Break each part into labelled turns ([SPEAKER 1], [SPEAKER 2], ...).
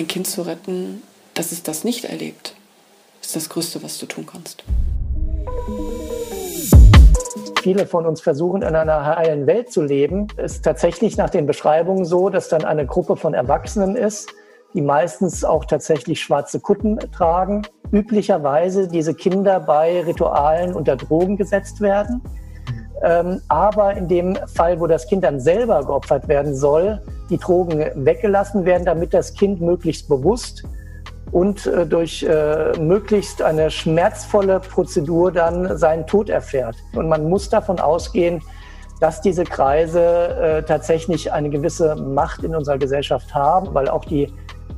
[SPEAKER 1] ein Kind zu retten, dass es das nicht erlebt, ist das Größte, was du tun kannst.
[SPEAKER 2] Viele von uns versuchen, in einer heilen Welt zu leben. Es ist tatsächlich nach den Beschreibungen so, dass dann eine Gruppe von Erwachsenen ist, die meistens auch tatsächlich schwarze Kutten tragen. Üblicherweise diese Kinder bei Ritualen unter Drogen gesetzt werden. Ähm, aber in dem Fall, wo das Kind dann selber geopfert werden soll, die Drogen weggelassen werden, damit das Kind möglichst bewusst und äh, durch äh, möglichst eine schmerzvolle Prozedur dann seinen Tod erfährt. Und man muss davon ausgehen, dass diese Kreise äh, tatsächlich eine gewisse Macht in unserer Gesellschaft haben, weil auch die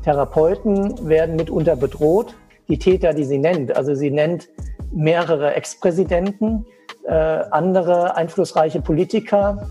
[SPEAKER 2] Therapeuten werden mitunter bedroht. Die Täter, die sie nennt, also sie nennt mehrere Ex-Präsidenten, äh, andere einflussreiche Politiker,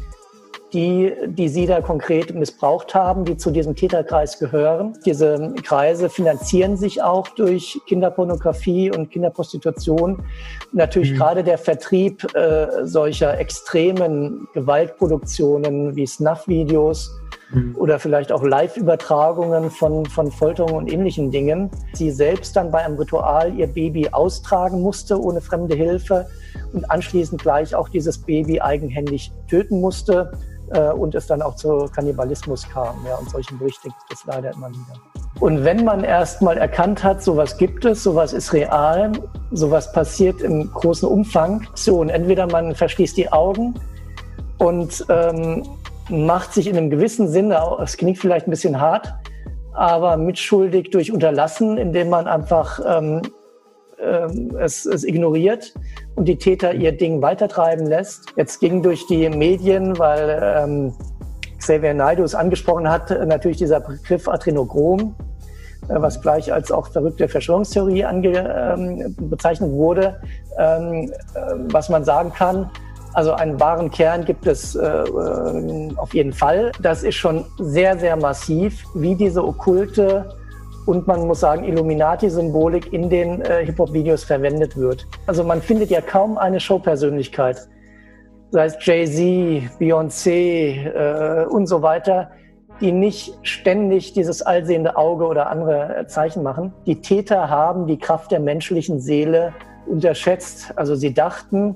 [SPEAKER 2] die, die sie da konkret missbraucht haben, die zu diesem Täterkreis gehören. Diese Kreise finanzieren sich auch durch Kinderpornografie und Kinderprostitution. Natürlich mhm. gerade der Vertrieb äh, solcher extremen Gewaltproduktionen wie Snuff-Videos mhm. oder vielleicht auch Live-Übertragungen von, von Folterungen und ähnlichen Dingen. Sie selbst dann bei einem Ritual ihr Baby austragen musste ohne fremde Hilfe und anschließend gleich auch dieses Baby eigenhändig töten musste äh, und es dann auch zu Kannibalismus kam. Ja, und solchen Berichte gibt es leider immer wieder. Und wenn man erstmal erkannt hat, sowas gibt es, sowas ist real, sowas passiert im großen Umfang, so und entweder man verschließt die Augen und ähm, macht sich in einem gewissen Sinne, es klingt vielleicht ein bisschen hart, aber mitschuldig durch Unterlassen, indem man einfach ähm, ähm, es, es ignoriert und die Täter ihr Ding weitertreiben lässt. Jetzt ging durch die Medien, weil ähm, Xavier Naidoo es angesprochen hat, natürlich dieser Begriff Adrenochrom, äh, was gleich als auch verrückte Verschwörungstheorie ange, ähm, bezeichnet wurde. Ähm, äh, was man sagen kann, also einen wahren Kern gibt es äh, äh auf jeden Fall. Das ist schon sehr, sehr massiv, wie diese okkulte und man muss sagen, Illuminati-Symbolik in den äh, Hip-Hop-Videos verwendet wird. Also man findet ja kaum eine Showpersönlichkeit, sei es Jay-Z, Beyoncé äh, und so weiter, die nicht ständig dieses allsehende Auge oder andere äh, Zeichen machen. Die Täter haben die Kraft der menschlichen Seele unterschätzt. Also sie dachten,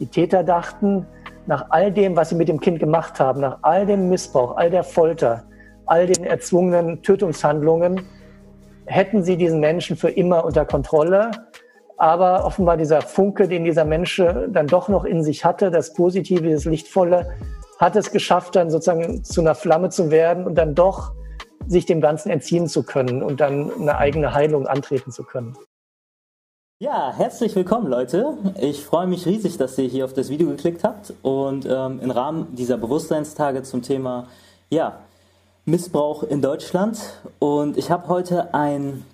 [SPEAKER 2] die Täter dachten, nach all dem, was sie mit dem Kind gemacht haben, nach all dem Missbrauch, all der Folter, all den erzwungenen Tötungshandlungen, hätten sie diesen Menschen für immer unter Kontrolle. Aber offenbar dieser Funke, den dieser Mensch dann doch noch in sich hatte, das Positive, das Lichtvolle, hat es geschafft, dann sozusagen zu einer Flamme zu werden und dann doch sich dem Ganzen entziehen zu können und dann eine eigene Heilung antreten zu können.
[SPEAKER 3] Ja, herzlich willkommen Leute. Ich freue mich riesig, dass ihr hier auf das Video geklickt habt und ähm, im Rahmen dieser Bewusstseinstage zum Thema ja, Missbrauch in Deutschland. Und ich habe heute einen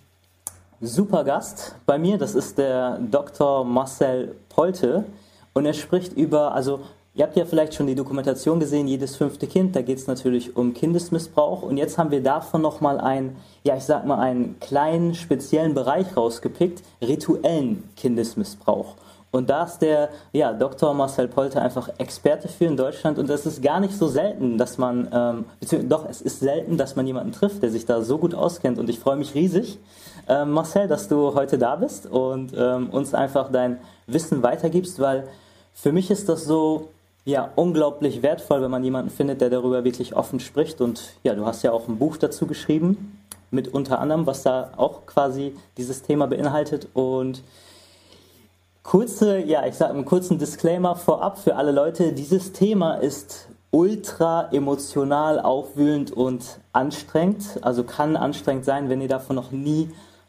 [SPEAKER 3] super Gast bei mir. Das ist der Dr. Marcel Polte. Und er spricht über, also ihr habt ja vielleicht schon die Dokumentation gesehen, jedes fünfte Kind. Da geht es natürlich um Kindesmissbrauch. Und jetzt haben wir davon nochmal einen, ja, ich sag mal, einen kleinen speziellen Bereich rausgepickt, rituellen Kindesmissbrauch. Und da ist der ja, Dr. Marcel Polter einfach Experte für in Deutschland. Und es ist gar nicht so selten, dass man, ähm, beziehungsweise doch, es ist selten, dass man jemanden trifft, der sich da so gut auskennt. Und ich freue mich riesig, ähm, Marcel, dass du heute da bist und ähm, uns einfach dein Wissen weitergibst, weil für mich ist das so, ja, unglaublich wertvoll, wenn man jemanden findet, der darüber wirklich offen spricht. Und ja, du hast ja auch ein Buch dazu geschrieben, mit unter anderem, was da auch quasi dieses Thema beinhaltet. Und Kurze, ja, ich sage einen kurzen Disclaimer vorab für alle Leute. Dieses Thema ist ultra emotional aufwühlend und anstrengend. Also kann anstrengend sein, wenn ihr davon noch nie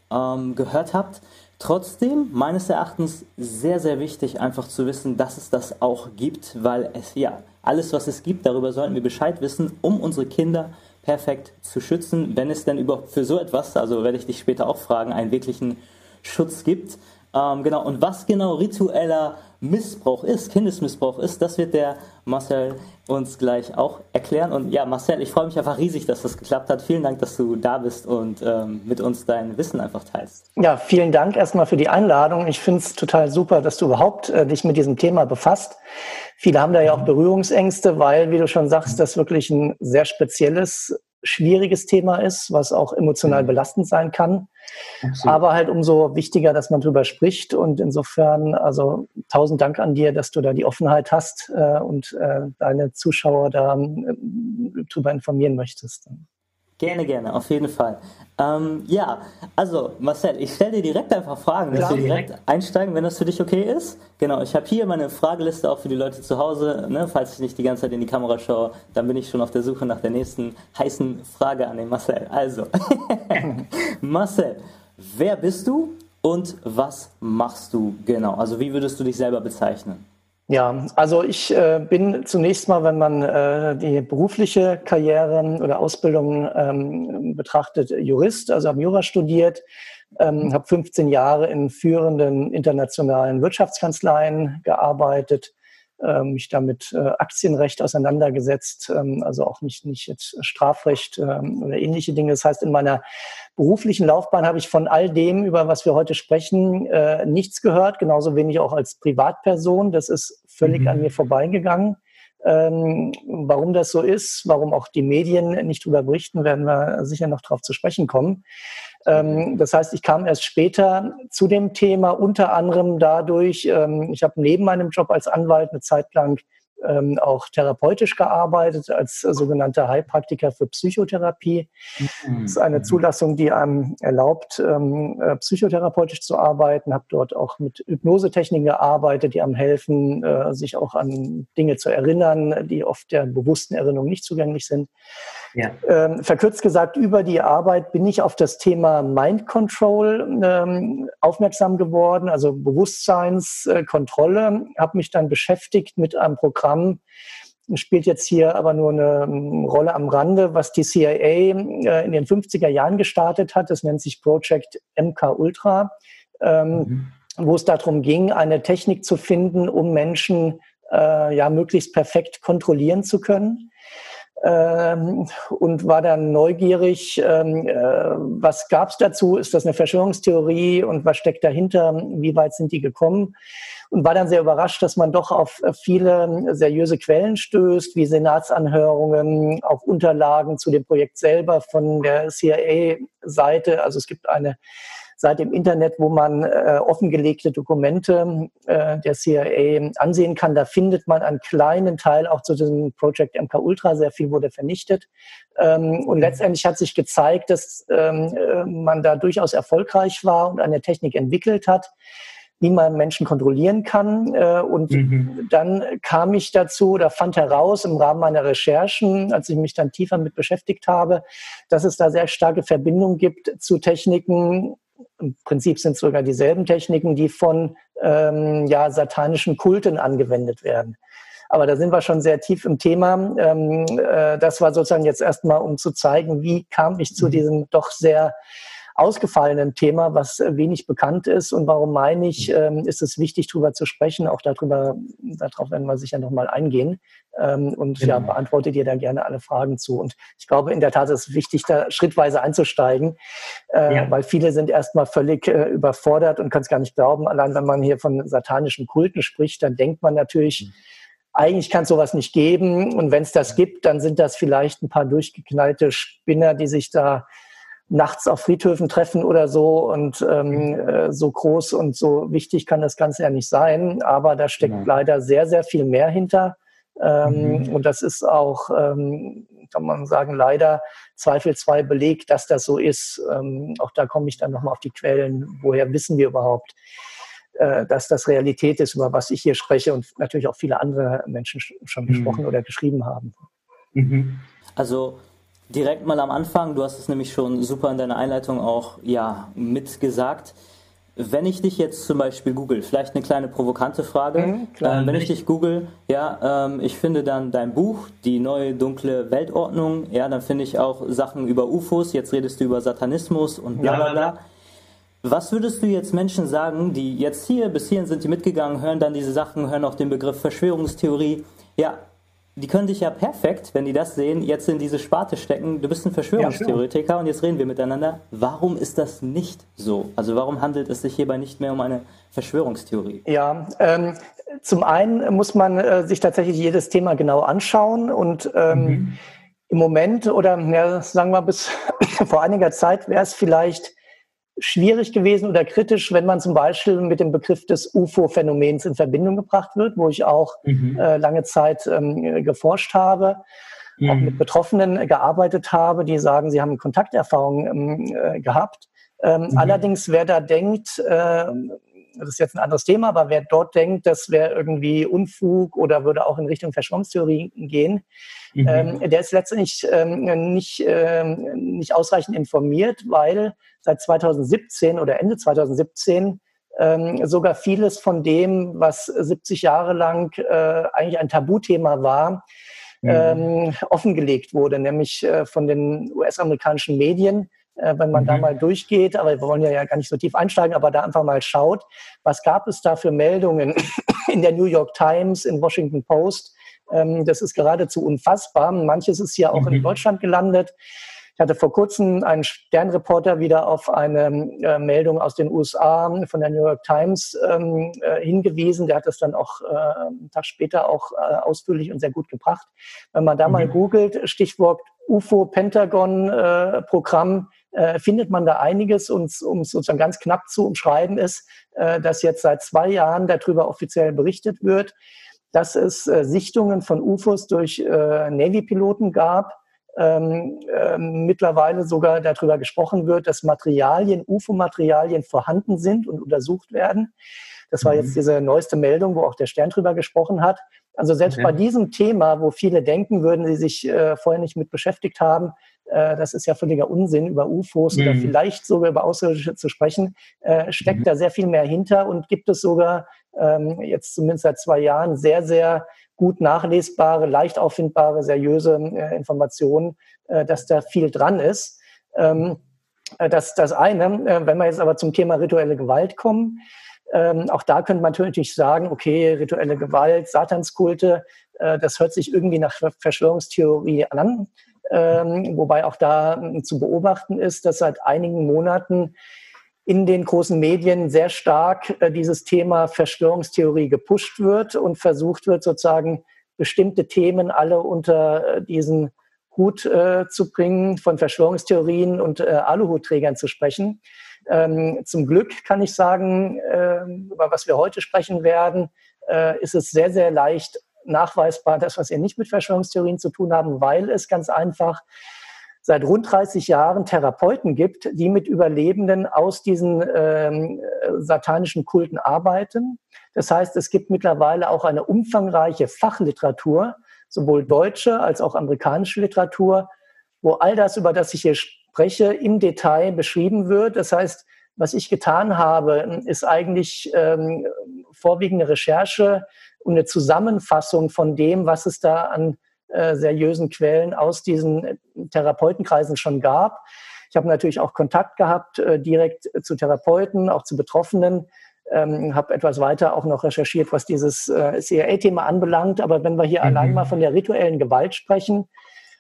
[SPEAKER 3] ähm, gehört habt. Trotzdem, meines Erachtens, sehr, sehr wichtig, einfach zu wissen, dass es das auch gibt, weil es ja alles, was es gibt, darüber sollten wir Bescheid wissen, um unsere Kinder perfekt zu schützen, wenn es denn überhaupt für so etwas, also werde ich dich später auch fragen, einen wirklichen Schutz gibt. Ähm, genau, und was genau ritueller Missbrauch ist, Kindesmissbrauch ist, das wird der Marcel uns gleich auch erklären. Und ja, Marcel, ich freue mich einfach riesig, dass das geklappt hat. Vielen Dank, dass du da bist und ähm, mit uns dein Wissen einfach teilst.
[SPEAKER 2] Ja, vielen Dank erstmal für die Einladung. Ich finde es total super, dass du überhaupt äh, dich mit diesem Thema befasst. Viele haben da ja auch mhm. Berührungsängste, weil, wie du schon sagst, das wirklich ein sehr spezielles schwieriges Thema ist, was auch emotional mhm. belastend sein kann. Absolut. Aber halt umso wichtiger, dass man drüber spricht. Und insofern, also tausend Dank an dir, dass du da die Offenheit hast äh, und äh, deine Zuschauer da äh, drüber informieren möchtest.
[SPEAKER 3] Gerne, gerne, auf jeden Fall. Ähm, ja, also Marcel, ich stelle dir direkt einfach Fragen, dass wir direkt einsteigen, wenn das für dich okay ist. Genau, ich habe hier meine Frageliste auch für die Leute zu Hause. Ne? Falls ich nicht die ganze Zeit in die Kamera schaue, dann bin ich schon auf der Suche nach der nächsten heißen Frage an den Marcel. Also, Marcel, wer bist du und was machst du genau? Also wie würdest du dich selber bezeichnen?
[SPEAKER 2] Ja, also ich äh, bin zunächst mal, wenn man äh, die berufliche Karriere oder Ausbildung ähm, betrachtet, Jurist, also habe Jura studiert, ähm, habe 15 Jahre in führenden internationalen Wirtschaftskanzleien gearbeitet, mich damit äh, Aktienrecht auseinandergesetzt, ähm, also auch nicht, nicht jetzt Strafrecht ähm, oder ähnliche Dinge. Das heißt, in meiner beruflichen Laufbahn habe ich von all dem, über was wir heute sprechen, äh, nichts gehört, genauso wenig auch als Privatperson. Das ist völlig mhm. an mir vorbeigegangen. Ähm, warum das so ist, warum auch die Medien nicht darüber berichten, werden wir sicher noch darauf zu sprechen kommen. Ähm, das heißt, ich kam erst später zu dem Thema, unter anderem dadurch, ähm, ich habe neben meinem Job als Anwalt eine Zeit lang ähm, auch therapeutisch gearbeitet als sogenannter Heilpraktiker für Psychotherapie. Mhm. Das ist eine Zulassung, die einem erlaubt, ähm, äh, psychotherapeutisch zu arbeiten. Habe dort auch mit Hypnosetechniken gearbeitet, die einem helfen, äh, sich auch an Dinge zu erinnern, die oft der bewussten Erinnerung nicht zugänglich sind. Ja. Ähm, verkürzt gesagt, über die Arbeit bin ich auf das Thema Mind Control ähm, aufmerksam geworden, also Bewusstseinskontrolle, habe mich dann beschäftigt mit einem Programm, spielt jetzt hier aber nur eine ähm, Rolle am Rande, was die CIA äh, in den 50er Jahren gestartet hat. Das nennt sich Project MK Ultra, ähm, mhm. wo es darum ging, eine Technik zu finden, um Menschen äh, ja möglichst perfekt kontrollieren zu können ähm, und war dann neugierig, ähm, äh, was gab es dazu? Ist das eine Verschwörungstheorie und was steckt dahinter? Wie weit sind die gekommen? Und war dann sehr überrascht, dass man doch auf viele seriöse Quellen stößt, wie Senatsanhörungen, auch Unterlagen zu dem Projekt selber von der CIA-Seite. Also es gibt eine Seite im Internet, wo man äh, offengelegte Dokumente äh, der CIA ansehen kann. Da findet man einen kleinen Teil auch zu diesem Project MK Ultra. Sehr viel wurde vernichtet. Ähm, und letztendlich hat sich gezeigt, dass ähm, äh, man da durchaus erfolgreich war und eine Technik entwickelt hat wie man Menschen kontrollieren kann. Äh, und mhm. dann kam ich dazu oder fand heraus im Rahmen meiner Recherchen, als ich mich dann tiefer mit beschäftigt habe, dass es da sehr starke Verbindungen gibt zu Techniken, im Prinzip sind es sogar dieselben Techniken, die von ähm, ja, satanischen Kulten angewendet werden. Aber da sind wir schon sehr tief im Thema. Ähm, äh, das war sozusagen jetzt erstmal, um zu zeigen, wie kam ich zu mhm. diesem doch sehr ausgefallenen Thema, was wenig bekannt ist. Und warum meine ich, mhm. ähm, ist es wichtig, darüber zu sprechen. Auch darüber, darauf werden wir sicher nochmal eingehen. Ähm, und genau. ja, beantworte dir da gerne alle Fragen zu. Und ich glaube, in der Tat ist es wichtig, da schrittweise einzusteigen, äh, ja. weil viele sind erstmal völlig äh, überfordert und können es gar nicht glauben. Allein wenn man hier von satanischen Kulten spricht, dann denkt man natürlich, mhm eigentlich kann es sowas nicht geben. Und wenn es das gibt, dann sind das vielleicht ein paar durchgeknallte Spinner, die sich da nachts auf Friedhöfen treffen oder so. Und ähm, mhm. äh, so groß und so wichtig kann das Ganze ja nicht sein. Aber da steckt ja. Genau. leider sehr, sehr viel mehr hinter. Ähm, mhm. Und das ist auch, ähm, kann man sagen, leider zweifelsfrei belegt, dass das so ist. Ähm, auch da komme ich dann nochmal auf die Quellen. Woher wissen wir überhaupt, äh, dass das Realität ist, über was ich hier spreche und natürlich auch viele andere Menschen schon mhm. gesprochen oder geschrieben haben.
[SPEAKER 3] Mhm. Also direkt mal am Anfang, du hast es nämlich schon super in deiner Einleitung auch ja, mitgesagt. Wenn ich dich jetzt zum Beispiel google, vielleicht eine kleine provokante Frage, mhm, ähm, wenn ich dich google, ja, ähm, ich finde dann dein Buch, die neue dunkle Weltordnung, ja, dann finde ich auch Sachen über UFOs, jetzt redest du über Satanismus und bla bla bla. Was würdest du jetzt Menschen sagen, die jetzt hier, bis hierhin sind die mitgegangen, hören dann diese Sachen, hören auch den Begriff Verschwörungstheorie, ja, die können dich ja perfekt, wenn die das sehen, jetzt in diese Sparte stecken. Du bist ein Verschwörungstheoretiker ja, und jetzt reden wir miteinander. Warum ist das nicht so? Also warum handelt es sich hierbei nicht mehr um eine Verschwörungstheorie?
[SPEAKER 2] Ja, ähm, zum einen muss man äh, sich tatsächlich jedes Thema genau anschauen und ähm, mhm Im Moment oder ja, sagen wir bis vor einiger Zeit wäre es vielleicht schwierig gewesen oder kritisch, wenn man zum Beispiel mit dem Begriff des UFO-Phänomens in Verbindung gebracht wird, wo ich auch mhm. äh, lange Zeit ähm, geforscht habe, mhm. auch mit Betroffenen gearbeitet habe, die sagen, sie haben Kontakterfahrungen ähm, äh, gehabt. Ähm, mhm. Allerdings, wer da denkt, äh, das ist jetzt ein anderes Thema, aber wer dort denkt, das wäre irgendwie Unfug oder würde auch in Richtung Verschwörungstheorie gehen, mhm. ähm, der ist letztendlich ähm, nicht, ähm, nicht ausreichend informiert, weil seit 2017 oder Ende 2017 ähm, sogar vieles von dem, was 70 Jahre lang äh, eigentlich ein Tabuthema war, mhm. ähm, offengelegt wurde, nämlich äh, von den US-amerikanischen Medien äh, wenn man mhm. da mal durchgeht, aber wir wollen ja, ja gar nicht so tief einsteigen, aber da einfach mal schaut, was gab es da für Meldungen in der New York Times, in Washington Post. Ähm, das ist geradezu unfassbar. Manches ist ja auch mhm. in Deutschland gelandet. Ich hatte vor kurzem einen Sternreporter wieder auf eine äh, Meldung aus den USA von der New York Times ähm, äh, hingewiesen. Der hat das dann auch äh, einen Tag später auch äh, ausführlich und sehr gut gebracht. Wenn man da mhm. mal googelt, Stichwort UFO-Pentagon-Programm, äh, findet man da einiges. Und um es sozusagen ganz knapp zu umschreiben ist, äh, dass jetzt seit zwei Jahren darüber offiziell berichtet wird, dass es äh, Sichtungen von UFOs durch äh, Navy-Piloten gab. Ähm, äh, mittlerweile sogar darüber gesprochen wird, dass Materialien, UFO-Materialien vorhanden sind und untersucht werden. Das war mhm. jetzt diese neueste Meldung, wo auch der Stern drüber gesprochen hat. Also selbst okay. bei diesem Thema, wo viele denken, würden sie sich äh, vorher nicht mit beschäftigt haben, äh, das ist ja völliger Unsinn, über UFOs mhm. oder vielleicht sogar über Außerirdische zu sprechen, äh, steckt mhm. da sehr viel mehr hinter und gibt es sogar ähm, jetzt zumindest seit zwei Jahren sehr, sehr gut nachlesbare, leicht auffindbare, seriöse äh, Informationen, äh, dass da viel dran ist. Ähm, äh, das das eine. Äh, wenn wir jetzt aber zum Thema rituelle Gewalt kommen, ähm, auch da könnte man natürlich sagen, okay, rituelle Gewalt, Satanskulte, äh, das hört sich irgendwie nach Verschwörungstheorie an. Ähm, wobei auch da äh, zu beobachten ist, dass seit einigen Monaten in den großen Medien sehr stark äh, dieses Thema Verschwörungstheorie gepusht wird und versucht wird, sozusagen bestimmte Themen alle unter äh, diesen Hut äh, zu bringen, von Verschwörungstheorien und äh, Aluhutträgern zu sprechen. Ähm, zum Glück kann ich sagen, äh, über was wir heute sprechen werden, äh, ist es sehr, sehr leicht nachweisbar, dass was wir nicht mit Verschwörungstheorien zu tun haben, weil es ganz einfach seit rund 30 Jahren Therapeuten gibt, die mit Überlebenden aus diesen ähm, satanischen Kulten arbeiten. Das heißt, es gibt mittlerweile auch eine umfangreiche Fachliteratur, sowohl deutsche als auch amerikanische Literatur, wo all das, über das ich hier spreche, im Detail beschrieben wird. Das heißt, was ich getan habe, ist eigentlich ähm, vorwiegende Recherche und eine Zusammenfassung von dem, was es da an äh, seriösen Quellen aus diesen Therapeutenkreisen schon gab. Ich habe natürlich auch Kontakt gehabt äh, direkt zu Therapeuten, auch zu Betroffenen. Ähm, habe etwas weiter auch noch recherchiert, was dieses äh, CIA-Thema anbelangt. Aber wenn wir hier mhm. allein mal von der rituellen Gewalt sprechen,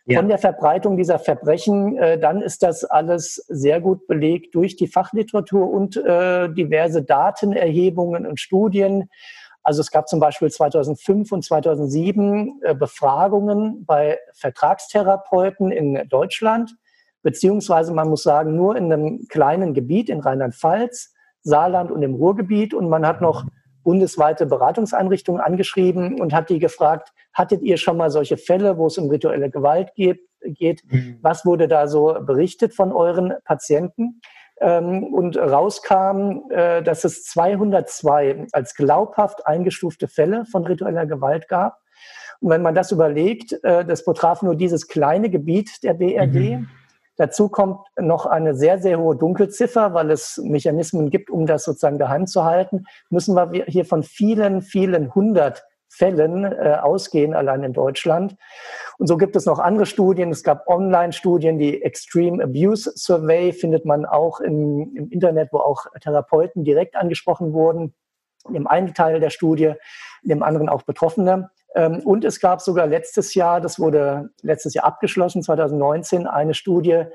[SPEAKER 2] ja. von der Verbreitung dieser Verbrechen, äh, dann ist das alles sehr gut belegt durch die Fachliteratur und äh, diverse Datenerhebungen und Studien. Also es gab zum Beispiel 2005 und 2007 äh, Befragungen bei Vertragstherapeuten in Deutschland, beziehungsweise man muss sagen, nur in einem kleinen Gebiet in Rheinland-Pfalz, Saarland und im Ruhrgebiet. Und man hat noch bundesweite Beratungseinrichtungen angeschrieben und hat die gefragt, hattet ihr schon mal solche Fälle, wo es um rituelle Gewalt geht? geht? Mhm. Was wurde da so berichtet von euren Patienten? Ähm, und rauskam, äh, dass es 202 als glaubhaft eingestufte Fälle von ritueller Gewalt gab. Und wenn man das überlegt, äh, das betraf nur dieses kleine Gebiet der BRD. Mhm. Dazu kommt noch eine sehr, sehr hohe Dunkelziffer, weil es Mechanismen gibt, um das sozusagen geheim zu halten. Müssen wir hier von vielen, vielen hundert Fällen äh, ausgehen, allein in Deutschland. Und so gibt es noch andere Studien. Es gab Online-Studien, die Extreme Abuse Survey findet man auch im, im Internet, wo auch Therapeuten direkt angesprochen wurden. Dem einen Teil der Studie, dem anderen auch Betroffene. Ähm, und es gab sogar letztes Jahr, das wurde letztes Jahr abgeschlossen, 2019, eine Studie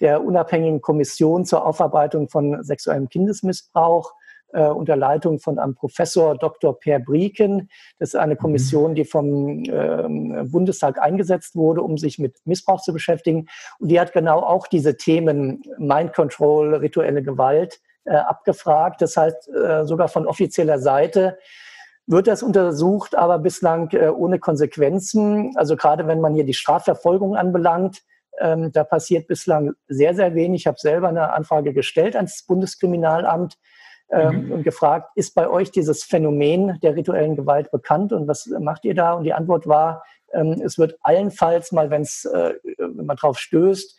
[SPEAKER 2] der unabhängigen Kommission zur Aufarbeitung von sexuellem Kindesmissbrauch, äh, unter Leitung von einem Professor Dr. Per Brieken. Das ist eine mhm. Kommission, die vom äh, Bundestag eingesetzt wurde, um sich mit Missbrauch zu beschäftigen. Und die hat genau auch diese Themen Mind Control, rituelle Gewalt äh, abgefragt. Das heißt, äh, sogar von offizieller Seite wird das untersucht, aber bislang äh, ohne Konsequenzen. Also gerade wenn man hier die Strafverfolgung anbelangt, ähm, da passiert bislang sehr, sehr wenig. Ich habe selber eine Anfrage gestellt ans Bundeskriminalamt ähm, mhm. und gefragt, ist bei euch dieses Phänomen der rituellen Gewalt bekannt und was macht ihr da? Und die Antwort war, ähm, es wird allenfalls mal, wenn's, äh, wenn man drauf stößt,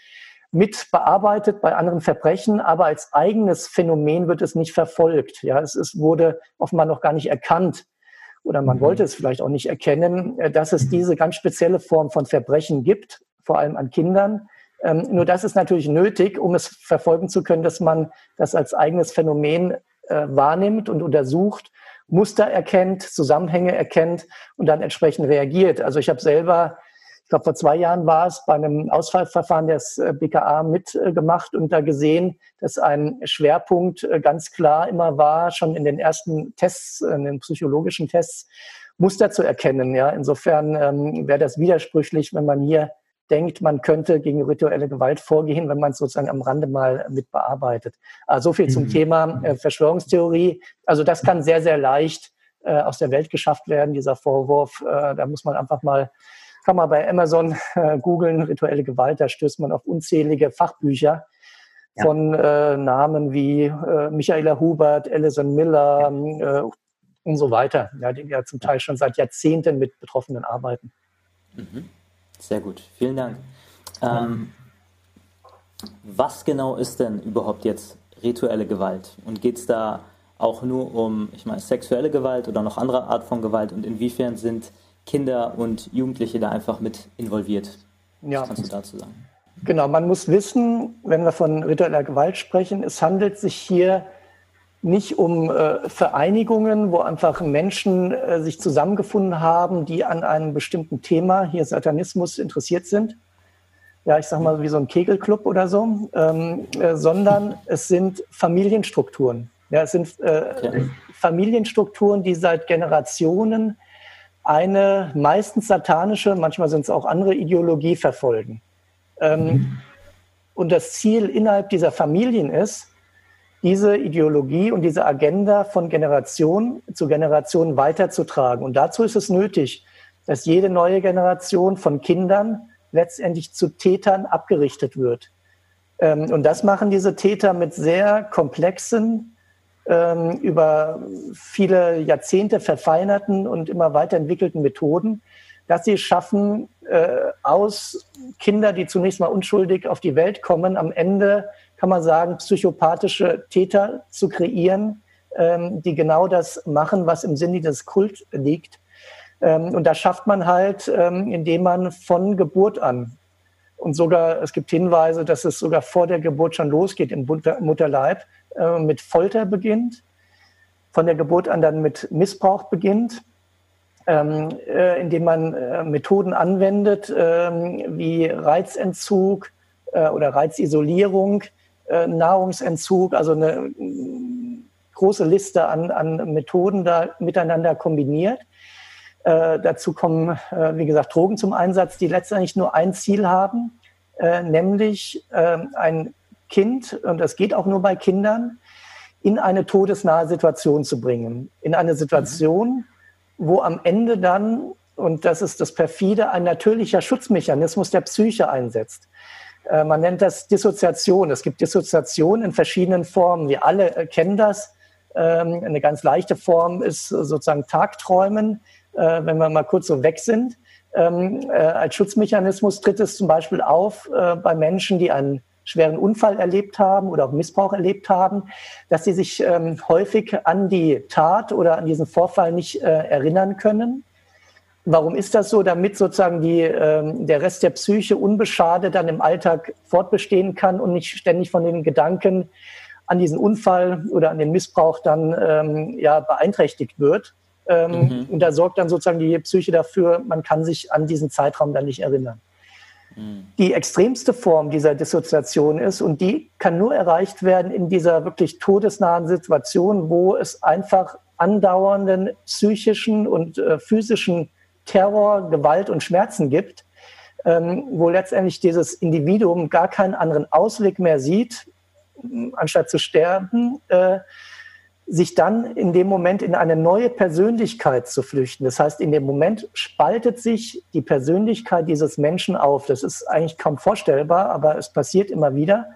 [SPEAKER 2] mit bearbeitet bei anderen Verbrechen, aber als eigenes Phänomen wird es nicht verfolgt. Ja, es, es wurde offenbar noch gar nicht erkannt oder man mhm. wollte es vielleicht auch nicht erkennen, äh, dass es diese ganz spezielle Form von Verbrechen gibt, vor allem an Kindern. Ähm, nur das ist natürlich nötig, um es verfolgen zu können, dass man das als eigenes Phänomen äh, wahrnimmt und untersucht, Muster erkennt, Zusammenhänge erkennt und dann entsprechend reagiert. Also ich habe selber, ich glaube vor zwei Jahren war es, bei einem Ausfallverfahren des äh, BKA mitgemacht und da gesehen, dass ein Schwerpunkt äh, ganz klar immer war, schon in den ersten Tests, in den psychologischen Tests, Muster zu erkennen. Ja, insofern ähm, wäre das widersprüchlich, wenn man hier denkt, man könnte gegen rituelle Gewalt vorgehen, wenn man es sozusagen am Rande mal mit bearbeitet. Also so viel zum mhm. Thema äh, Verschwörungstheorie. Also das kann sehr, sehr leicht äh, aus der Welt geschafft werden, dieser Vorwurf. Äh, da muss man einfach mal, kann man bei Amazon äh, googeln, rituelle Gewalt, da stößt man auf unzählige Fachbücher ja. von äh, Namen wie äh, Michaela Hubert, Alison Miller äh, und so weiter, ja, die ja zum Teil schon seit Jahrzehnten mit Betroffenen arbeiten.
[SPEAKER 3] Mhm. Sehr gut, vielen Dank. Ähm, was genau ist denn überhaupt jetzt rituelle Gewalt? Und geht es da auch nur um, ich meine, sexuelle Gewalt oder noch andere Art von Gewalt? Und inwiefern sind Kinder und Jugendliche da einfach mit involviert?
[SPEAKER 2] Ja. Was kannst du dazu sagen? Genau, man muss wissen, wenn wir von ritueller Gewalt sprechen, es handelt sich hier nicht um äh, Vereinigungen, wo einfach Menschen äh, sich zusammengefunden haben, die an einem bestimmten Thema, hier Satanismus, interessiert sind. Ja, ich sage mal wie so ein Kegelclub oder so, ähm, äh, sondern es sind Familienstrukturen. Ja, es sind äh, okay. Familienstrukturen, die seit Generationen eine meistens satanische, manchmal sind es auch andere Ideologie verfolgen. Ähm, mhm. Und das Ziel innerhalb dieser Familien ist, diese Ideologie und diese Agenda von Generation zu Generation weiterzutragen. Und dazu ist es nötig, dass jede neue Generation von Kindern letztendlich zu Tätern abgerichtet wird. Ähm, und das machen diese Täter mit sehr komplexen, ähm, über viele Jahrzehnte verfeinerten und immer weiterentwickelten Methoden, dass sie schaffen, äh, aus Kinder, die zunächst mal unschuldig auf die Welt kommen, am Ende kann man sagen, psychopathische Täter zu kreieren, ähm, die genau das machen, was im Sinne des Kult liegt. Ähm, und das schafft man halt, ähm, indem man von Geburt an und sogar, es gibt Hinweise, dass es sogar vor der Geburt schon losgeht im Mutterleib, äh, mit Folter beginnt, von der Geburt an dann mit Missbrauch beginnt, ähm, äh, indem man äh, Methoden anwendet, äh, wie Reizentzug äh, oder Reizisolierung, äh, Nahrungsentzug, also eine große Liste an, an Methoden da miteinander kombiniert. Äh, dazu kommen, äh, wie gesagt, Drogen zum Einsatz, die letztendlich nur ein Ziel haben, äh, nämlich äh, ein Kind, und das geht auch nur bei Kindern, in eine todesnahe Situation zu bringen. In eine Situation, wo am Ende dann, und das ist das perfide, ein natürlicher Schutzmechanismus der Psyche einsetzt. Äh, man nennt das Dissoziation. Es gibt Dissoziation in verschiedenen Formen. Wir alle äh, kennen das. Ähm, eine ganz leichte Form ist sozusagen Tagträumen, äh, wenn wir mal kurz so weg sind. Ähm, als Schutzmechanismus tritt es zum Beispiel auf bei Menschen, die einen schweren Unfall erlebt haben oder auch Missbrauch erlebt haben, dass sie sich ähm, häufig an die Tat oder an diesen Vorfall nicht erinnern können Warum ist das so? Damit sozusagen die, ähm, der Rest der Psyche unbeschadet dann im Alltag fortbestehen kann und nicht ständig von den Gedanken an diesen Unfall oder an den Missbrauch dann ähm, ja, beeinträchtigt wird. Ähm, mhm. Und da sorgt dann sozusagen die Psyche dafür, man kann sich an diesen Zeitraum dann nicht erinnern. die extremste Form dieser Dissoziation ist und die kann nur erreicht werden in dieser wirklich todesnahen Situation, wo es einfach andauernden psychischen und äh, physischen Terror, Gewalt und Schmerzen gibt, ähm, wo letztendlich dieses Individuum gar keinen anderen Ausweg mehr sieht, anstatt zu sterben, äh, sich dann in dem Moment in eine neue Persönlichkeit zu flüchten. Das heißt, in dem Moment spaltet sich die Persönlichkeit dieses Menschen auf. Das ist eigentlich kaum vorstellbar, aber es passiert immer wieder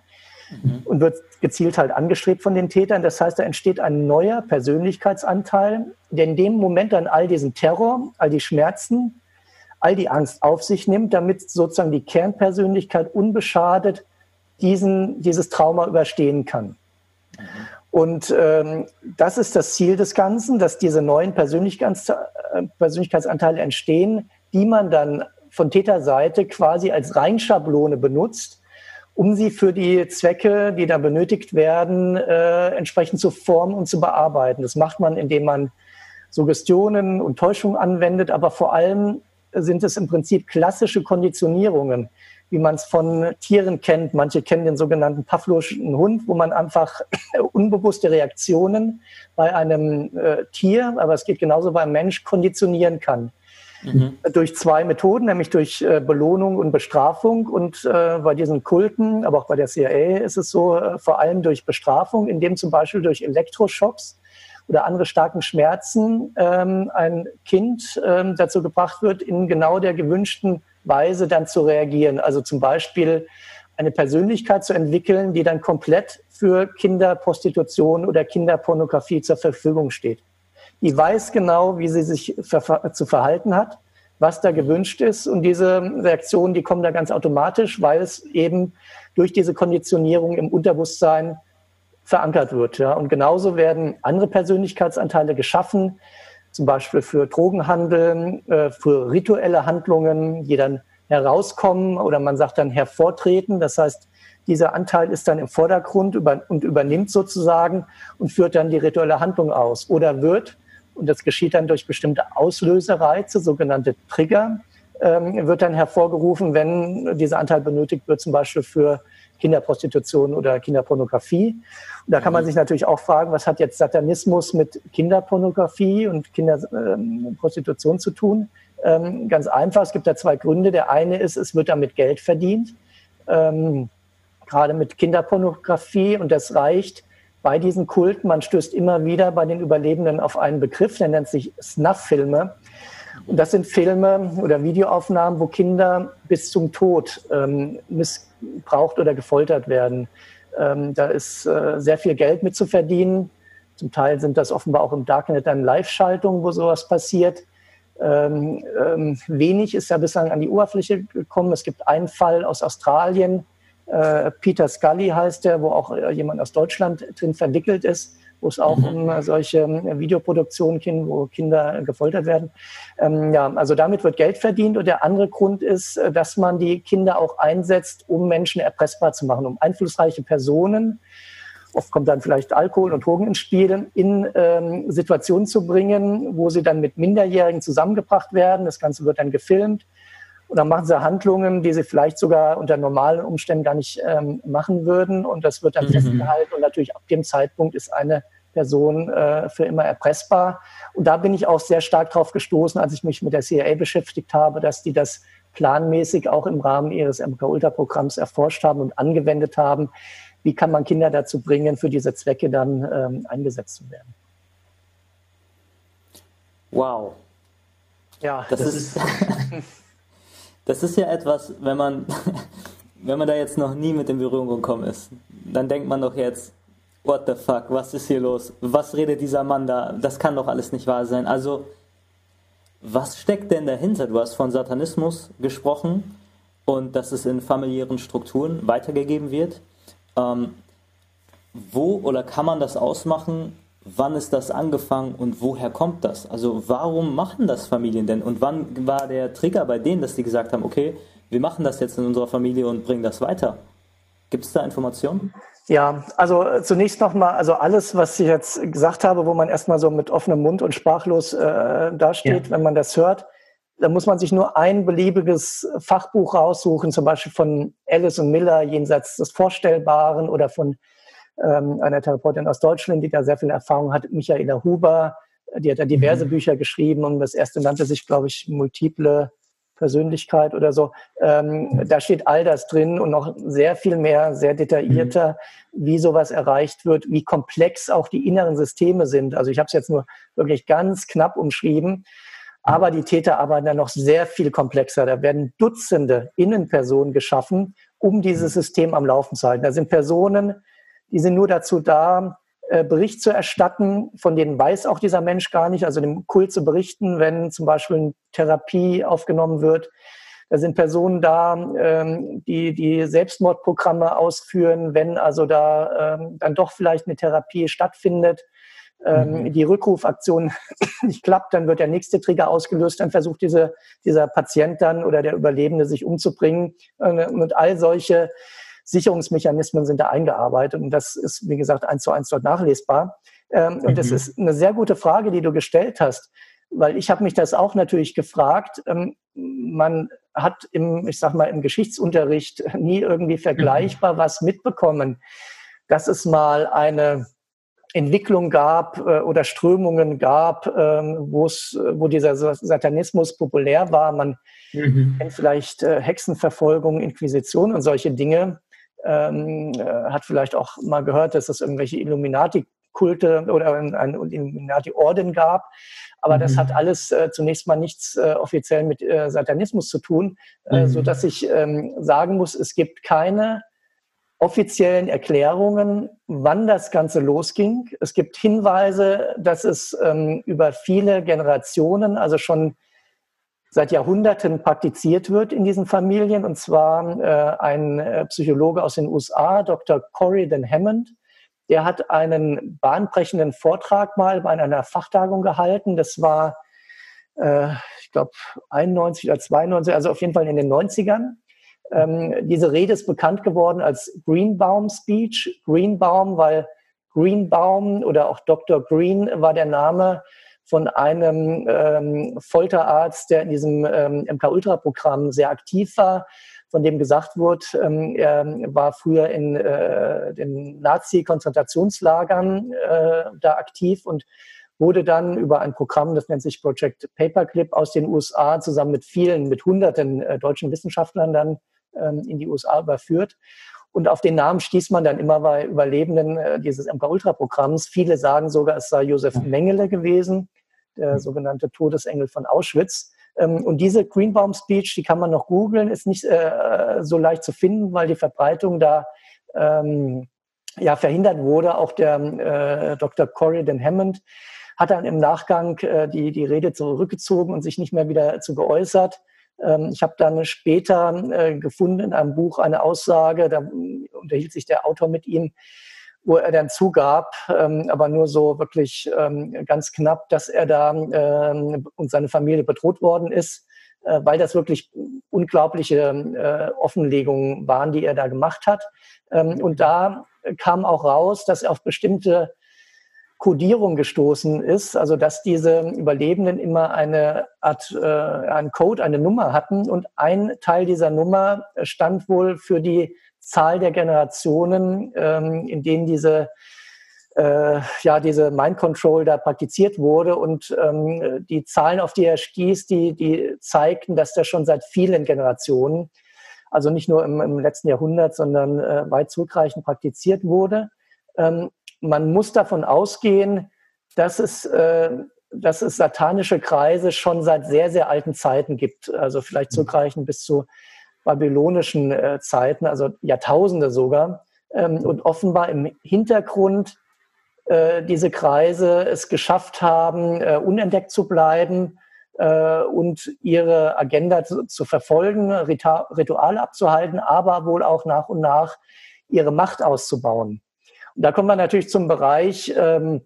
[SPEAKER 2] mhm. und wird gezielt halt angestrebt von den Tätern. Das heißt, da entsteht ein neuer Persönlichkeitsanteil, der in dem Moment dann all diesen Terror, all die Schmerzen, all die Angst auf sich nimmt, damit sozusagen die Kernpersönlichkeit unbeschadet diesen, dieses Trauma überstehen kann. Mhm. Und ähm, das ist das Ziel des Ganzen, dass diese neuen Persönlichkeits äh, Persönlichkeitsanteile entstehen, die man dann von Täterseite quasi als Reinschablone benutzt, um sie für die Zwecke, die da benötigt werden, äh, entsprechend zu formen und zu bearbeiten. Das macht man, indem man Suggestionen und Täuschungen anwendet, aber vor allem sind es im Prinzip klassische Konditionierungen wie man es von Tieren kennt. Manche kennen den sogenannten Pavlovschen Hund, wo man einfach unbewusste Reaktionen bei einem äh, Tier, aber es geht genauso beim Mensch, konditionieren kann. Mhm. Durch zwei Methoden, nämlich durch äh, Belohnung und Bestrafung. Und äh, bei diesen Kulten, aber auch bei der CIA ist es so, äh, vor allem durch Bestrafung, indem zum Beispiel durch Elektroschocks oder andere starken Schmerzen ähm, ein Kind ähm, dazu gebracht wird, in genau der gewünschten Weise dann zu reagieren. Also zum Beispiel eine Persönlichkeit zu entwickeln, die dann komplett für Kinderprostitution oder Kinderpornografie zur Verfügung steht. Die weiß genau, wie sie sich zu verhalten hat, was da gewünscht ist. Und diese Reaktionen, die kommen da ganz automatisch, weil es eben durch diese Konditionierung im Unterbewusstsein verankert wird. Ja. Und genauso werden andere Persönlichkeitsanteile geschaffen, zum Beispiel für Drogenhandel, äh, für rituelle Handlungen, die dann herauskommen oder man sagt dann hervortreten. Das heißt, dieser Anteil ist dann im Vordergrund und übernimmt sozusagen und führt dann die rituelle Handlung aus. Oder wird, und das geschieht dann durch bestimmte Auslösereize, sogenannte Trigger, ähm, wird dann hervorgerufen, wenn dieser Anteil benötigt wird, zum Beispiel für Kinderprostitution oder Kinderpornografie. Und da kann man mhm. sich natürlich auch fragen, was hat jetzt Satanismus mit Kinderpornografie und Kinderprostitution zu tun? Ähm, ganz einfach, es gibt da zwei Gründe. Der eine ist, es wird damit Geld verdient, ähm, gerade mit Kinderpornografie und das reicht bei diesen Kulten. Man stößt immer wieder bei den Überlebenden auf einen Begriff, der nennt sich Snuff-Filme. Und das sind Filme oder Videoaufnahmen, wo Kinder bis zum Tod ähm, missbraucht oder gefoltert werden. Ähm, da ist äh, sehr viel Geld mit zu verdienen. Zum Teil sind das offenbar auch im Darknet dann Live-Schaltungen, wo sowas passiert. Ähm, ähm, wenig ist ja bislang an die Oberfläche gekommen. Es gibt einen Fall aus Australien, äh, Peter Scully heißt der, wo auch äh, jemand aus Deutschland drin verwickelt ist wo es auch mhm. um solche ähm, Videoproduktionen geht, wo Kinder gefoltert werden. Ähm, ja, also damit wird Geld verdient. Und der andere Grund ist, äh, dass man die Kinder auch einsetzt, um Menschen erpressbar zu machen, um einflussreiche Personen, oft kommt dann vielleicht Alkohol und Drogen ins Spiel, in ähm, Situationen zu bringen, wo sie dann mit Minderjährigen zusammengebracht werden. Das Ganze wird dann gefilmt. Und dann machen sie Handlungen, die sie vielleicht sogar unter normalen Umständen gar nicht ähm, machen würden. Und das wird dann mhm. festgehalten. Und natürlich ab dem Zeitpunkt ist eine Person äh, für immer erpressbar. Und da bin ich auch sehr stark drauf gestoßen, als ich mich mit der CIA beschäftigt habe, dass die das planmäßig auch im Rahmen ihres MK-Ultra-Programms erforscht haben und angewendet haben. Wie kann man Kinder dazu bringen, für diese Zwecke dann ähm, eingesetzt zu werden?
[SPEAKER 3] Wow. Ja, das, das ist, das ist ja etwas, wenn man, wenn man da jetzt noch nie mit in Berührung gekommen ist, dann denkt man doch jetzt, what the fuck, was ist hier los? Was redet dieser Mann da? Das kann doch alles nicht wahr sein. Also, was steckt denn dahinter? Du hast von Satanismus gesprochen und dass es in familiären Strukturen weitergegeben wird. Ähm, wo oder kann man das ausmachen? Wann ist das angefangen und woher kommt das? Also warum machen das Familien denn? Und wann war der Trigger bei denen, dass die gesagt haben, okay, wir machen das jetzt in unserer Familie und bringen das weiter? Gibt es da Informationen?
[SPEAKER 2] Ja, also äh, zunächst nochmal, also alles, was ich jetzt gesagt habe, wo man erstmal so mit offenem Mund und sprachlos äh, dasteht, ja. wenn man das hört, da muss man sich nur ein beliebiges Fachbuch raussuchen, zum Beispiel von Alice und Miller, jenseits des Vorstellbaren, oder von ähm, einer Therapeutin aus Deutschland, die da sehr viel Erfahrung hat, Michaela Huber, die hat da diverse mhm. Bücher geschrieben und das erste nannte sich, glaube ich, Multiple Persönlichkeit oder so. Ähm, da steht all das drin und noch sehr viel mehr, sehr detaillierter, mhm. wie sowas erreicht wird, wie komplex auch die inneren Systeme sind. Also ich habe es jetzt nur wirklich ganz knapp umschrieben. Aber die Täter arbeiten dann noch sehr viel komplexer. Da werden Dutzende Innenpersonen geschaffen, um dieses mhm. System am Laufen zu halten. Da sind Personen, die sind nur dazu da, äh, Bericht zu erstatten, von denen weiß auch dieser Mensch gar nicht, also dem Kult zu berichten, wenn zum Beispiel eine Therapie aufgenommen wird. Da sind Personen da, ähm, die die Selbstmordprogramme ausführen, wenn also da ähm, dann doch vielleicht eine Therapie stattfindet ähm, mhm. die Rückrufaktion nicht klappt, dann wird der nächste Trigger ausgelöst, dann versucht diese, dieser Patient dann oder der Überlebende sich umzubringen. Und all solche Sicherungsmechanismen sind da eingearbeitet und das ist, wie gesagt, eins zu eins dort nachlesbar. Ähm, mhm. Und das ist eine sehr gute Frage, die du gestellt hast, weil ich habe mich das auch natürlich gefragt. Ähm, man hat im, ich sag mal, im Geschichtsunterricht nie irgendwie vergleichbar mhm. was mitbekommen, dass es mal eine Entwicklung gab äh, oder Strömungen gab, ähm, wo es, wo dieser Satanismus populär war. Man mhm. kennt vielleicht äh, Hexenverfolgung, Inquisition und solche Dinge. Ähm, äh, hat vielleicht auch mal gehört, dass es irgendwelche Illuminati-Kulte oder ein, ein Illuminati-Orden gab. Aber mhm. das hat alles äh, zunächst mal nichts äh, offiziell mit äh, Satanismus zu tun, äh, mhm. so dass ich ähm, sagen muss, es gibt keine offiziellen Erklärungen, wann das Ganze losging. Es gibt Hinweise, dass es ähm, über viele Generationen, also schon seit Jahrhunderten praktiziert wird in diesen Familien. Und zwar äh, ein äh, Psychologe aus den USA, Dr. Corridon Hammond, der hat einen bahnbrechenden Vortrag mal bei einer Fachtagung gehalten. Das war, äh, ich glaube, 91 oder 92, also auf jeden Fall in den 90ern. Ähm, diese Rede ist bekannt geworden als Greenbaum Speech. Greenbaum, weil Greenbaum oder auch Dr. Green war der Name von einem ähm, Folterarzt, der in diesem ähm, MK-Ultra-Programm sehr aktiv war, von dem gesagt wurde, ähm, er war früher in äh, den Nazi-Konzentrationslagern äh, da aktiv und wurde dann über ein Programm, das nennt sich Project Paperclip aus den USA, zusammen mit vielen, mit hunderten äh, deutschen Wissenschaftlern dann ähm, in die USA überführt. Und auf den Namen stieß man dann immer bei Überlebenden äh, dieses MK-Ultra-Programms. Viele sagen sogar, es sei Josef Mengele gewesen, der sogenannte Todesengel von Auschwitz. Ähm, und diese Greenbaum-Speech, die kann man noch googeln, ist nicht äh, so leicht zu finden, weil die Verbreitung da ähm, ja, verhindert wurde. Auch der äh, Dr. Corridon Hammond hat dann im Nachgang äh, die, die Rede zurückgezogen und sich nicht mehr wieder zu geäußert. Ähm, ich habe dann später äh, gefunden in einem Buch eine Aussage, da unterhielt sich der Autor mit ihm, wo er dann zugab, ähm, aber nur so wirklich ähm, ganz knapp, dass er da und seine Familie bedroht worden ist, äh, weil das wirklich unglaubliche äh, Offenlegungen waren, die er da gemacht hat. und da kam auch raus, dass er auf bestimmte Codierung gestoßen ist, also dass diese Überlebenden immer eine Art, äh, einen Code, eine Nummer hatten und ein Teil dieser Nummer stand wohl für die Zahl der Generationen, ähm, in denen diese äh, ja diese Mind Control da praktiziert wurde und ähm, die Zahlen, auf die er stieß, die die zeigten, dass das schon seit vielen Generationen, also nicht nur im, im letzten Jahrhundert, sondern äh, weit zurückreichend praktiziert wurde. Ähm, man muss davon ausgehen, dass es, äh, dass es satanische Kreise schon seit sehr, sehr alten Zeiten gibt. Also vielleicht mhm. zurückreichend bis zu babylonischen äh, Zeiten, also Jahrtausende sogar. Ähm, und offenbar im Hintergrund äh, diese Kreise es geschafft haben, äh, unentdeckt zu bleiben äh, und ihre Agenda zu, zu verfolgen, Rituale abzuhalten, aber wohl auch nach und nach ihre Macht auszubauen. Und da kommt man natürlich zum Bereich, ähm,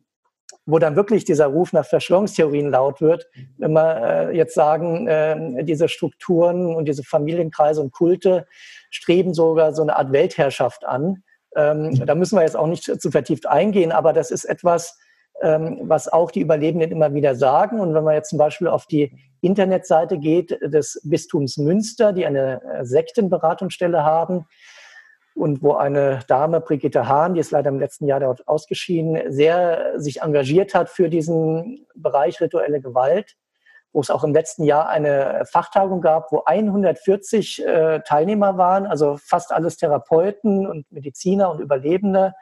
[SPEAKER 2] wo dann wirklich dieser Ruf nach Verschwörungstheorien laut wird, wenn wir äh, jetzt sagen, äh, diese Strukturen und diese Familienkreise und Kulte streben sogar so eine Art Weltherrschaft an. Ähm, da müssen wir jetzt auch nicht zu vertieft eingehen, aber das ist etwas, ähm, was auch die Überlebenden immer wieder sagen. Und wenn man jetzt zum Beispiel auf die Internetseite geht des Bistums Münster, die eine äh, Sektenberatungsstelle haben, und wo eine Dame, Brigitte Hahn, die ist leider im letzten Jahr dort ausgeschieden, sehr sich engagiert hat für diesen Bereich rituelle Gewalt, wo es auch im letzten Jahr eine Fachtagung gab, wo 140 äh, Teilnehmer waren, also fast alles Therapeuten und Mediziner und Überlebende,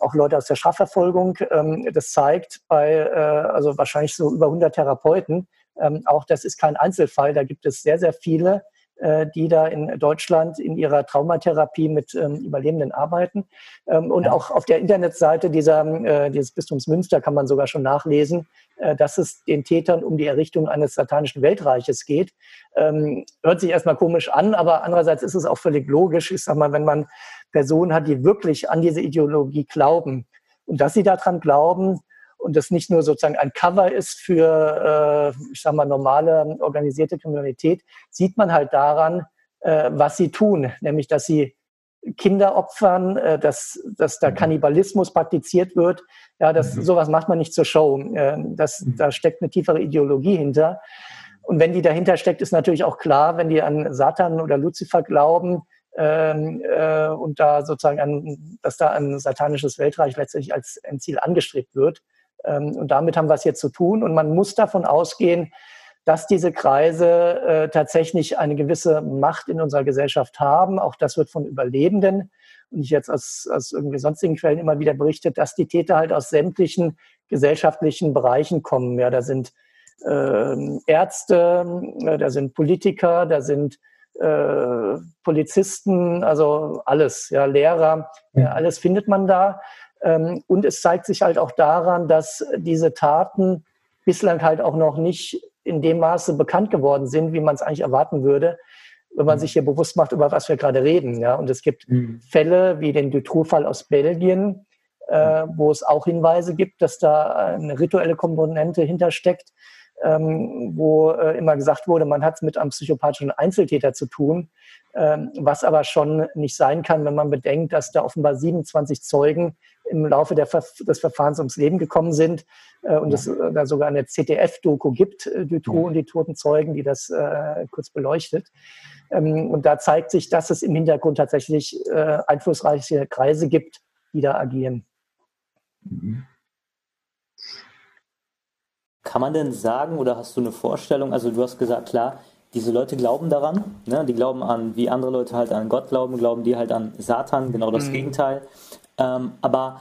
[SPEAKER 2] auch Leute aus der Strafverfolgung. Ähm, das zeigt bei, äh, also wahrscheinlich so über 100 Therapeuten, ähm, auch das ist kein Einzelfall, da gibt es sehr, sehr viele, die da in Deutschland in ihrer Traumatherapie mit ähm, Überlebenden arbeiten. Ähm, und auch auf der Internetseite dieser, äh, dieses Bistums Münster kann man sogar schon nachlesen, äh, dass es den Tätern um die Errichtung eines satanischen Weltreiches geht. Ähm, hört sich erstmal komisch an, aber andererseits ist es auch völlig logisch. Ich sag mal, wenn man Personen hat, die wirklich an diese Ideologie glauben und dass sie daran glauben, und das nicht nur sozusagen ein Cover ist für, äh, ich sage mal, normale organisierte Kriminalität, sieht man halt daran, äh, was sie tun, nämlich dass sie Kinder opfern, äh, dass, dass da mhm. Kannibalismus praktiziert wird. Ja, das, mhm. sowas macht man nicht zur Show. Äh, das, mhm. da steckt eine tiefere Ideologie hinter. Und wenn die dahinter steckt, ist natürlich auch klar, wenn die an Satan oder Luzifer glauben, ähm, äh, und da sozusagen an, dass da ein satanisches Weltreich letztlich als ein Ziel angestrebt wird, und damit haben wir es jetzt zu tun. Und man muss davon ausgehen, dass diese Kreise äh, tatsächlich eine gewisse Macht in unserer Gesellschaft haben. Auch das wird von Überlebenden und ich jetzt aus, aus irgendwie sonstigen Quellen immer wieder berichtet, dass die Täter halt aus sämtlichen gesellschaftlichen Bereichen kommen. Ja, da sind äh, Ärzte, äh, da sind Politiker, da sind äh, Polizisten, also alles, ja, Lehrer, ja, alles findet man da. Ähm, und es zeigt sich halt auch daran, dass diese Taten bislang halt auch noch nicht in dem Maße bekannt geworden sind, wie man es eigentlich erwarten würde, wenn man mhm. sich hier bewusst macht, über was wir gerade reden. Ja? Und es gibt mhm. Fälle wie den Dutroux-Fall aus Belgien, äh, wo es auch Hinweise gibt, dass da eine rituelle Komponente hintersteckt, ähm, wo äh, immer gesagt wurde, man hat es mit einem psychopathischen Einzeltäter zu tun, was aber schon nicht sein kann, wenn man bedenkt, dass da offenbar 27 Zeugen im Laufe der, des Verfahrens ums Leben gekommen sind äh, und ja. es äh, da sogar eine ZDF-Doku gibt, äh, Dutroux ja. und die toten Zeugen, die das äh, kurz beleuchtet. Ähm, und da zeigt sich, dass es im Hintergrund tatsächlich äh, einflussreiche Kreise gibt, die da agieren. Mhm.
[SPEAKER 3] Kann man denn sagen oder hast du eine Vorstellung? Also du hast gesagt, klar, diese Leute glauben daran, ne? die glauben an, wie andere Leute halt an Gott glauben, glauben die halt an Satan, genau das mhm. Gegenteil. Ähm, aber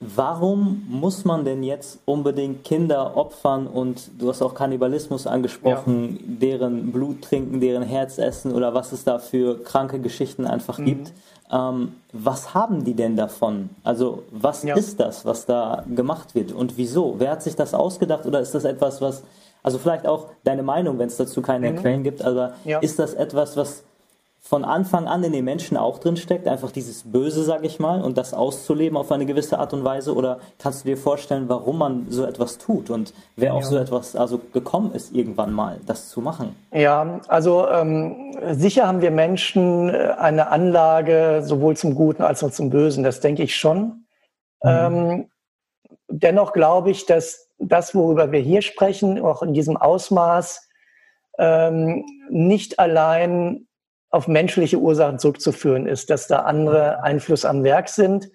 [SPEAKER 3] warum muss man denn jetzt unbedingt Kinder opfern und du hast auch Kannibalismus angesprochen, ja. deren Blut trinken, deren Herz essen oder was es da für kranke Geschichten einfach mhm. gibt? Ähm, was haben die denn davon? Also was ja. ist das, was da gemacht wird und wieso? Wer hat sich das ausgedacht oder ist das etwas, was, also vielleicht auch deine Meinung, wenn es dazu keine mhm. Quellen gibt, aber ja. ist das etwas, was von Anfang an in den Menschen auch drin steckt, einfach dieses Böse, sag ich mal, und das auszuleben auf eine gewisse Art und Weise? Oder kannst du dir vorstellen, warum man so etwas tut und wer ja. auf so etwas also gekommen ist, irgendwann mal das zu machen?
[SPEAKER 2] Ja, also ähm, sicher haben wir Menschen äh, eine Anlage sowohl zum Guten als auch zum Bösen, das denke ich schon. Mhm. Ähm, dennoch glaube ich, dass das, worüber wir hier sprechen, auch in diesem Ausmaß, ähm, nicht allein auf menschliche Ursachen zurückzuführen ist, dass da andere Einflüsse am Werk sind.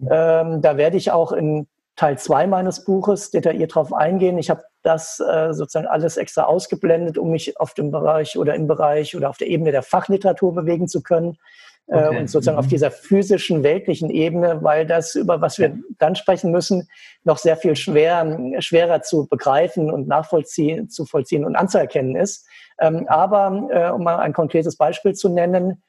[SPEAKER 2] Ähm, da werde ich auch in Teil 2 meines Buches detailliert drauf eingehen. Ich habe das äh, sozusagen alles extra ausgeblendet, um mich auf dem Bereich oder im Bereich oder auf der Ebene der Fachliteratur bewegen zu können. Äh, okay. und sozusagen mhm. auf dieser physischen, weltlichen Ebene, weil das, über was wir dann sprechen müssen, noch sehr viel schwer, schwerer zu begreifen und nachvollziehen, zu vollziehen und anzuerkennen ist. Ähm, aber äh, um mal ein konkretes Beispiel zu nennen,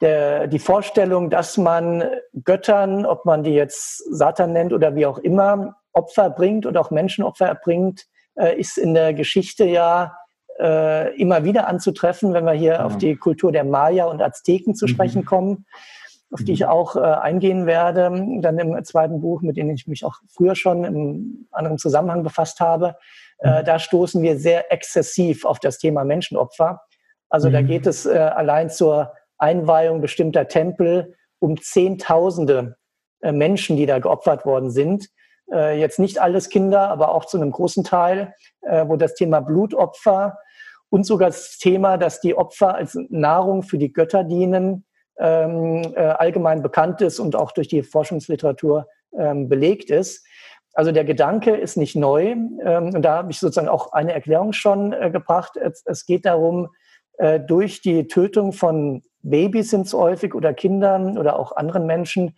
[SPEAKER 2] der, die Vorstellung, dass man Göttern, ob man die jetzt Satan nennt oder wie auch immer, Opfer bringt und auch Menschenopfer erbringt, äh, ist in der Geschichte ja äh, immer wieder anzutreffen, wenn wir hier ja. auf die Kultur der Maya und Azteken zu mhm. sprechen kommen, auf die ich mhm. auch äh, eingehen werde, dann im zweiten Buch, mit dem ich mich auch früher schon im anderen Zusammenhang befasst habe. Äh, mhm. da stoßen wir sehr exzessiv auf das Thema Menschenopfer. Also mhm. da geht es äh, allein zur Einweihung bestimmter Tempel um Zehntausende äh, Menschen, die da geopfert worden sind. Äh, jetzt nicht alles Kinder, aber auch zu einem großen Teil, äh, wo das Thema Blutopfer und sogar das Thema, dass die Opfer als Nahrung für die Götter dienen, ähm, äh, allgemein bekannt ist und auch durch die Forschungsliteratur ähm, belegt ist. Also der Gedanke ist nicht neu. Ähm, und da habe ich sozusagen auch eine Erklärung schon äh, gebracht. Es, es, geht darum, äh, durch die Tötung von Babys sind es häufig oder Kindern oder auch anderen Menschen,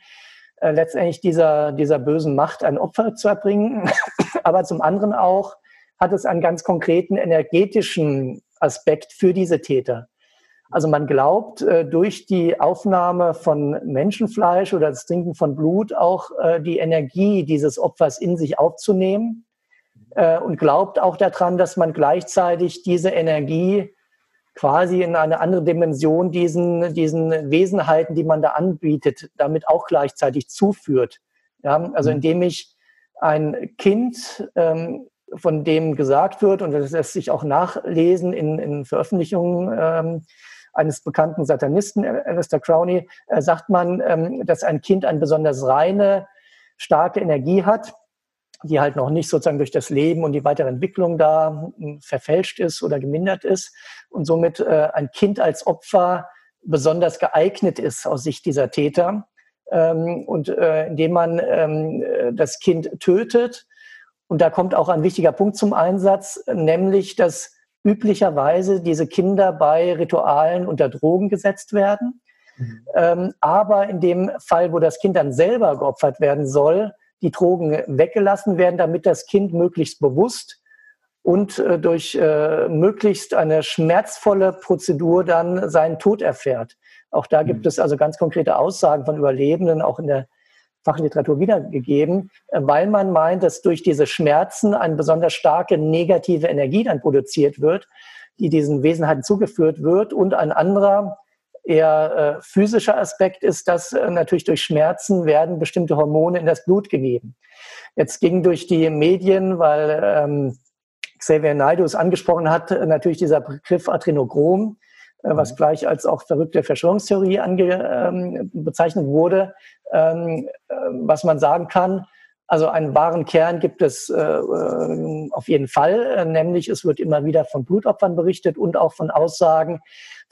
[SPEAKER 2] äh, letztendlich dieser, dieser bösen Macht ein Opfer zu erbringen. Aber zum anderen auch hat es einen ganz konkreten energetischen Aspekt für diese Täter. Also man glaubt, äh, durch die Aufnahme von Menschenfleisch oder das Trinken von Blut auch äh, die Energie dieses Opfers in sich aufzunehmen und glaubt auch daran, dass man gleichzeitig diese Energie quasi in eine andere Dimension diesen, diesen Wesenheiten, die man da anbietet, damit auch gleichzeitig zuführt. Ja, also mhm. indem ich ein Kind, ähm, von dem gesagt wird, und das lässt sich auch nachlesen in, in Veröffentlichungen ähm, eines bekannten Satanisten, Alistair Crowley, äh, sagt man, ähm, dass ein Kind eine besonders reine, starke Energie hat, die halt noch nicht sozusagen durch das Leben und die weitere Entwicklung da hm, verfälscht ist oder gemindert ist und somit äh, ein Kind als Opfer besonders geeignet ist aus Sicht dieser Täter. Ähm, und äh, indem man ähm, das Kind tötet, und da kommt auch ein wichtiger Punkt zum Einsatz, nämlich dass üblicherweise diese Kinder bei Ritualen unter Drogen gesetzt werden. Mhm. Ähm, aber in dem Fall, wo das Kind dann selber geopfert werden soll, die Drogen weggelassen werden, damit das Kind möglichst bewusst und äh, durch äh, möglichst eine schmerzvolle Prozedur dann seinen Tod erfährt. Auch da gibt mhm. es also ganz konkrete Aussagen von Überlebenden, auch in der Fachliteratur wiedergegeben, äh, weil man meint, dass durch diese Schmerzen eine besonders starke negative Energie dann produziert wird, die diesen Wesenheiten zugeführt wird. Und ein anderer, eher äh, physischer Aspekt ist, dass äh, natürlich durch Schmerzen werden bestimmte Hormone in das Blut gegeben. Jetzt ging durch die Medien, weil ähm, Xavier Naidoo es angesprochen hat, natürlich dieser Begriff Adrenochrom, äh, was mhm. gleich als auch verrückte Verschwörungstheorie ange, ähm, bezeichnet wurde. Ähm, äh, was man sagen kann, also einen wahren Kern gibt es äh, äh auf jeden Fall, äh, nämlich es wird immer wieder von Blutopfern berichtet und auch von Aussagen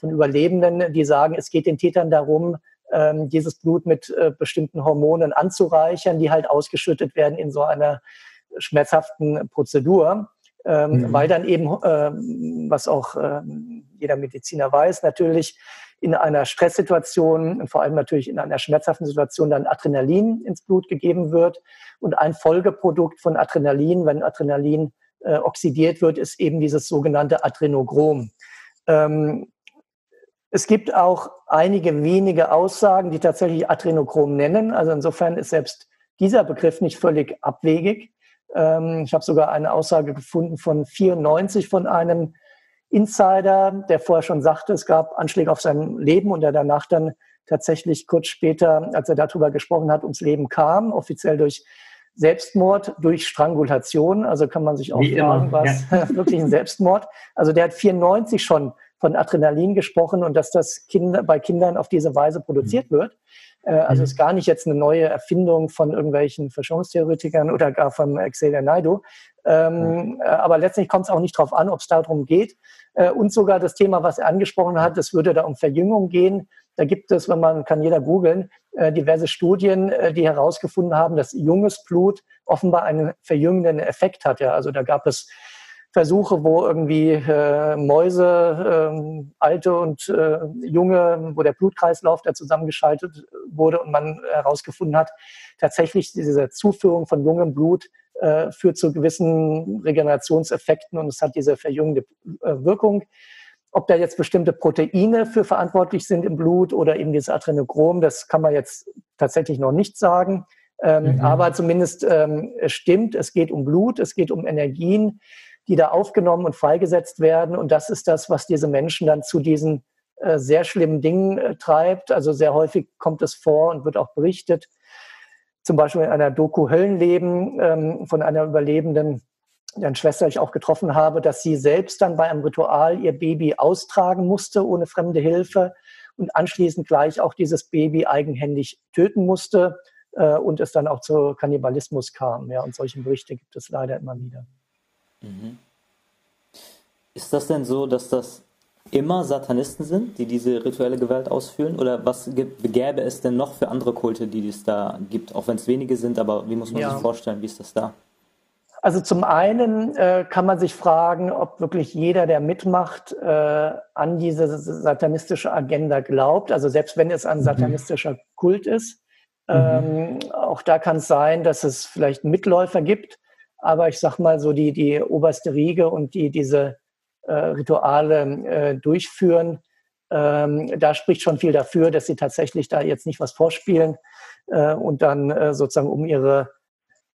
[SPEAKER 2] von Überlebenden, die sagen, es geht den Tätern darum, ähm, dieses Blut mit äh, bestimmten Hormonen anzureichern, die halt ausgeschüttet werden in so einer schmerzhaften Prozedur. Ähm, mhm. Weil dann eben, ähm, was auch jeder Mediziner weiß, natürlich in einer Stresssituation und vor allem natürlich in einer schmerzhaften Situation dann Adrenalin ins Blut gegeben wird. Und ein Folgeprodukt von Adrenalin, wenn Adrenalin äh, oxidiert wird, ist eben dieses sogenannte Adrenochrom. Ähm, es gibt auch einige wenige Aussagen, die tatsächlich Adrenochrom nennen. Also insofern ist selbst dieser Begriff nicht völlig abwegig. Ähm, ich habe sogar eine Aussage gefunden von 94 von einem Insider, der vorher schon sagte, es gab Anschläge auf sein Leben und er danach dann tatsächlich kurz später, als er darüber gesprochen hat, ums Leben kam, offiziell durch Selbstmord, durch Strangulation. Also kann man sich auch Wie fragen, was ja. wirklich ein Selbstmord. Also der hat 94 schon von Adrenalin gesprochen und dass das Kinder, bei Kindern auf diese Weise produziert mhm. wird. Äh, also mhm. ist gar nicht jetzt eine neue Erfindung von irgendwelchen Verschwörungstheoretikern oder gar von Xavier Naidoo. Ähm, äh, aber letztlich kommt es auch nicht darauf an, ob es darum geht. Äh, und sogar das Thema, was er angesprochen hat, es würde da um Verjüngung gehen. Da gibt es, wenn man kann jeder googeln, äh, diverse Studien, äh, die herausgefunden haben, dass junges Blut offenbar einen verjüngenden Effekt hat. Ja, also da gab es Versuche, wo irgendwie äh, Mäuse, äh, alte und äh, junge, wo der Blutkreislauf da zusammengeschaltet wurde und man herausgefunden hat, tatsächlich diese Zuführung von jungem Blut äh, führt zu gewissen Regenerationseffekten und es hat diese verjüngende äh, Wirkung. Ob da jetzt bestimmte Proteine für verantwortlich sind im Blut oder eben dieses Adrenochrom, das kann man jetzt tatsächlich noch nicht sagen. Ähm, mhm. Aber zumindest ähm, es stimmt, es geht um Blut, es geht um Energien, die da aufgenommen und freigesetzt werden. Und das ist das, was diese Menschen dann zu diesen äh, sehr schlimmen Dingen äh, treibt. Also sehr häufig kommt es vor und wird auch berichtet. Zum Beispiel in einer Doku Höllenleben ähm, von einer Überlebenden, deren Schwester ich auch getroffen habe, dass sie selbst dann bei einem Ritual ihr Baby austragen musste ohne fremde Hilfe und anschließend gleich auch dieses Baby eigenhändig töten musste äh, und es dann auch zu Kannibalismus kam. Ja, und solche Berichte gibt es leider immer wieder. Mhm.
[SPEAKER 3] Ist das denn so, dass das immer Satanisten sind, die diese rituelle Gewalt ausführen? Oder was gäbe es denn noch für andere Kulte, die es da gibt? Auch wenn es wenige sind, aber wie muss man ja. sich vorstellen? Wie ist das da?
[SPEAKER 2] Also zum einen äh, kann man sich fragen, ob wirklich jeder, der mitmacht, äh, an diese satanistische Agenda glaubt. Also selbst wenn es ein mhm. satanistischer Kult ist. Mhm. Ähm, auch da kann es sein, dass es vielleicht Mitläufer gibt. Aber ich sag mal so, die, die oberste Riege und die diese äh, Rituale äh, durchführen, ähm, da spricht schon viel dafür, dass sie tatsächlich da jetzt nicht was vorspielen äh, und dann äh, sozusagen um ihre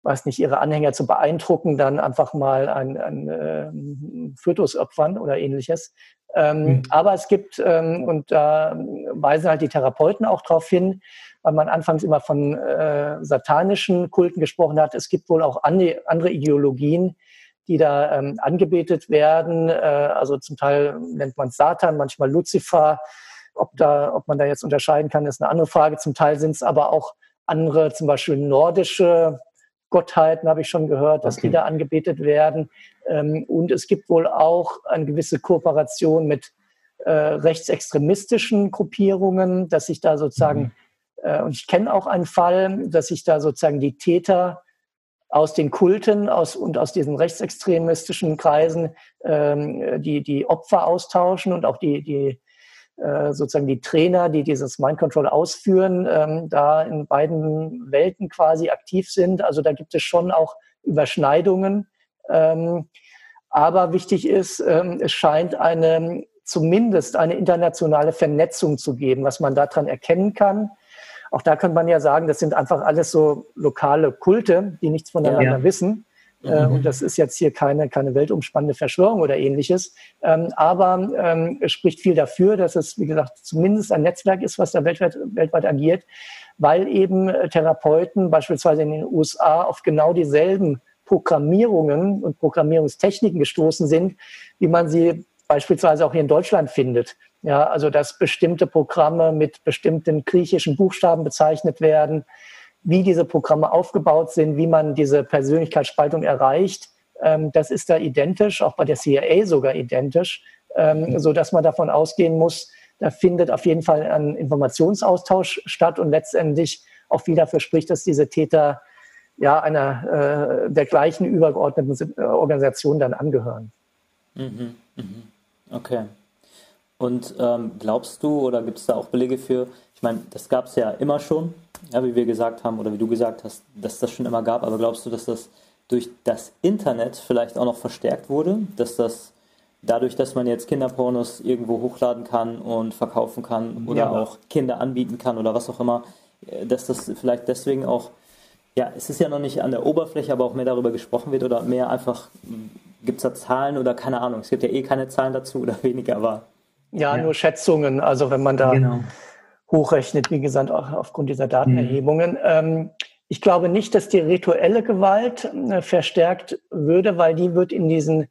[SPEAKER 2] weiß nicht, ihre Anhänger zu beeindrucken, dann einfach mal ein, ein, ein Fötus opfern oder ähnliches. Ähm, mhm. Aber es gibt, ähm, und da weisen halt die Therapeuten auch darauf hin, weil man anfangs immer von äh, satanischen Kulten gesprochen hat, es gibt wohl auch andere, andere Ideologien, die da ähm, angebetet werden. Äh, also zum Teil nennt man Satan, manchmal Luzifer. Ob, da, ob man da jetzt unterscheiden kann, ist eine andere Frage. Zum Teil sind es aber auch andere, zum Beispiel nordische Gottheiten, habe ich schon gehört, dass okay. die da angebetet werden. Ähm, und es gibt wohl auch eine gewisse Kooperation mit äh, rechtsextremistischen Gruppierungen, dass sich da sozusagen, mhm. äh, und ich kenne auch einen Fall, dass sich da sozusagen die Täter aus den Kulten aus, und aus diesen rechtsextremistischen Kreisen ähm, die, die Opfer austauschen und auch die, die sozusagen die Trainer, die dieses Mind Control ausführen, ähm, da in beiden Welten quasi aktiv sind. Also da gibt es schon auch Überschneidungen. Ähm, aber wichtig ist, ähm, es scheint eine zumindest eine internationale Vernetzung zu geben, was man daran erkennen kann. Auch da könnte man ja sagen, das sind einfach alles so lokale Kulte, die nichts voneinander ja. wissen. Äh, mhm. Und das ist jetzt hier keine, keine weltumspannende Verschwörung oder ähnliches. Ähm, aber ähm, es spricht viel dafür, dass es, wie gesagt, zumindest ein Netzwerk ist, was da weltweit, weltweit agiert, weil eben äh, Therapeuten beispielsweise in den USA auf genau dieselben Programmierungen und Programmierungstechniken gestoßen sind, wie man sie beispielsweise auch hier in Deutschland findet. Ja, also dass bestimmte Programme mit bestimmten griechischen Buchstaben bezeichnet werden, wie diese Programme aufgebaut sind, wie man diese Persönlichkeitsspaltung erreicht. Ähm, das ist da identisch, auch bei der CIA sogar identisch, ähm, mhm. so dass man davon ausgehen muss, da findet auf jeden Fall ein Informationsaustausch statt und letztendlich auch viel dafür spricht, dass diese Täter ja einer äh, der gleichen übergeordneten äh, Organisation dann angehören.
[SPEAKER 3] Mhm, mhm. Okay. Und ähm, glaubst du oder gibt es da auch Belege für, ich meine, das gab es ja immer schon, ja, wie wir gesagt haben oder wie du gesagt hast, dass das schon immer gab, aber glaubst du, dass das durch das Internet vielleicht auch noch verstärkt wurde, dass das dadurch, dass man jetzt Kinderpornos irgendwo hochladen kann und verkaufen kann oder ja. auch Kinder anbieten kann oder was auch immer, äh, dass das vielleicht deswegen auch, ja, es ist ja noch nicht an der Oberfläche, aber auch mehr darüber gesprochen wird oder mehr einfach, gibt es da Zahlen oder keine Ahnung, es gibt ja eh keine Zahlen dazu oder weniger, aber.
[SPEAKER 2] Ja, ja. nur Schätzungen, also wenn man da. Genau hochrechnet, wie gesagt, auch aufgrund dieser Datenerhebungen. Mhm. Ähm, ich glaube nicht, dass die rituelle Gewalt äh, verstärkt würde, weil die wird in diesen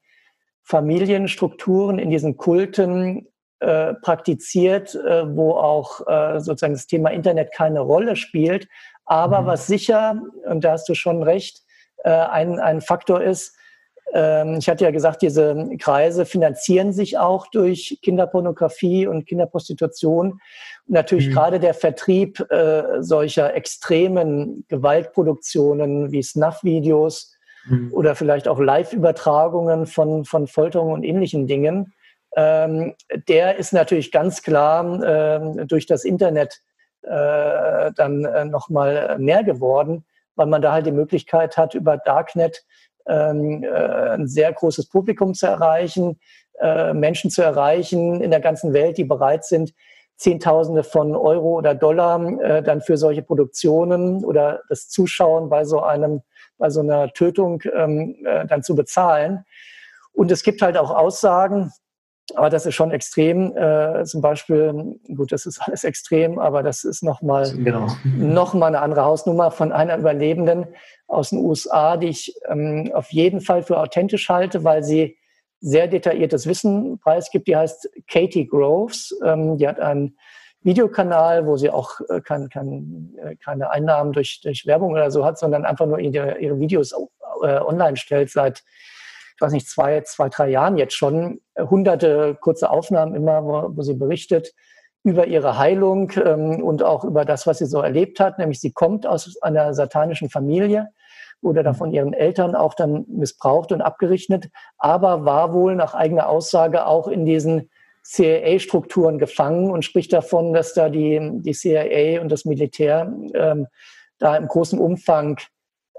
[SPEAKER 2] Familienstrukturen, in diesen Kulten äh, praktiziert, äh, wo auch äh, sozusagen das Thema Internet keine Rolle spielt. Aber mhm. was sicher, und da hast du schon recht, äh, ein, ein Faktor ist, ich hatte ja gesagt, diese Kreise finanzieren sich auch durch Kinderpornografie und Kinderprostitution. Und natürlich mhm. gerade der Vertrieb äh, solcher extremen Gewaltproduktionen wie Snuff-Videos mhm. oder vielleicht auch Live-Übertragungen von, von Folterungen und ähnlichen Dingen, ähm, der ist natürlich ganz klar äh, durch das Internet äh, dann äh, nochmal mehr geworden, weil man da halt die Möglichkeit hat, über Darknet ähm, äh, ein sehr großes Publikum zu erreichen, äh, Menschen zu erreichen in der ganzen Welt, die bereit sind, Zehntausende von Euro oder Dollar äh, dann für solche Produktionen oder das Zuschauen bei so einem, bei so einer Tötung ähm, äh, dann zu bezahlen. Und es gibt halt auch Aussagen, aber das ist schon extrem. Äh, zum Beispiel, gut, das ist alles extrem, aber das ist nochmal genau. noch mal eine andere Hausnummer von einer Überlebenden aus den USA, die ich ähm, auf jeden Fall für authentisch halte, weil sie sehr detailliertes Wissen preisgibt. Die heißt Katie Groves. Ähm, die hat ein Videokanal, wo sie auch äh, kein, kein, äh, keine Einnahmen durch, durch Werbung oder so hat, sondern einfach nur ihre, ihre Videos äh, online stellt seit, ich weiß nicht, zwei, zwei, drei Jahren jetzt schon. Hunderte kurze Aufnahmen immer, wo, wo sie berichtet über ihre Heilung ähm, und auch über das, was sie so erlebt hat. Nämlich sie kommt aus einer satanischen Familie, wurde da von ihren Eltern auch dann missbraucht und abgerichtet, aber war wohl nach eigener Aussage auch in diesen CIA-Strukturen gefangen und spricht davon, dass da die, die CIA und das Militär ähm, da im großen Umfang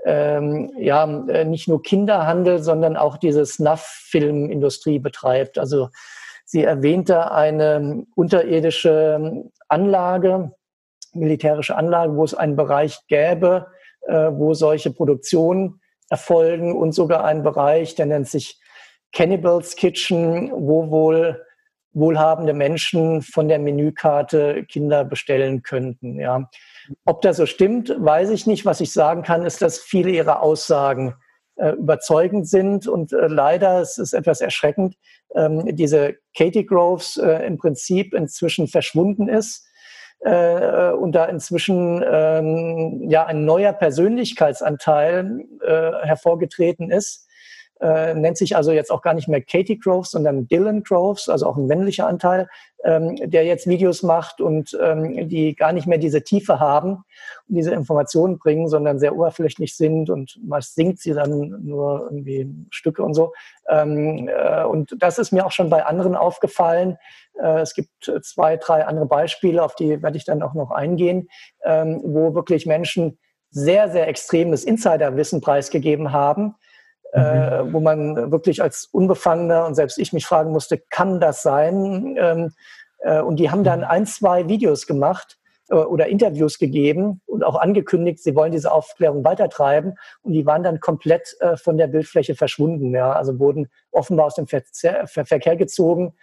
[SPEAKER 2] ähm, ja äh, nicht nur Kinderhandel, sondern auch diese Snuff-Filmindustrie betreibt. Also sie erwähnte eine unterirdische Anlage, militärische Anlage, wo es einen Bereich gäbe, äh, wo solche Produktionen erfolgen und sogar einen Bereich, der nennt sich Cannibals Kitchen, wo wohl wohlhabende Menschen von der Menükarte Kinder bestellen könnten. Ja. Ob das so stimmt, weiß ich nicht. Was ich sagen kann, ist, dass viele ihrer Aussagen äh, überzeugend sind und äh, leider, es ist etwas erschreckend, ähm, diese Katie Groves äh, im Prinzip inzwischen verschwunden ist äh, und da inzwischen ähm, ja ein neuer Persönlichkeitsanteil äh, hervorgetreten ist äh, nennt sich also jetzt auch gar nicht mehr Katie Groves, sondern Dylan Groves, also auch ein männlicher Anteil, ähm, der jetzt Videos macht und ähm, die gar nicht mehr diese Tiefe haben und diese Informationen bringen, sondern sehr oberflächlich sind und meist singt sie dann nur irgendwie Stücke und so. Ähm, äh, und das ist mir auch schon bei anderen aufgefallen. Äh, es gibt zwei, drei andere Beispiele, auf die werde ich dann auch noch eingehen, ähm, wo wirklich Menschen sehr, sehr extremes Insiderwissen preisgegeben haben äh, mhm. wo man wirklich als Unbefangener und selbst ich mich fragen musste, kann das sein? Ähm, äh, und die haben dann ein, zwei Videos gemacht äh, oder Interviews gegeben und auch angekündigt, sie wollen diese Aufklärung weitertreiben. Und die waren dann komplett äh, von der Bildfläche verschwunden. Ja? Also wurden offenbar aus dem Verzehr, Ver Verkehr gezogen.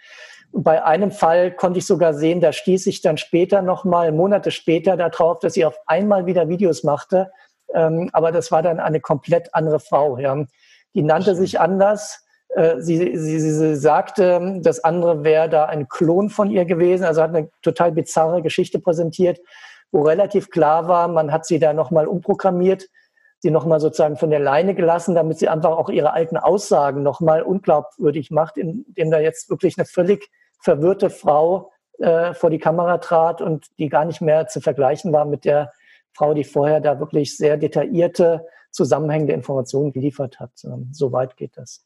[SPEAKER 2] Und bei einem Fall konnte ich sogar sehen, da stieß ich dann später nochmal, Monate später, darauf, dass sie auf einmal wieder Videos machte. Ähm, aber das war dann eine komplett andere Frau. Ja die nannte sich anders. Äh, sie, sie, sie sagte, das andere wäre da ein Klon von ihr gewesen, also hat eine total bizarre Geschichte präsentiert, wo relativ klar war, man hat sie da nochmal umprogrammiert, sie nochmal sozusagen von der Leine gelassen, damit sie einfach auch ihre alten Aussagen nochmal unglaubwürdig macht, indem da jetzt wirklich eine völlig verwirrte Frau äh, vor die Kamera trat und die gar nicht mehr zu vergleichen war mit der Frau, die vorher da wirklich sehr detaillierte zusammenhängende Informationen geliefert hat. Ähm, so weit geht das.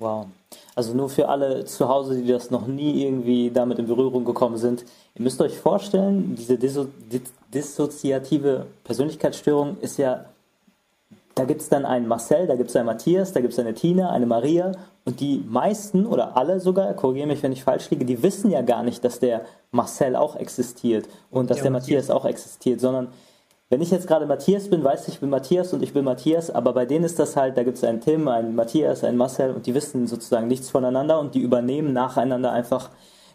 [SPEAKER 3] Wow. Also nur für alle zu Hause, die das noch nie irgendwie damit in Berührung gekommen sind. Ihr müsst euch vorstellen, diese disso dissoziative Persönlichkeitsstörung ist ja, da gibt es dann einen Marcel, da gibt es einen Matthias, da gibt es eine Tina, eine Maria und die meisten oder alle sogar, korrigiere mich, wenn ich falsch liege, die wissen ja gar nicht, dass der Marcel auch existiert und dass ja, der Matthias auch existiert, sondern wenn ich jetzt gerade Matthias bin, weiß ich, ich bin Matthias und ich bin Matthias, aber bei denen ist das halt, da gibt es einen Tim, einen Matthias, einen Marcel und die wissen sozusagen nichts voneinander und die übernehmen nacheinander einfach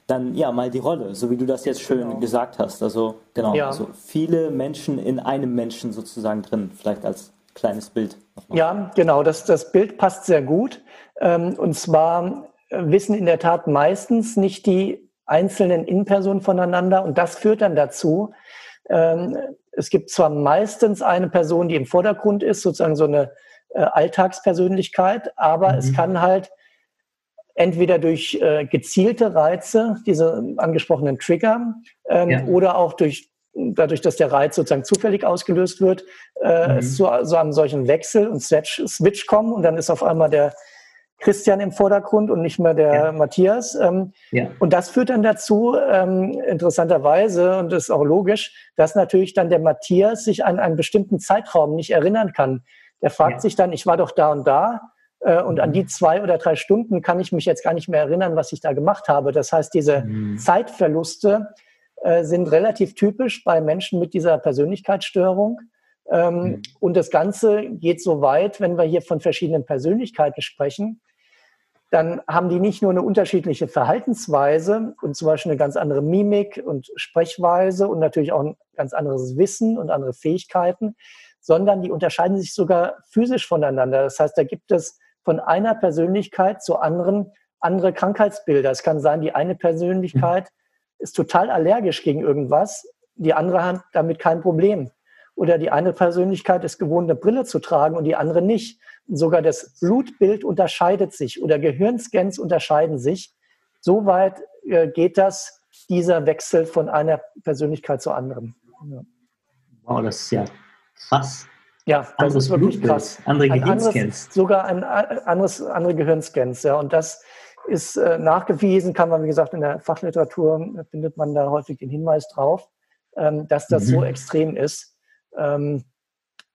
[SPEAKER 3] dann ja mal die Rolle, so wie du das jetzt schön genau. gesagt hast. Also genau, ja. also viele Menschen in einem Menschen sozusagen drin, vielleicht als kleines Bild.
[SPEAKER 2] Ja, genau, das, das Bild passt sehr gut. Ähm, und zwar wissen in der Tat meistens nicht die einzelnen Innenpersonen voneinander und das führt dann dazu, ähm, es gibt zwar meistens eine Person, die im Vordergrund ist, sozusagen so eine äh, Alltagspersönlichkeit, aber mhm. es kann halt entweder durch äh, gezielte Reize, diese angesprochenen Trigger, ähm, ja. oder auch durch dadurch, dass der Reiz sozusagen zufällig ausgelöst wird, äh, mhm. zu so einem solchen Wechsel und Switch, Switch kommen und dann ist auf einmal der Christian im Vordergrund und nicht mehr der ja. Matthias. Ähm, ja. Und das führt dann dazu, ähm, interessanterweise, und das ist auch logisch, dass natürlich dann der Matthias sich an einen bestimmten Zeitraum nicht erinnern kann. Der fragt ja. sich dann, ich war doch da und da, äh, und mhm. an die zwei oder drei Stunden kann ich mich jetzt gar nicht mehr erinnern, was ich da gemacht habe. Das heißt, diese mhm. Zeitverluste äh, sind relativ typisch bei Menschen mit dieser Persönlichkeitsstörung. Ähm, mhm. Und das Ganze geht so weit, wenn wir hier von verschiedenen Persönlichkeiten sprechen, dann haben die nicht nur eine unterschiedliche Verhaltensweise und zum Beispiel eine ganz andere Mimik und Sprechweise und natürlich auch ein ganz anderes Wissen und andere Fähigkeiten, sondern die unterscheiden sich sogar physisch voneinander. Das heißt, da gibt es von einer Persönlichkeit zur anderen andere Krankheitsbilder. Es kann sein, die eine Persönlichkeit ist total allergisch gegen irgendwas, die andere hat damit kein Problem. Oder die eine Persönlichkeit ist gewohnt, eine Brille zu tragen und die andere nicht. Sogar das Blutbild unterscheidet sich oder Gehirnscans unterscheiden sich. So weit äh, geht das, dieser Wechsel von einer Persönlichkeit zur anderen.
[SPEAKER 3] Ja. Wow, das ist ja krass.
[SPEAKER 2] Ja, das anderes ist wirklich Blutbild, krass.
[SPEAKER 3] Andere Gehirnscans.
[SPEAKER 2] sogar ein anderes, andere Gehirnscans, ja. Und das ist äh, nachgewiesen, kann man, wie gesagt, in der Fachliteratur findet man da häufig den Hinweis drauf, ähm, dass das mhm. so extrem ist. Ähm,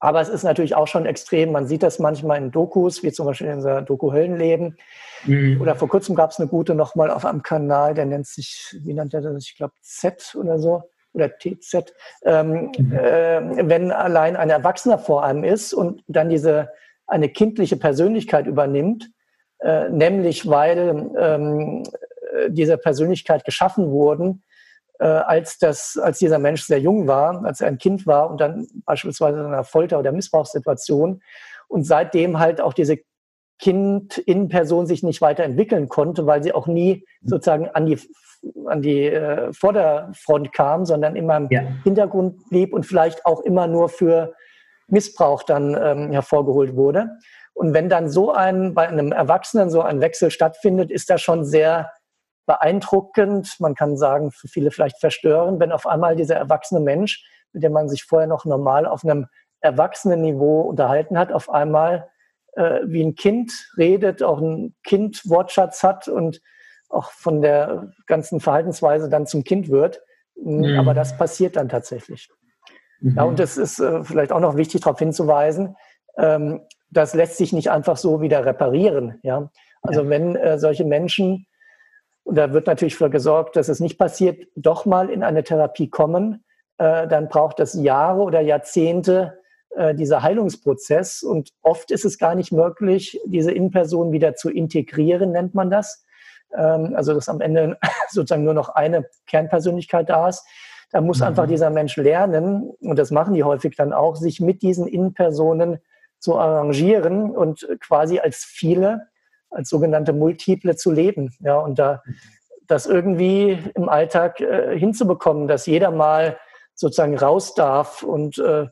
[SPEAKER 2] aber es ist natürlich auch schon extrem. Man sieht das manchmal in Dokus, wie zum Beispiel in dieser Doku Höllenleben. Mhm. Oder vor kurzem gab es eine gute nochmal auf einem Kanal, der nennt sich, wie nennt er das? Ich glaube Z oder so. Oder TZ. Ähm, mhm. äh, wenn allein ein Erwachsener vor einem ist und dann diese eine kindliche Persönlichkeit übernimmt, äh, nämlich weil ähm, äh, diese Persönlichkeit geschaffen wurden, äh, als, das, als dieser Mensch sehr jung war, als er ein Kind war und dann beispielsweise in einer Folter- oder Missbrauchssituation und seitdem halt auch diese Kind-In-Person sich nicht weiterentwickeln konnte, weil sie auch nie sozusagen an die, an die äh, Vorderfront kam, sondern immer im ja. Hintergrund blieb und vielleicht auch immer nur für Missbrauch dann ähm, hervorgeholt wurde. Und wenn dann so ein, bei einem Erwachsenen so ein Wechsel stattfindet, ist das schon sehr beeindruckend. Man kann sagen, für viele vielleicht verstörend, wenn auf einmal dieser erwachsene Mensch, mit dem man sich vorher noch normal auf einem erwachsenen Niveau unterhalten hat, auf einmal äh, wie ein Kind redet, auch ein Kind Wortschatz hat und auch von der ganzen Verhaltensweise dann zum Kind wird. Mhm. Aber das passiert dann tatsächlich. Mhm. Ja, und es ist äh, vielleicht auch noch wichtig, darauf hinzuweisen, ähm, das lässt sich nicht einfach so wieder reparieren. Ja? Also ja. wenn äh, solche Menschen, und da wird natürlich für gesorgt, dass es nicht passiert, doch mal in eine Therapie kommen, äh, dann braucht es Jahre oder Jahrzehnte äh, dieser Heilungsprozess. Und oft ist es gar nicht möglich, diese In-Person wieder zu integrieren, nennt man das. Ähm, also dass am Ende sozusagen nur noch eine Kernpersönlichkeit da ist. Da muss mhm. einfach dieser Mensch lernen, und das machen die häufig dann auch, sich mit diesen In-Personen zu arrangieren und quasi als viele, als sogenannte Multiple zu leben. Ja, und da das irgendwie im Alltag äh, hinzubekommen, dass jeder mal sozusagen raus darf und äh,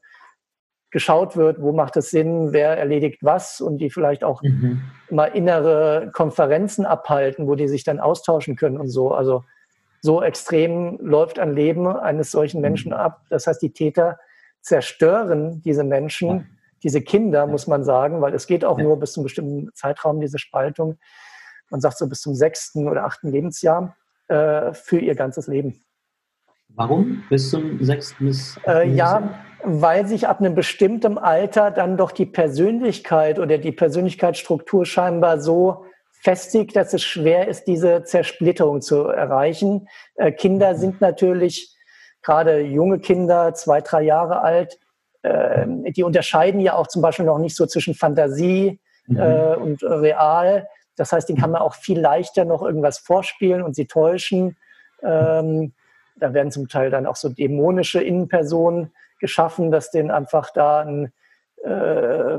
[SPEAKER 2] geschaut wird, wo macht es Sinn, wer erledigt was und die vielleicht auch mhm. mal innere Konferenzen abhalten, wo die sich dann austauschen können und so. Also so extrem läuft ein Leben eines solchen Menschen mhm. ab. Das heißt, die Täter zerstören diese Menschen diese Kinder, muss man sagen, weil es geht auch nur bis zu einem bestimmten Zeitraum, diese Spaltung. Man sagt so bis zum sechsten oder achten Lebensjahr äh, für ihr ganzes Leben.
[SPEAKER 3] Warum bis zum sechsten bis
[SPEAKER 2] äh, Ja, weil sich ab einem bestimmten Alter dann doch die Persönlichkeit oder die Persönlichkeitsstruktur scheinbar so festigt, dass es schwer ist, diese Zersplitterung zu erreichen. Äh, Kinder mhm. sind natürlich, gerade junge Kinder, zwei, drei Jahre alt, die unterscheiden ja auch zum Beispiel noch nicht so zwischen Fantasie mhm. äh, und real. Das heißt, denen kann man auch viel leichter noch irgendwas vorspielen und sie täuschen. Ähm, da werden zum Teil dann auch so dämonische Innenpersonen geschaffen, dass denen einfach da ein, äh,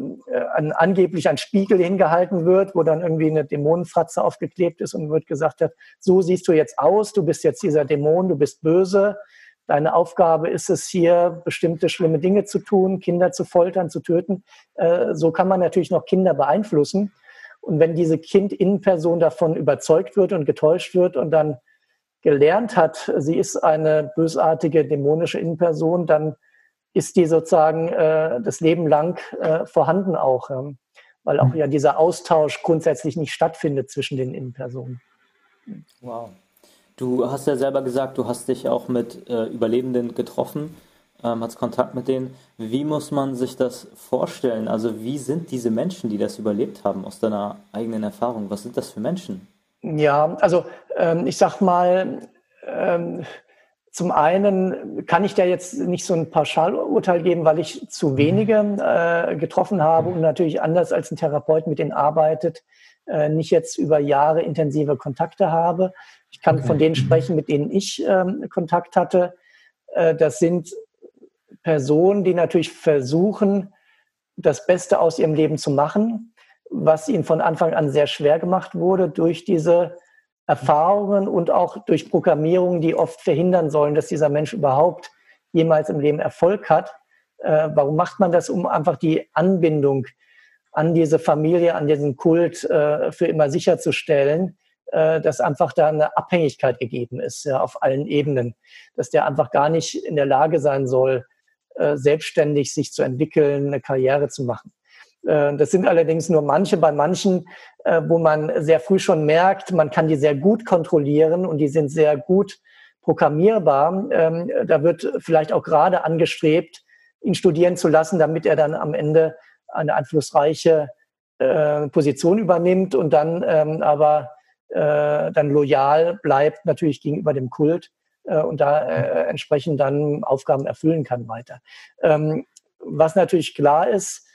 [SPEAKER 2] ein, angeblich ein Spiegel hingehalten wird, wo dann irgendwie eine Dämonenfratze aufgeklebt ist und wird gesagt hat, so siehst du jetzt aus, du bist jetzt dieser Dämon, du bist böse. Deine Aufgabe ist es hier, bestimmte schlimme Dinge zu tun, Kinder zu foltern, zu töten. Äh, so kann man natürlich noch Kinder beeinflussen. Und wenn diese Kind-In-Person davon überzeugt wird und getäuscht wird und dann gelernt hat, sie ist eine bösartige, dämonische Innenperson, dann ist die sozusagen äh, das Leben lang äh, vorhanden auch, ähm, weil auch ja dieser Austausch grundsätzlich nicht stattfindet zwischen den Innenpersonen.
[SPEAKER 3] Wow. Du hast ja selber gesagt, du hast dich auch mit äh, Überlebenden getroffen, ähm, hast Kontakt mit denen. Wie muss man sich das vorstellen? Also wie sind diese Menschen, die das überlebt haben, aus deiner eigenen Erfahrung? Was sind das für Menschen?
[SPEAKER 2] Ja, also ähm, ich sag mal, ähm, zum einen kann ich da jetzt nicht so ein Pauschalurteil geben, weil ich zu mhm. wenige äh, getroffen habe und natürlich anders als ein Therapeut mit denen arbeitet, äh, nicht jetzt über Jahre intensive Kontakte habe. Ich kann von denen sprechen, mit denen ich ähm, Kontakt hatte. Äh, das sind Personen, die natürlich versuchen, das Beste aus ihrem Leben zu machen, was ihnen von Anfang an sehr schwer gemacht wurde durch diese Erfahrungen und auch durch Programmierungen, die oft verhindern sollen, dass dieser Mensch überhaupt jemals im Leben Erfolg hat. Äh, warum macht man das? Um einfach die Anbindung an diese Familie, an diesen Kult äh, für immer sicherzustellen, äh, dass einfach da eine Abhängigkeit gegeben ist, ja, auf allen Ebenen, dass der einfach gar nicht in der Lage sein soll, äh, selbstständig sich zu entwickeln, eine Karriere zu machen. Äh, das sind allerdings nur manche. Bei manchen, äh, wo man sehr früh schon merkt, man kann die sehr gut kontrollieren und die sind sehr gut programmierbar. Ähm, da wird vielleicht auch gerade angestrebt, ihn studieren zu lassen, damit er dann am Ende eine einflussreiche Position übernimmt und dann ähm, aber dann loyal bleibt natürlich gegenüber dem Kult und da entsprechend dann Aufgaben erfüllen kann weiter. Ähm, was natürlich klar ist,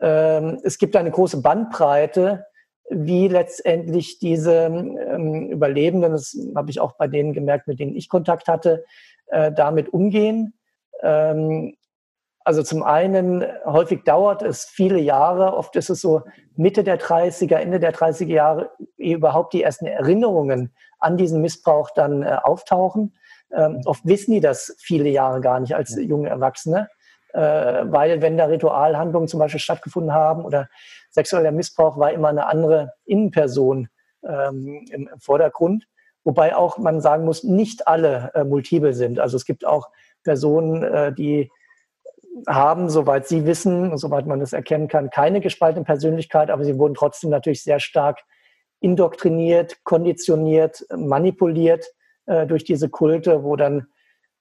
[SPEAKER 2] ähm, es gibt eine große Bandbreite, wie letztendlich diese ähm, Überlebenden, das habe ich auch bei denen gemerkt, mit denen ich Kontakt hatte, äh, damit umgehen. Ähm, also zum einen, häufig dauert es viele Jahre, oft ist es so Mitte der 30er, Ende der 30er Jahre, ehe überhaupt die ersten Erinnerungen an diesen Missbrauch dann äh, auftauchen. Ähm, oft wissen die das viele Jahre gar nicht als junge Erwachsene äh, weil wenn da Ritualhandlungen zum Beispiel stattgefunden haben oder sexueller Missbrauch, war immer eine andere Innenperson ähm, im, im, Vordergrund. Wobei auch man sagen muss, nicht alle äh, multiple sind. Also es gibt auch Personen, äh, die haben, soweit sie wissen, soweit man das erkennen kann, keine gespaltene Persönlichkeit, aber sie wurden trotzdem natürlich sehr stark indoktriniert, konditioniert, manipuliert äh, durch diese Kulte, wo dann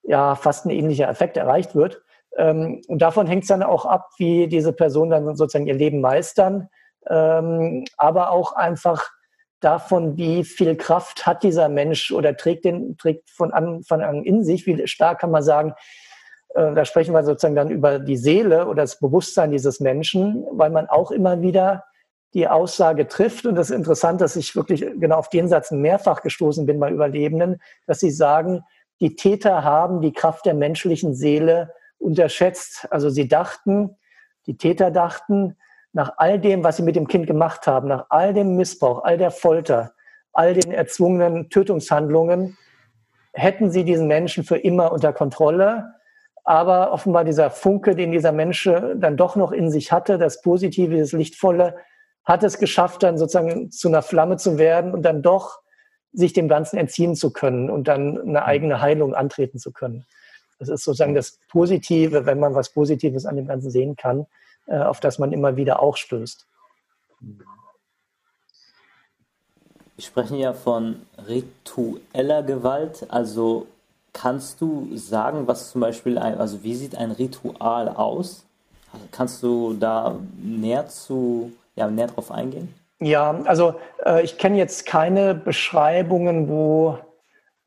[SPEAKER 2] ja fast ein ähnlicher Effekt erreicht wird. Ähm, und davon hängt es dann auch ab, wie diese Personen dann sozusagen ihr Leben meistern, ähm, aber auch einfach davon, wie viel Kraft hat dieser Mensch oder trägt den trägt von Anfang an in sich, wie stark kann man sagen, da sprechen wir sozusagen dann über die Seele oder das Bewusstsein dieses Menschen, weil man auch immer wieder die Aussage trifft. Und das ist interessant, dass ich wirklich genau auf den Satz mehrfach gestoßen bin bei Überlebenden, dass sie sagen, die Täter haben die Kraft der menschlichen Seele unterschätzt. Also sie dachten, die Täter dachten, nach all dem, was sie mit dem Kind gemacht haben, nach all dem Missbrauch, all der Folter, all den erzwungenen Tötungshandlungen, hätten sie diesen Menschen für immer unter Kontrolle. Aber offenbar dieser Funke, den dieser Mensch dann doch noch in sich hatte, das Positive, das Lichtvolle, hat es geschafft, dann sozusagen zu einer Flamme zu werden und dann doch sich dem Ganzen entziehen zu können und dann eine eigene Heilung antreten zu können. Das ist sozusagen das Positive, wenn man was Positives an dem Ganzen sehen kann, äh, auf das man immer wieder auch stößt.
[SPEAKER 3] Wir sprechen ja von ritueller Gewalt. Also kannst du sagen, was zum Beispiel ein, also wie sieht ein Ritual aus? Kannst du da näher zu, ja, näher drauf eingehen?
[SPEAKER 2] Ja, also äh, ich kenne jetzt keine Beschreibungen, wo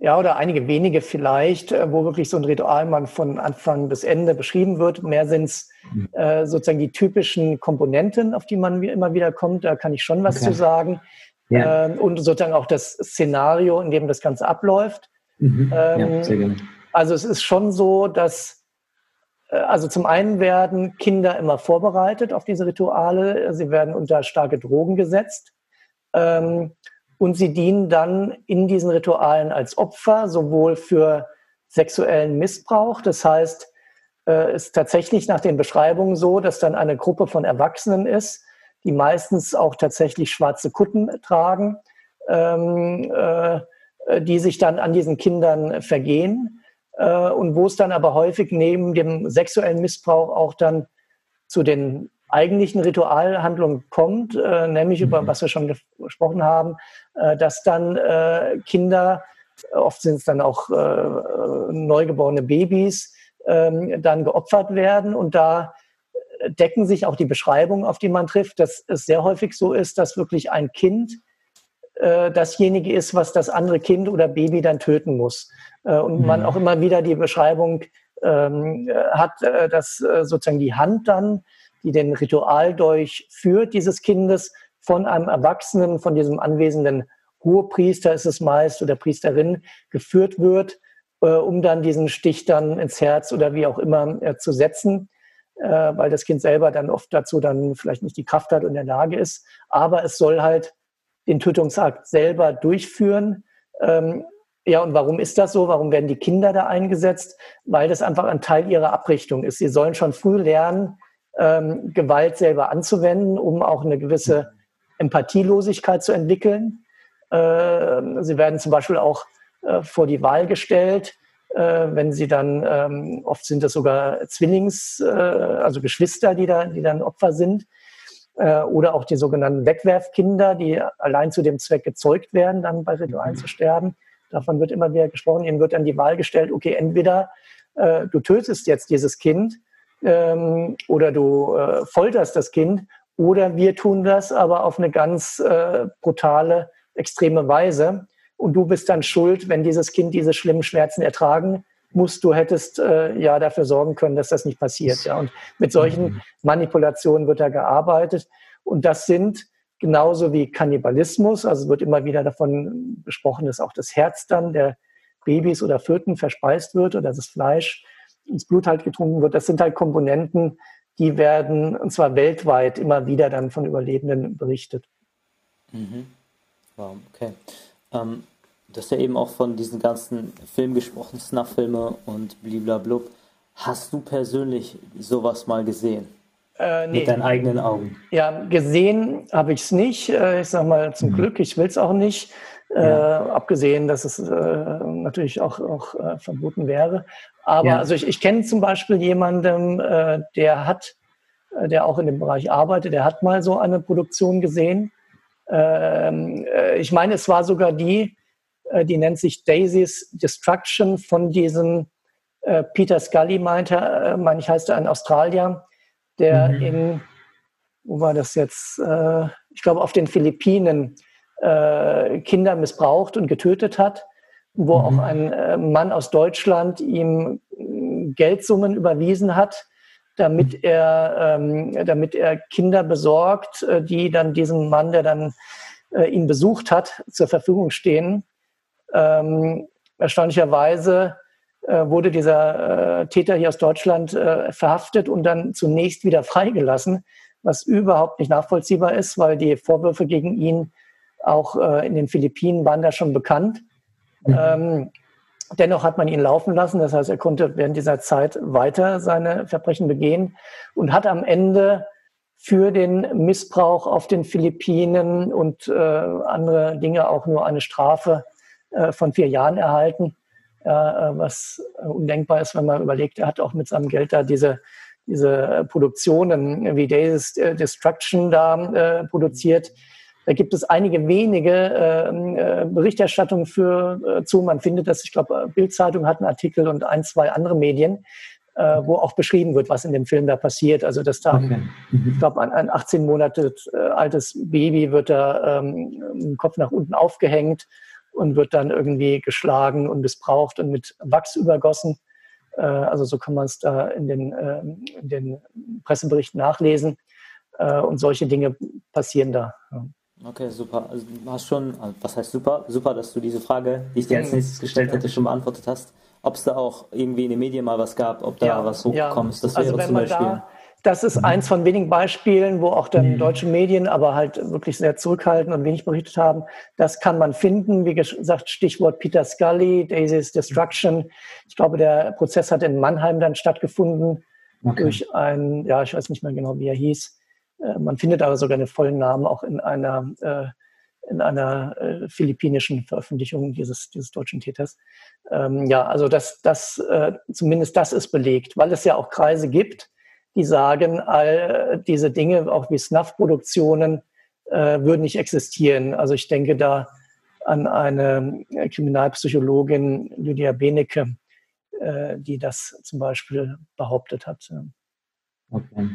[SPEAKER 2] ja, oder einige wenige vielleicht, äh, wo wirklich so ein Ritual mal von Anfang bis Ende beschrieben wird. Mehr sind es äh, sozusagen die typischen Komponenten, auf die man immer wieder kommt. Da kann ich schon was okay. zu sagen. Ja. Ähm, und sozusagen auch das Szenario, in dem das Ganze abläuft. Mhm. Ähm, ja, sehr gerne. Also es ist schon so, dass äh, also zum einen werden Kinder immer vorbereitet auf diese Rituale. Sie werden unter starke Drogen gesetzt. Ähm, und sie dienen dann in diesen Ritualen als Opfer, sowohl für sexuellen Missbrauch. Das heißt, äh, ist tatsächlich nach den Beschreibungen so, dass dann eine Gruppe von Erwachsenen ist, die meistens auch tatsächlich schwarze Kutten tragen, ähm, äh, die sich dann an diesen Kindern vergehen äh, und wo es dann aber häufig neben dem sexuellen Missbrauch auch dann zu den eigentlichen Ritualhandlung kommt, äh, nämlich mhm. über was wir schon gesprochen haben, äh, dass dann äh, Kinder, oft sind es dann auch äh, neugeborene Babys, ähm, dann geopfert werden und da decken sich auch die Beschreibungen, auf die man trifft, dass es sehr häufig so ist, dass wirklich ein Kind äh, dasjenige ist, was das andere Kind oder Baby dann töten muss. Äh, und man mhm. auch immer wieder die Beschreibung ähm, hat, dass sozusagen die Hand dann die den Ritual durchführt, dieses Kindes, von einem Erwachsenen, von diesem anwesenden Hohepriester ist es meist oder Priesterin geführt wird, äh, um dann diesen Stich dann ins Herz oder wie auch immer äh, zu setzen, äh, weil das Kind selber dann oft dazu dann vielleicht nicht die Kraft hat und in der Lage ist. Aber es soll halt den Tötungsakt selber durchführen Ähm, ja, und warum ist das so? Warum werden die Kinder da eingesetzt? Weil das einfach ein Teil ihrer Abrichtung ist. Sie sollen schon früh lernen, ähm, Gewalt selber anzuwenden, um auch eine gewisse Empathielosigkeit zu entwickeln. Äh, sie werden zum Beispiel auch äh, vor die Wahl gestellt, äh, wenn sie dann, ähm, oft sind das sogar Zwillings, äh, also Geschwister, die, da, die dann Opfer sind, äh, oder auch die sogenannten Wegwerfkinder, die allein zu dem Zweck gezeugt werden, dann bei Ritualen zu sterben. Davon wird immer wieder gesprochen. Ihnen wird dann die Wahl gestellt, okay, entweder äh, du tötest jetzt dieses Kind ähm, oder du äh, folterst das Kind oder wir tun das aber auf eine ganz äh, brutale, extreme Weise. Und du bist dann schuld, wenn dieses Kind diese schlimmen Schmerzen ertragen muss. Du hättest äh, ja dafür sorgen können, dass das nicht passiert. Ja. Und mit solchen mhm. Manipulationen wird da gearbeitet. Und das sind genauso wie Kannibalismus. Also wird immer wieder davon besprochen, dass auch das Herz dann der Babys oder Föten verspeist wird oder das Fleisch ins Blut halt getrunken wird. Das sind halt Komponenten, die werden, und zwar weltweit, immer wieder dann von Überlebenden berichtet.
[SPEAKER 3] Mhm. Wow, okay. Ähm, du hast ja eben auch von diesen ganzen Filmen gesprochen, Snuff-Filme und bliblablub. Hast du persönlich sowas mal gesehen?
[SPEAKER 2] Äh,
[SPEAKER 3] nee. Mit deinen eigenen Augen?
[SPEAKER 2] Ja, gesehen habe ich es nicht. Äh, ich sage mal zum mhm. Glück, ich will es auch nicht. Äh, ja. abgesehen, dass es äh, natürlich auch, auch äh, verboten wäre. Aber ja. also ich, ich kenne zum Beispiel jemanden, äh, der hat, äh, der auch in dem Bereich arbeitet, der hat mal so eine Produktion gesehen. Ähm, äh, ich meine, es war sogar die, äh, die nennt sich Daisy's Destruction von diesem äh, Peter Scully, meinte, äh, meine ich, heißt er ein Australier, der mhm. in, wo war das jetzt? Äh, ich glaube, auf den Philippinen äh, Kinder missbraucht und getötet hat, wo mhm. auch ein äh, Mann aus Deutschland ihm äh, Geldsummen überwiesen hat, damit mhm. er, ähm, damit er Kinder besorgt, äh, die dann diesem Mann, der dann äh, ihn besucht hat, zur Verfügung stehen. Ähm, erstaunlicherweise äh, wurde dieser äh, Täter hier aus Deutschland äh, verhaftet und dann zunächst wieder freigelassen, was überhaupt nicht nachvollziehbar ist, weil die Vorwürfe gegen ihn auch äh, in den Philippinen waren da schon bekannt. Mhm. Ähm, dennoch hat man ihn laufen lassen. Das heißt, er konnte während dieser Zeit weiter seine Verbrechen begehen und hat am Ende für den Missbrauch auf den Philippinen und äh, andere Dinge auch nur eine Strafe von vier Jahren erhalten, äh, was undenkbar ist, wenn man überlegt, er hat auch mit seinem Geld da diese, diese Produktionen wie Days Destruction da äh, produziert da gibt es einige wenige äh, äh, Berichterstattungen für äh, zu. Man findet das, ich glaube, Bildzeitung hat einen Artikel und ein, zwei andere Medien, äh, wo auch beschrieben wird, was in dem Film da passiert. Also dass da, okay. mhm. ich glaube, ein, ein 18 Monate äh, altes Baby wird da ähm, Kopf nach unten aufgehängt und wird dann irgendwie geschlagen und missbraucht und mit Wachs übergossen. Äh, also so kann man es da in den, ähm, in den Presseberichten nachlesen. Äh, und solche Dinge passieren da. Ja.
[SPEAKER 3] Okay, super. Also du hast schon, also was heißt super? Super, dass du diese Frage, die ich dir als nächstes gestellt hätte, schon beantwortet hast. Ob es da auch irgendwie in den Medien mal was gab, ob da ja, was hochgekommen ist, das also wäre zum Beispiel. Da,
[SPEAKER 2] das ist mhm. eins von wenigen Beispielen, wo auch dann mhm. deutsche Medien aber halt wirklich sehr zurückhaltend und wenig berichtet haben. Das kann man finden. Wie gesagt, Stichwort Peter Scully, Daisy's Destruction. Ich glaube, der Prozess hat in Mannheim dann stattgefunden okay. durch einen, ja, ich weiß nicht mehr genau, wie er hieß, äh, man findet aber sogar den vollen Namen auch in einer, äh, in einer äh, philippinischen Veröffentlichung dieses, dieses deutschen Täters. Ähm, ja, also das, das, zumindest das ist belegt, weil es ja auch Kreise gibt, die sagen, all diese Dinge, auch wie Snuff-Produktionen, würden nicht existieren. Also ich denke da an eine Kriminalpsychologin, Lydia Benecke, die das zum Beispiel behauptet hat. Okay.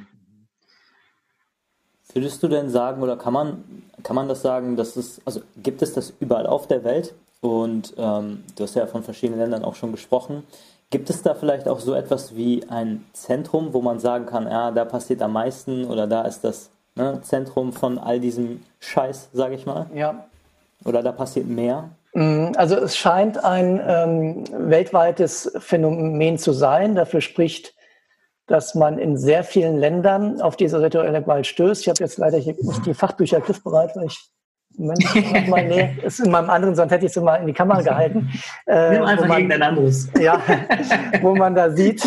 [SPEAKER 3] Würdest du denn sagen, oder kann man, kann man das sagen, dass es, also gibt es das überall auf der Welt? Und ähm, du hast ja von verschiedenen Ländern auch schon gesprochen. Gibt es da vielleicht auch so etwas wie ein Zentrum, wo man sagen kann, ja, da passiert am meisten oder da ist das ne, Zentrum von all diesem Scheiß, sage ich mal?
[SPEAKER 2] Ja.
[SPEAKER 3] Oder da passiert mehr?
[SPEAKER 2] Mm, also es scheint ein ähm, weltweites Phänomen zu sein. Dafür spricht dass man in sehr vielen Ländern auf diese rituelle Gewalt stößt. Ich habe jetzt leider hier nicht die Fachbücher griffbereit, weil ich Moment, mal, nee, ist in meinem anderen, sonst hätte ich es immer in die Kamera gehalten.
[SPEAKER 4] Äh, Nimm einfach man, irgendein anderes.
[SPEAKER 2] Ja, wo man da sieht,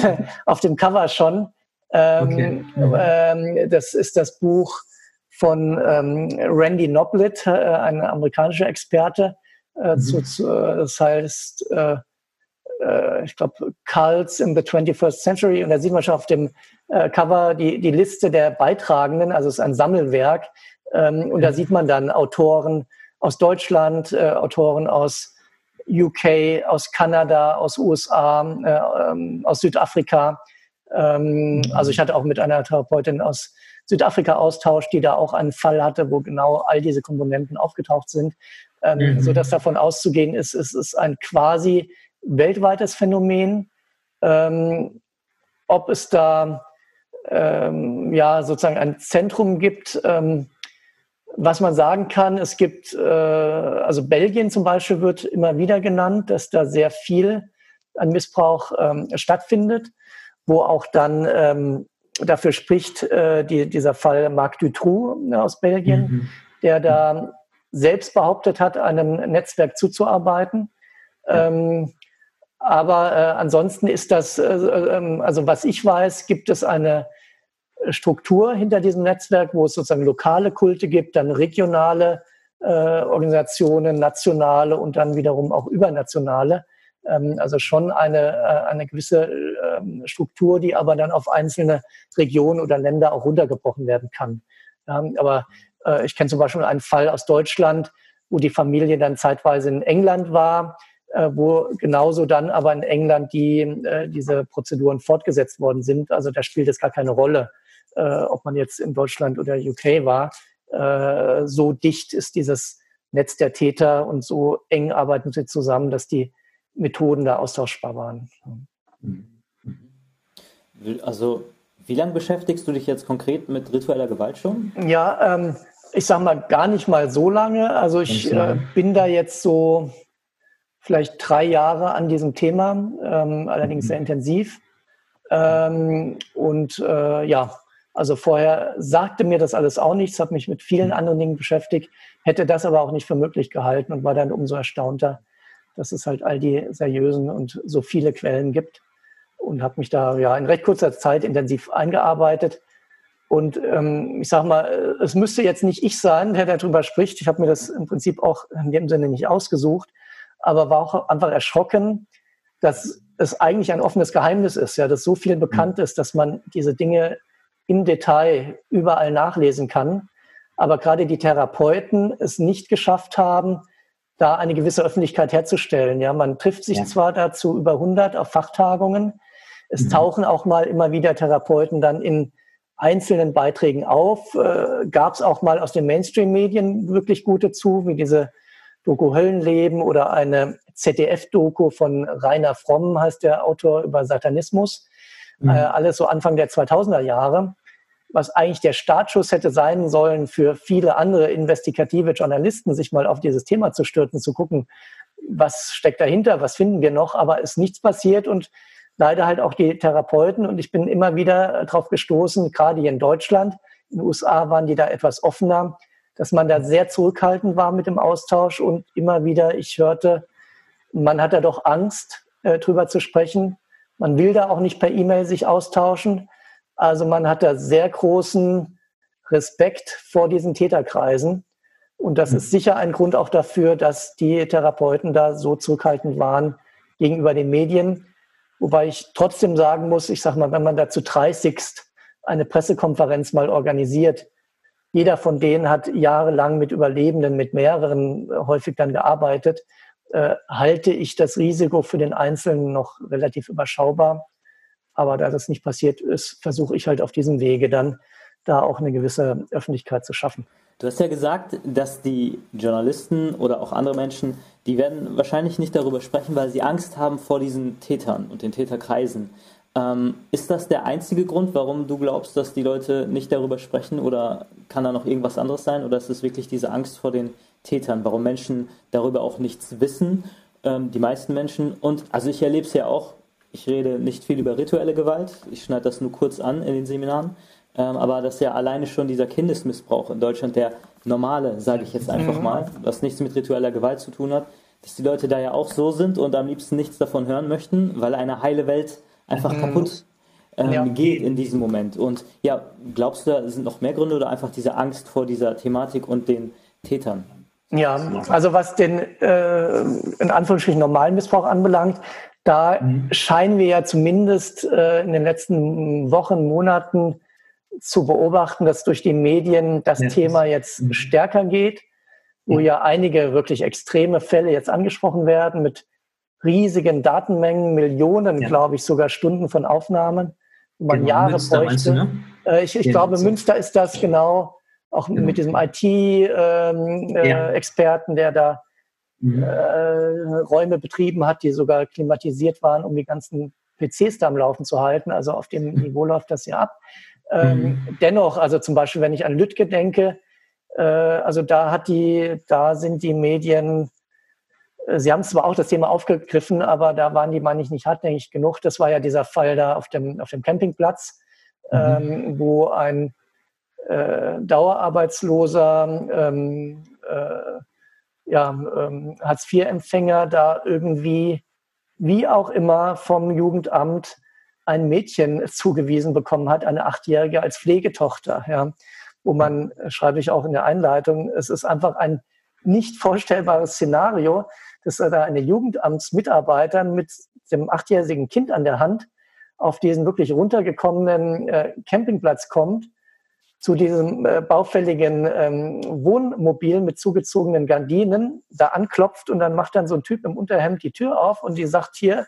[SPEAKER 2] auf dem Cover schon. Ähm, okay. ähm, das ist das Buch von ähm, Randy Noblit, äh, ein amerikanischer Experte. Äh, mhm. zu, zu, das heißt, äh, äh ich glaube, Cults in the 21st Century. Und da sieht man schon auf dem äh, Cover die, die Liste der Beitragenden. Also es ist ein Sammelwerk ähm, und da sieht man dann Autoren aus Deutschland, äh, Autoren aus UK, aus Kanada, aus USA, äh, ähm, aus Südafrika. Ähm, also ich hatte auch mit einer Therapeutin aus Südafrika Austausch, die da auch einen Fall hatte, wo genau all diese Komponenten aufgetaucht sind. Ähm, mhm. So dass davon auszugehen ist, es ist ein quasi weltweites Phänomen. Ähm, ob es da ähm, ja sozusagen ein Zentrum gibt, ähm, was man sagen kann, es gibt, äh, also Belgien zum Beispiel wird immer wieder genannt, dass da sehr viel an Missbrauch ähm, stattfindet, wo auch dann ähm, dafür spricht äh, die, dieser Fall Marc Dutroux ne, aus Belgien, mhm. der da selbst behauptet hat, einem Netzwerk zuzuarbeiten. Ja. Ähm, aber äh, ansonsten ist das, äh, äh also was ich weiß, gibt es eine Struktur hinter diesem Netzwerk, wo es sozusagen lokale Kulte gibt, dann regionale äh, Organisationen, nationale und dann wiederum auch übernationale. Ähm, also schon eine, äh, eine gewisse äh, Struktur, die aber dann auf einzelne Regionen oder Länder auch runtergebrochen werden kann. Ähm, aber äh, ich kenne zum Beispiel einen Fall aus Deutschland, wo die Familie dann zeitweise in England war, äh, wo genauso dann aber in England die, äh, diese Prozeduren fortgesetzt worden sind. Also da spielt es gar keine Rolle, äh, ob man jetzt in Deutschland oder UK war. Äh, so dicht ist dieses Netz der Täter und so eng arbeiten sie zusammen, dass die Methoden da austauschbar waren.
[SPEAKER 3] Also, wie lange beschäftigst du dich jetzt konkret mit ritueller Gewalt schon?
[SPEAKER 2] Ja, ähm, ich sag mal gar nicht mal so lange. Also ich äh, bin da jetzt so vielleicht drei Jahre an diesem Thema, ähm, allerdings mhm. sehr intensiv. Ähm, und äh, ja, also vorher sagte mir das alles auch nichts, habe mich mit vielen mhm. anderen Dingen beschäftigt, hätte das aber auch nicht für möglich gehalten und war dann umso erstaunter, dass es halt all die seriösen und so viele Quellen gibt und habe mich da ja in recht kurzer Zeit intensiv eingearbeitet. Und ähm, ich sage mal, es müsste jetzt nicht ich sein, der darüber spricht. Ich habe mir das im Prinzip auch in dem Sinne nicht ausgesucht, aber war auch einfach erschrocken, dass es eigentlich ein offenes Geheimnis ist, ja, dass so viel bekannt mhm. ist, dass man diese Dinge im Detail überall nachlesen kann. Aber gerade die Therapeuten es nicht geschafft haben, da eine gewisse Öffentlichkeit herzustellen. Ja, man trifft sich ja. zwar dazu über 100 auf Fachtagungen. Es mhm. tauchen auch mal immer wieder Therapeuten dann in einzelnen Beiträgen auf. Äh, Gab es auch mal aus den Mainstream-Medien wirklich gute zu, wie diese Doku Höllenleben oder eine ZDF-Doku von Rainer Fromm, heißt der Autor über Satanismus. Mhm. Äh, alles so Anfang der 2000er Jahre was eigentlich der Startschuss hätte sein sollen für viele andere investigative Journalisten, sich mal auf dieses Thema zu stürzen, zu gucken, was steckt dahinter, was finden wir noch, aber ist nichts passiert und leider halt auch die Therapeuten und ich bin immer wieder darauf gestoßen, gerade hier in Deutschland, in den USA waren die da etwas offener, dass man da sehr zurückhaltend war mit dem Austausch und immer wieder, ich hörte, man hat da doch Angst, äh, drüber zu sprechen. Man will da auch nicht per E-Mail sich austauschen. Also man hat da sehr großen Respekt vor diesen Täterkreisen. Und das ist sicher ein Grund auch dafür, dass die Therapeuten da so zurückhaltend waren gegenüber den Medien. Wobei ich trotzdem sagen muss, ich sage mal, wenn man dazu 30 eine Pressekonferenz mal organisiert, jeder von denen hat jahrelang mit Überlebenden, mit mehreren häufig dann gearbeitet, äh, halte ich das Risiko für den Einzelnen noch relativ überschaubar. Aber da das nicht passiert ist, versuche ich halt auf diesem Wege dann da auch eine gewisse Öffentlichkeit zu schaffen.
[SPEAKER 3] Du hast ja gesagt, dass die Journalisten oder auch andere Menschen, die werden wahrscheinlich nicht darüber sprechen, weil sie Angst haben vor diesen Tätern und den Täterkreisen. Ähm, ist das der einzige Grund, warum du glaubst, dass die Leute nicht darüber sprechen oder kann da noch irgendwas anderes sein oder ist es wirklich diese Angst vor den Tätern, warum Menschen darüber auch nichts wissen, ähm, die meisten Menschen und also ich erlebe es ja auch ich rede nicht viel über rituelle Gewalt. Ich schneide das nur kurz an in den Seminaren. Ähm, aber dass ja alleine schon dieser Kindesmissbrauch in Deutschland, der normale, sage ich jetzt einfach mhm. mal, was nichts mit ritueller Gewalt zu tun hat, dass die Leute da ja auch so sind und am liebsten nichts davon hören möchten, weil eine heile Welt einfach mhm. kaputt ähm, ja. geht in diesem Moment. Und ja, glaubst du, da sind noch mehr Gründe oder einfach diese Angst vor dieser Thematik und den Tätern?
[SPEAKER 2] Ja, also was den äh, in Anführungsstrichen normalen Missbrauch anbelangt, da mhm. scheinen wir ja zumindest äh, in den letzten Wochen, Monaten zu beobachten, dass durch die Medien das ja. Thema jetzt mhm. stärker geht, wo ja einige wirklich extreme Fälle jetzt angesprochen werden mit riesigen Datenmengen, Millionen, ja. glaube ich, sogar Stunden von Aufnahmen, wo man genau, Jahre Münster, bräuchte. Du, ne? äh, ich, ich ja, glaube, Münster ist das genau, auch genau. mit diesem IT-Experten, ähm, äh, der da mhm. äh, Räume betrieben hat, die sogar klimatisiert waren, um die ganzen PCs da am Laufen zu halten. Also auf dem mhm. Niveau läuft das ja ab. Ähm, mhm. Dennoch, also zum Beispiel, wenn ich an Lütke denke, äh, also da hat die, da sind die Medien, äh, sie haben zwar auch das Thema aufgegriffen, aber da waren die, meine ich, nicht hartnäckig genug. Das war ja dieser Fall da auf dem, auf dem Campingplatz, mhm. ähm, wo ein äh, Dauerarbeitsloser ähm, äh, ja, ähm, Hartz-IV-Empfänger da irgendwie, wie auch immer, vom Jugendamt ein Mädchen zugewiesen bekommen hat, eine Achtjährige als Pflegetochter, ja, wo man, äh, schreibe ich auch in der Einleitung, es ist einfach ein nicht vorstellbares Szenario, dass da eine Jugendamtsmitarbeiter mit dem achtjährigen Kind an der Hand auf diesen wirklich runtergekommenen äh, Campingplatz kommt zu diesem äh, baufälligen ähm, Wohnmobil mit zugezogenen Gardinen da anklopft und dann macht dann so ein Typ im Unterhemd die Tür auf und die sagt hier,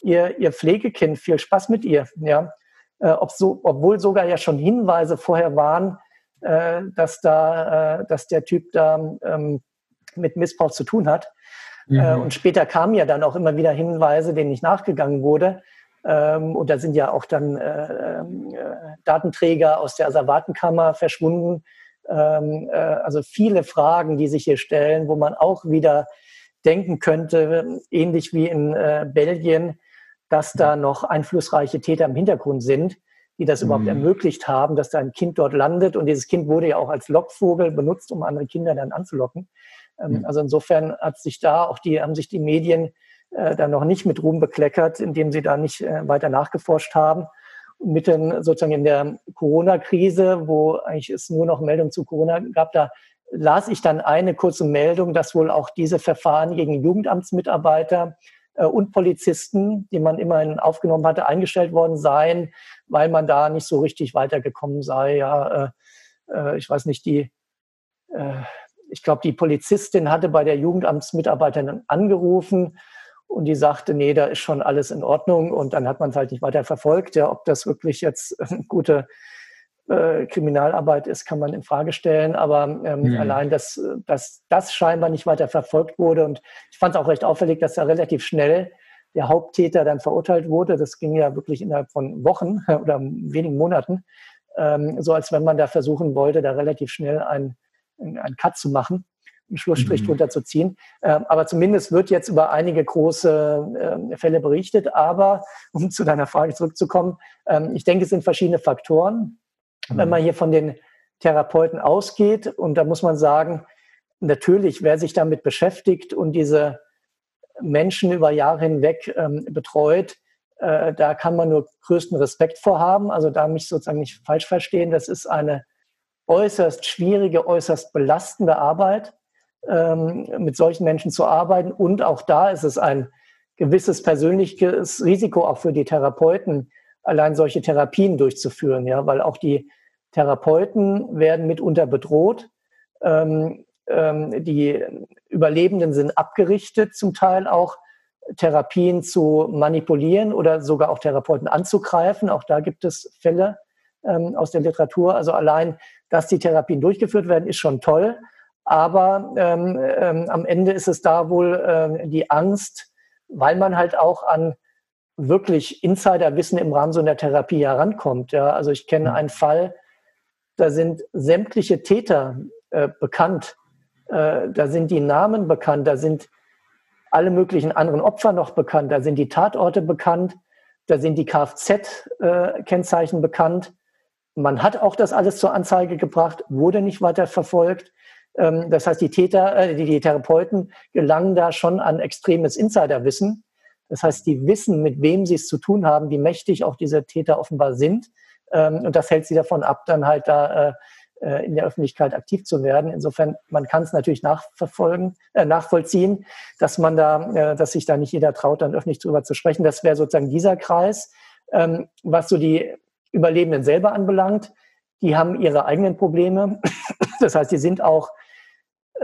[SPEAKER 2] ihr, ihr Pflegekind, viel Spaß mit ihr. Ja? Äh, ob so, obwohl sogar ja schon Hinweise vorher waren, äh, dass, da, äh, dass der Typ da ähm, mit Missbrauch zu tun hat. Mhm. Äh, und später kamen ja dann auch immer wieder Hinweise, denen nicht nachgegangen wurde. Ähm, und da sind ja auch dann äh, äh, Datenträger aus der Asservatenkammer verschwunden. Ähm, äh, also viele Fragen, die sich hier stellen, wo man auch wieder denken könnte, ähnlich wie in äh, Belgien, dass da noch einflussreiche Täter im Hintergrund sind, die das mhm. überhaupt ermöglicht haben, dass da ein Kind dort landet. Und dieses Kind wurde ja auch als Lockvogel benutzt, um andere Kinder dann anzulocken. Ähm, mhm. Also insofern hat sich da auch die, haben sich die Medien äh, dann noch nicht mit Ruhm bekleckert, indem sie da nicht äh, weiter nachgeforscht haben. Und mitten sozusagen in der Corona-Krise, wo eigentlich es nur noch Meldungen zu Corona gab, da las ich dann eine kurze Meldung, dass wohl auch diese Verfahren gegen Jugendamtsmitarbeiter äh, und Polizisten, die man immerhin aufgenommen hatte, eingestellt worden seien, weil man da nicht so richtig weitergekommen sei. Ja, ich weiß nicht, die, ich glaube, die Polizistin hatte bei der Jugendamtsmitarbeiterin angerufen und die sagte, nee, da ist schon alles in Ordnung. Und dann hat man es halt nicht weiter verfolgt. Ja, ob das wirklich jetzt eine gute äh, Kriminalarbeit ist, kann man in Frage stellen. Aber ähm, mhm. allein, dass, dass das scheinbar nicht weiter verfolgt wurde. Und ich fand es auch recht auffällig, dass da relativ schnell der Haupttäter dann verurteilt wurde. Das ging ja wirklich innerhalb von Wochen oder wenigen Monaten. Ähm, so als wenn man da versuchen wollte, da relativ schnell einen, einen Cut zu machen einen Schlussstrich mhm. drunter zu ziehen. Ähm, aber zumindest wird jetzt über einige große äh, Fälle berichtet. Aber um zu deiner Frage zurückzukommen, ähm, ich denke, es sind verschiedene Faktoren. Mhm. Wenn man hier von den Therapeuten ausgeht, und da muss man sagen, natürlich, wer sich damit beschäftigt und diese Menschen über Jahre hinweg ähm, betreut, äh, da kann man nur größten Respekt vorhaben. Also da mich sozusagen nicht falsch verstehen, das ist eine äußerst schwierige, äußerst belastende Arbeit ähm, mit solchen Menschen zu arbeiten. Und auch da ist es ein gewisses persönliches Risiko auch für die Therapeuten, allein solche Therapien durchzuführen, ja, weil auch die Therapeuten werden mitunter bedroht. Ähm, ähm, die Überlebenden sind abgerichtet, zum Teil auch Therapien zu manipulieren oder sogar auch Therapeuten anzugreifen. Auch da gibt es Fälle ähm, aus der Literatur. Also allein, dass die Therapien durchgeführt werden, ist schon toll. Aber ähm, ähm, am Ende ist es da wohl äh, die Angst, weil man halt auch an wirklich Insiderwissen im Rahmen so einer Therapie herankommt. Ja? Also ich kenne mhm. einen Fall, da sind sämtliche Täter äh, bekannt, äh, da sind die Namen bekannt, da sind alle möglichen anderen Opfer noch bekannt, da sind die Tatorte bekannt, da sind die Kfz-Kennzeichen bekannt. man hat auch das alles zur Anzeige gebracht, wurde nicht weiter verfolgt. Ähm, das heißt, die Täter, äh, die, die Therapeuten gelangen da schon an extremes Insiderwissen. Das heißt, die wissen, mit wem sie es zu tun haben, wie mächtig auch diese Täter offenbar sind. Ähm, und das hält sie davon ab, dann halt da äh, äh, in der Öffentlichkeit aktiv zu werden. Insofern, man kann es natürlich nachverfolgen, äh, nachvollziehen, dass man da, äh, dass sich da nicht jeder traut, dann öffentlich drüber zu sprechen. Das wäre sozusagen dieser Kreis. Ähm, was so die Überlebenden selber anbelangt, die haben ihre eigenen Probleme. Das heißt, die sind auch,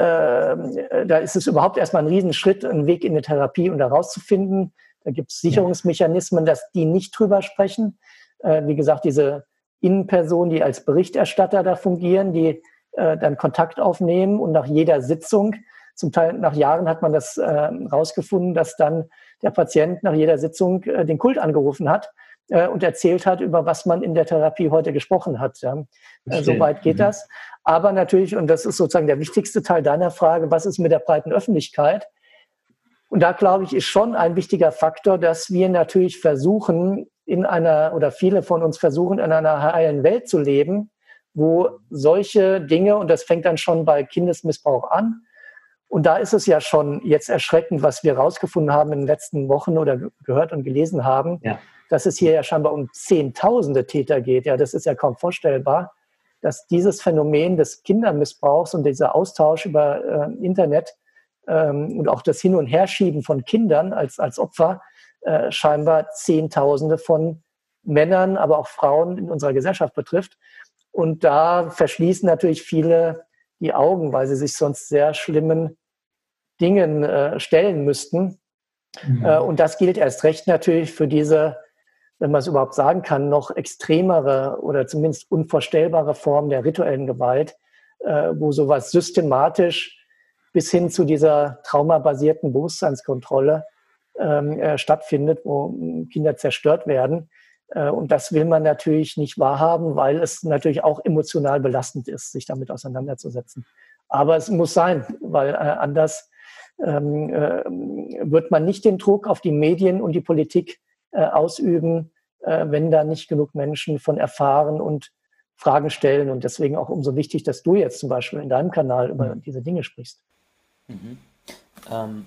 [SPEAKER 2] da ist es überhaupt erstmal ein Riesenschritt, einen Weg in eine Therapie und da rauszufinden. Da gibt es Sicherungsmechanismen, dass die nicht drüber sprechen. Äh, wie gesagt, diese Innenpersonen, die als Berichterstatter da fungieren, die äh, dann Kontakt aufnehmen und nach jeder Sitzung, zum Teil nach Jahren hat man das herausgefunden, äh, dass dann der Patient nach jeder Sitzung äh, den Kult angerufen hat äh, und erzählt hat, über was man in der Therapie heute gesprochen hat. Ja. Äh, so weit geht mhm. das. Aber natürlich, und das ist sozusagen der wichtigste Teil deiner Frage, was ist mit der breiten Öffentlichkeit? Und da glaube ich, ist schon ein wichtiger Faktor, dass wir natürlich versuchen, in einer, oder viele von uns versuchen, in einer heilen Welt zu leben, wo solche Dinge, und das fängt dann schon bei Kindesmissbrauch an, und da ist es ja schon jetzt erschreckend, was wir herausgefunden haben in den letzten Wochen oder gehört und gelesen haben, ja. Dass es hier ja scheinbar um Zehntausende Täter geht. Ja, das ist ja kaum vorstellbar, dass dieses Phänomen des Kindermissbrauchs und dieser Austausch über äh, Internet ähm, und auch das Hin- und Herschieben von Kindern als, als Opfer äh, scheinbar Zehntausende von Männern, aber auch Frauen in unserer Gesellschaft betrifft. Und da verschließen natürlich viele die Augen, weil sie sich sonst sehr schlimmen Dingen äh, stellen müssten. Mhm. Äh, und das gilt erst recht natürlich für diese, wenn man es überhaupt sagen kann, noch extremere oder zumindest unvorstellbare Form der rituellen Gewalt, äh, wo sowas systematisch bis hin zu dieser traumabasierten Bewusstseinskontrolle ähm, äh, stattfindet, wo Kinder zerstört werden. Äh, und das will man natürlich nicht wahrhaben, weil es natürlich auch emotional belastend ist, sich damit auseinanderzusetzen. Aber es muss sein, weil äh, anders ähm, äh, wird man nicht den Druck auf die Medien und die Politik äh, ausüben, äh, wenn da nicht genug Menschen von erfahren und Fragen stellen. Und deswegen auch umso wichtig, dass du jetzt zum Beispiel in deinem Kanal über mhm. diese Dinge sprichst.
[SPEAKER 3] Mhm. Ähm,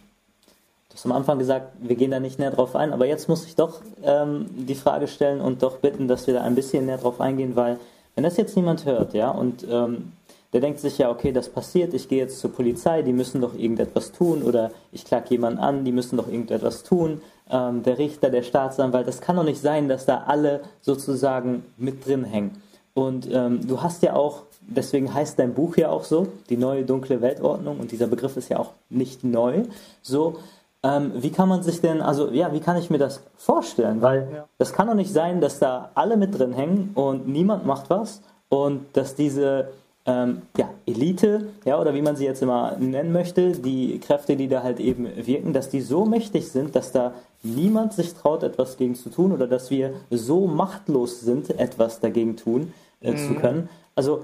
[SPEAKER 3] du hast am Anfang gesagt, wir gehen da nicht näher drauf ein, aber jetzt muss ich doch ähm, die Frage stellen und doch bitten, dass wir da ein bisschen näher drauf eingehen, weil wenn das jetzt niemand hört, ja, und ähm, der denkt sich ja, okay, das passiert, ich gehe jetzt zur Polizei, die müssen doch irgendetwas tun oder ich klage jemanden an, die müssen doch irgendetwas tun, ähm, der Richter, der Staatsanwalt, das kann doch nicht sein, dass da alle sozusagen mit drin hängen. Und ähm, du hast ja auch deswegen heißt dein Buch ja auch so, die neue dunkle Weltordnung, und dieser Begriff ist ja auch nicht neu. So, ähm, wie kann man sich denn, also ja, wie kann ich mir das vorstellen? Weil ja. das kann doch nicht sein, dass da alle mit drin hängen und niemand macht was und dass diese ähm, ja, Elite, ja, oder wie man sie jetzt immer nennen möchte, die Kräfte, die da halt eben wirken, dass die so mächtig sind, dass da niemand sich traut, etwas gegen zu tun oder dass wir so machtlos sind, etwas dagegen tun äh, mhm. zu können. Also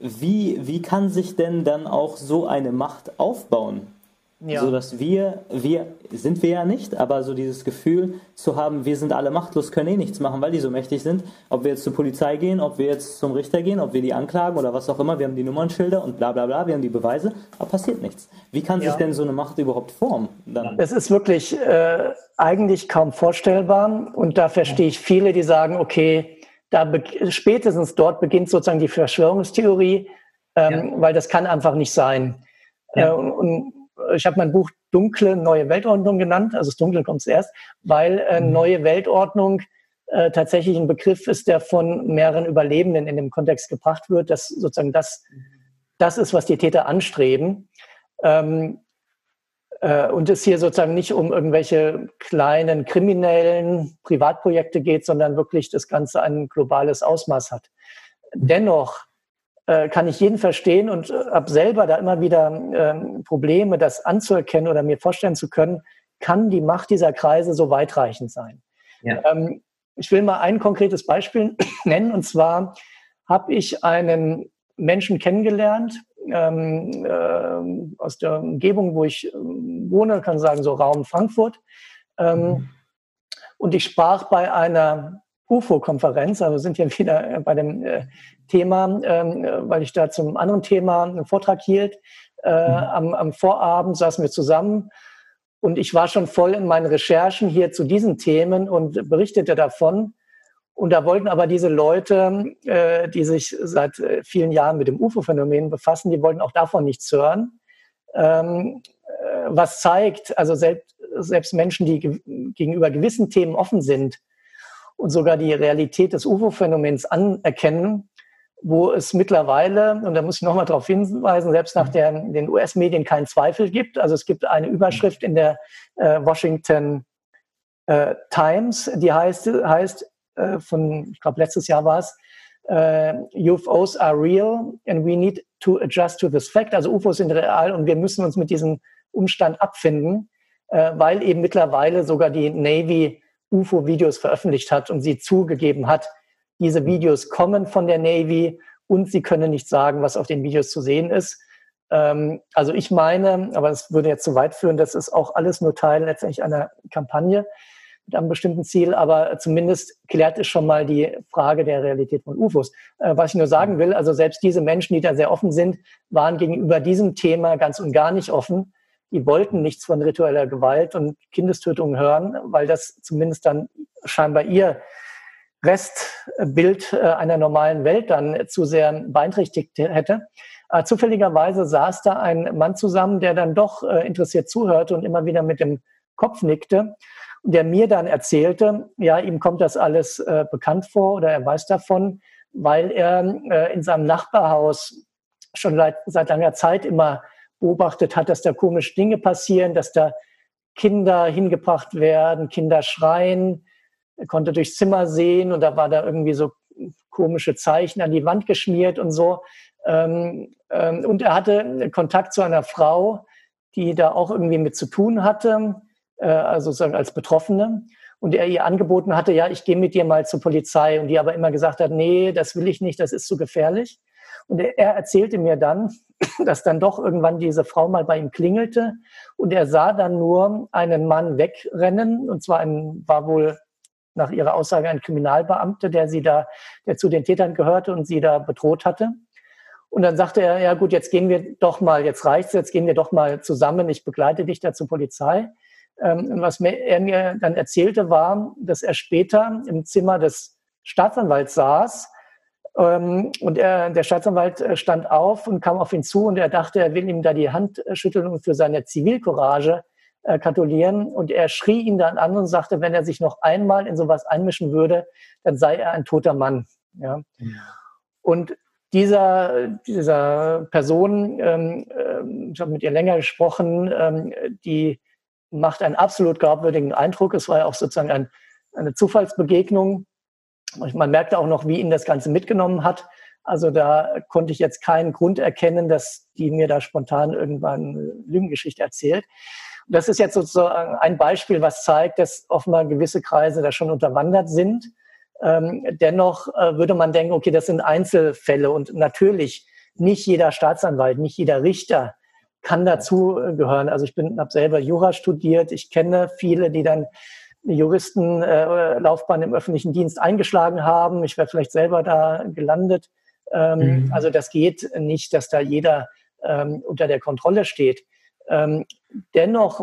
[SPEAKER 3] wie, wie kann sich denn dann auch so eine Macht aufbauen? Ja. So dass wir, wir sind wir ja nicht, aber so dieses Gefühl zu haben, wir sind alle machtlos, können eh nichts machen, weil die so mächtig sind. Ob wir jetzt zur Polizei gehen, ob wir jetzt zum Richter gehen, ob wir die anklagen oder was auch immer, wir haben die Nummernschilder und bla bla bla, wir haben die Beweise, aber passiert nichts. Wie kann ja. sich denn so eine Macht überhaupt formen?
[SPEAKER 2] Dann? Es ist wirklich äh, eigentlich kaum vorstellbar und da verstehe ich viele, die sagen, okay, da spätestens dort beginnt sozusagen die Verschwörungstheorie, ähm, ja. weil das kann einfach nicht sein. Ja. Äh, und, und, ich habe mein Buch Dunkle Neue Weltordnung genannt, also das Dunkle kommt zuerst, weil äh, mhm. neue Weltordnung äh, tatsächlich ein Begriff ist, der von mehreren Überlebenden in dem Kontext gebracht wird, dass sozusagen das, das ist, was die Täter anstreben. Ähm, äh, und es hier sozusagen nicht um irgendwelche kleinen kriminellen Privatprojekte geht, sondern wirklich das Ganze ein globales Ausmaß hat. Dennoch äh, kann ich jeden verstehen und äh, habe selber da immer wieder ähm, Probleme, das anzuerkennen oder mir vorstellen zu können, kann die Macht dieser Kreise so weitreichend sein. Ja. Ähm, ich will mal ein konkretes Beispiel nennen, und zwar habe ich einen Menschen kennengelernt, ähm, äh, aus der Umgebung, wo ich wohne, kann sagen so Raum Frankfurt. Mhm. Und ich sprach bei einer UFO-Konferenz, also sind hier wieder bei dem äh, Thema, ähm, weil ich da zum anderen Thema einen Vortrag hielt. Äh, mhm. am, am Vorabend saßen wir zusammen und ich war schon voll in meinen Recherchen hier zu diesen Themen und berichtete davon. Und da wollten aber diese Leute, äh, die sich seit äh, vielen Jahren mit dem UFO-Phänomen befassen, die wollten auch davon nichts hören. Ähm, äh, was zeigt, also selbst, selbst Menschen, die ge gegenüber gewissen Themen offen sind und sogar die Realität des UFO-Phänomens anerkennen, wo es mittlerweile, und da muss ich nochmal darauf hinweisen, selbst nach der, den US-Medien keinen Zweifel gibt. Also es gibt eine Überschrift in der äh, Washington äh, Times, die heißt, heißt äh, von, ich glaube, letztes Jahr war es, äh, UFOs are real and we need to adjust to this fact. Also UFOs sind real und wir müssen uns mit diesem Umstand abfinden, äh, weil eben mittlerweile sogar die Navy UFO-Videos veröffentlicht hat und sie zugegeben hat, diese Videos kommen von der Navy und sie können nicht sagen, was auf den Videos zu sehen ist. Ähm, also ich meine, aber es würde jetzt zu weit führen, das ist auch alles nur Teil letztendlich einer Kampagne mit einem bestimmten Ziel, aber zumindest klärt es schon mal die Frage der Realität von UFOs. Äh, was ich nur sagen will, also selbst diese Menschen, die da sehr offen sind, waren gegenüber diesem Thema ganz und gar nicht offen. Die wollten nichts von ritueller Gewalt und Kindestötung hören, weil das zumindest dann scheinbar ihr Restbild äh, einer normalen Welt dann zu sehr beeinträchtigt hätte. Äh, zufälligerweise saß da ein Mann zusammen, der dann doch interessiert zuhörte und immer wieder mit dem Kopf nickte der mir dann erzählte, ja, ihm kommt das alles äh, bekannt vor oder er weiß davon, weil er äh, in seinem Nachbarhaus schon seit, seit langer Zeit immer beobachtet hat, dass da komische Dinge passieren, dass da Kinder hingebracht werden, Kinder schreien. Er konnte durchs Zimmer sehen und da war da irgendwie so komische Zeichen an die Wand geschmiert und so. Ähm, ähm, und er hatte Kontakt zu einer Frau, die da auch irgendwie mit zu tun hatte äh, also sozusagen als Betroffene. Und er ihr angeboten hatte, ja, ich gehe mit dir mal zur Polizei. Und die aber immer gesagt hat, nee, das will ich nicht, das ist zu gefährlich. Und er, er erzählte mir dann, dass dann doch irgendwann diese Frau mal bei ihm klingelte und er sah dann nur einen Mann wegrennen. Und zwar ein, war wohl nach ihrer Aussage ein Kriminalbeamter, der sie da, der zu den Tätern gehörte und sie da bedroht hatte. Und dann sagte er, ja gut, jetzt gehen wir doch mal, jetzt reicht's, jetzt gehen wir doch mal zusammen, ich begleite dich da zur Polizei. Ähm, was er mir dann erzählte, war, dass er später im Zimmer des Staatsanwalts saß und er, der Staatsanwalt äh, stand auf und kam auf ihn zu und er dachte, er will ihm da die Hand schütteln und für seine Zivilcourage äh, gratulieren. Und er schrie ihn dann an und sagte, wenn er sich noch einmal in sowas einmischen würde, dann sei er ein toter Mann. Ja. ja. Und dieser, dieser Person, ähm, äh, ich habe mit ihr länger gesprochen, ähm, die macht einen absolut glaubwürdigen Eindruck. Es war ja auch sozusagen ein, eine Zufallsbegegnung. Man merkte auch noch, wie ihn das Ganze mitgenommen hat. Also da konnte ich jetzt keinen Grund erkennen, dass die mir da spontan irgendwann eine Lügengeschichte erzählt. Das ist jetzt sozusagen ein Beispiel, was zeigt, dass offenbar gewisse Kreise da schon unterwandert sind. Ähm, dennoch äh, würde man denken, okay, das sind Einzelfälle und natürlich nicht jeder Staatsanwalt, nicht jeder Richter kann dazu äh, gehören. Also ich bin, habe selber Jura studiert. Ich kenne viele, die dann eine Juristenlaufbahn äh, im öffentlichen Dienst eingeschlagen haben. Ich wäre vielleicht selber da gelandet. Ähm, mhm. Also das geht nicht, dass da jeder ähm, unter der Kontrolle steht. Ähm, dennoch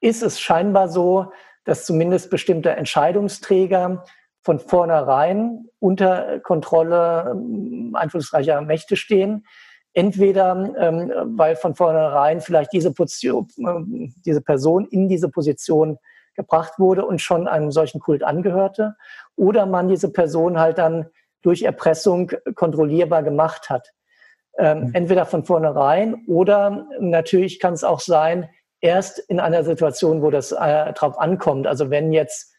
[SPEAKER 2] ist es scheinbar so, dass zumindest bestimmte Entscheidungsträger von vornherein unter Kontrolle ähm, einflussreicher Mächte stehen. Entweder ähm, weil von vornherein vielleicht diese, Position, äh, diese Person in diese Position gebracht wurde und schon einem solchen Kult angehörte, oder man diese Person halt dann durch Erpressung kontrollierbar gemacht hat. Ähm, mhm. Entweder von vornherein oder natürlich kann es auch sein, erst in einer Situation, wo das äh, drauf ankommt. Also wenn jetzt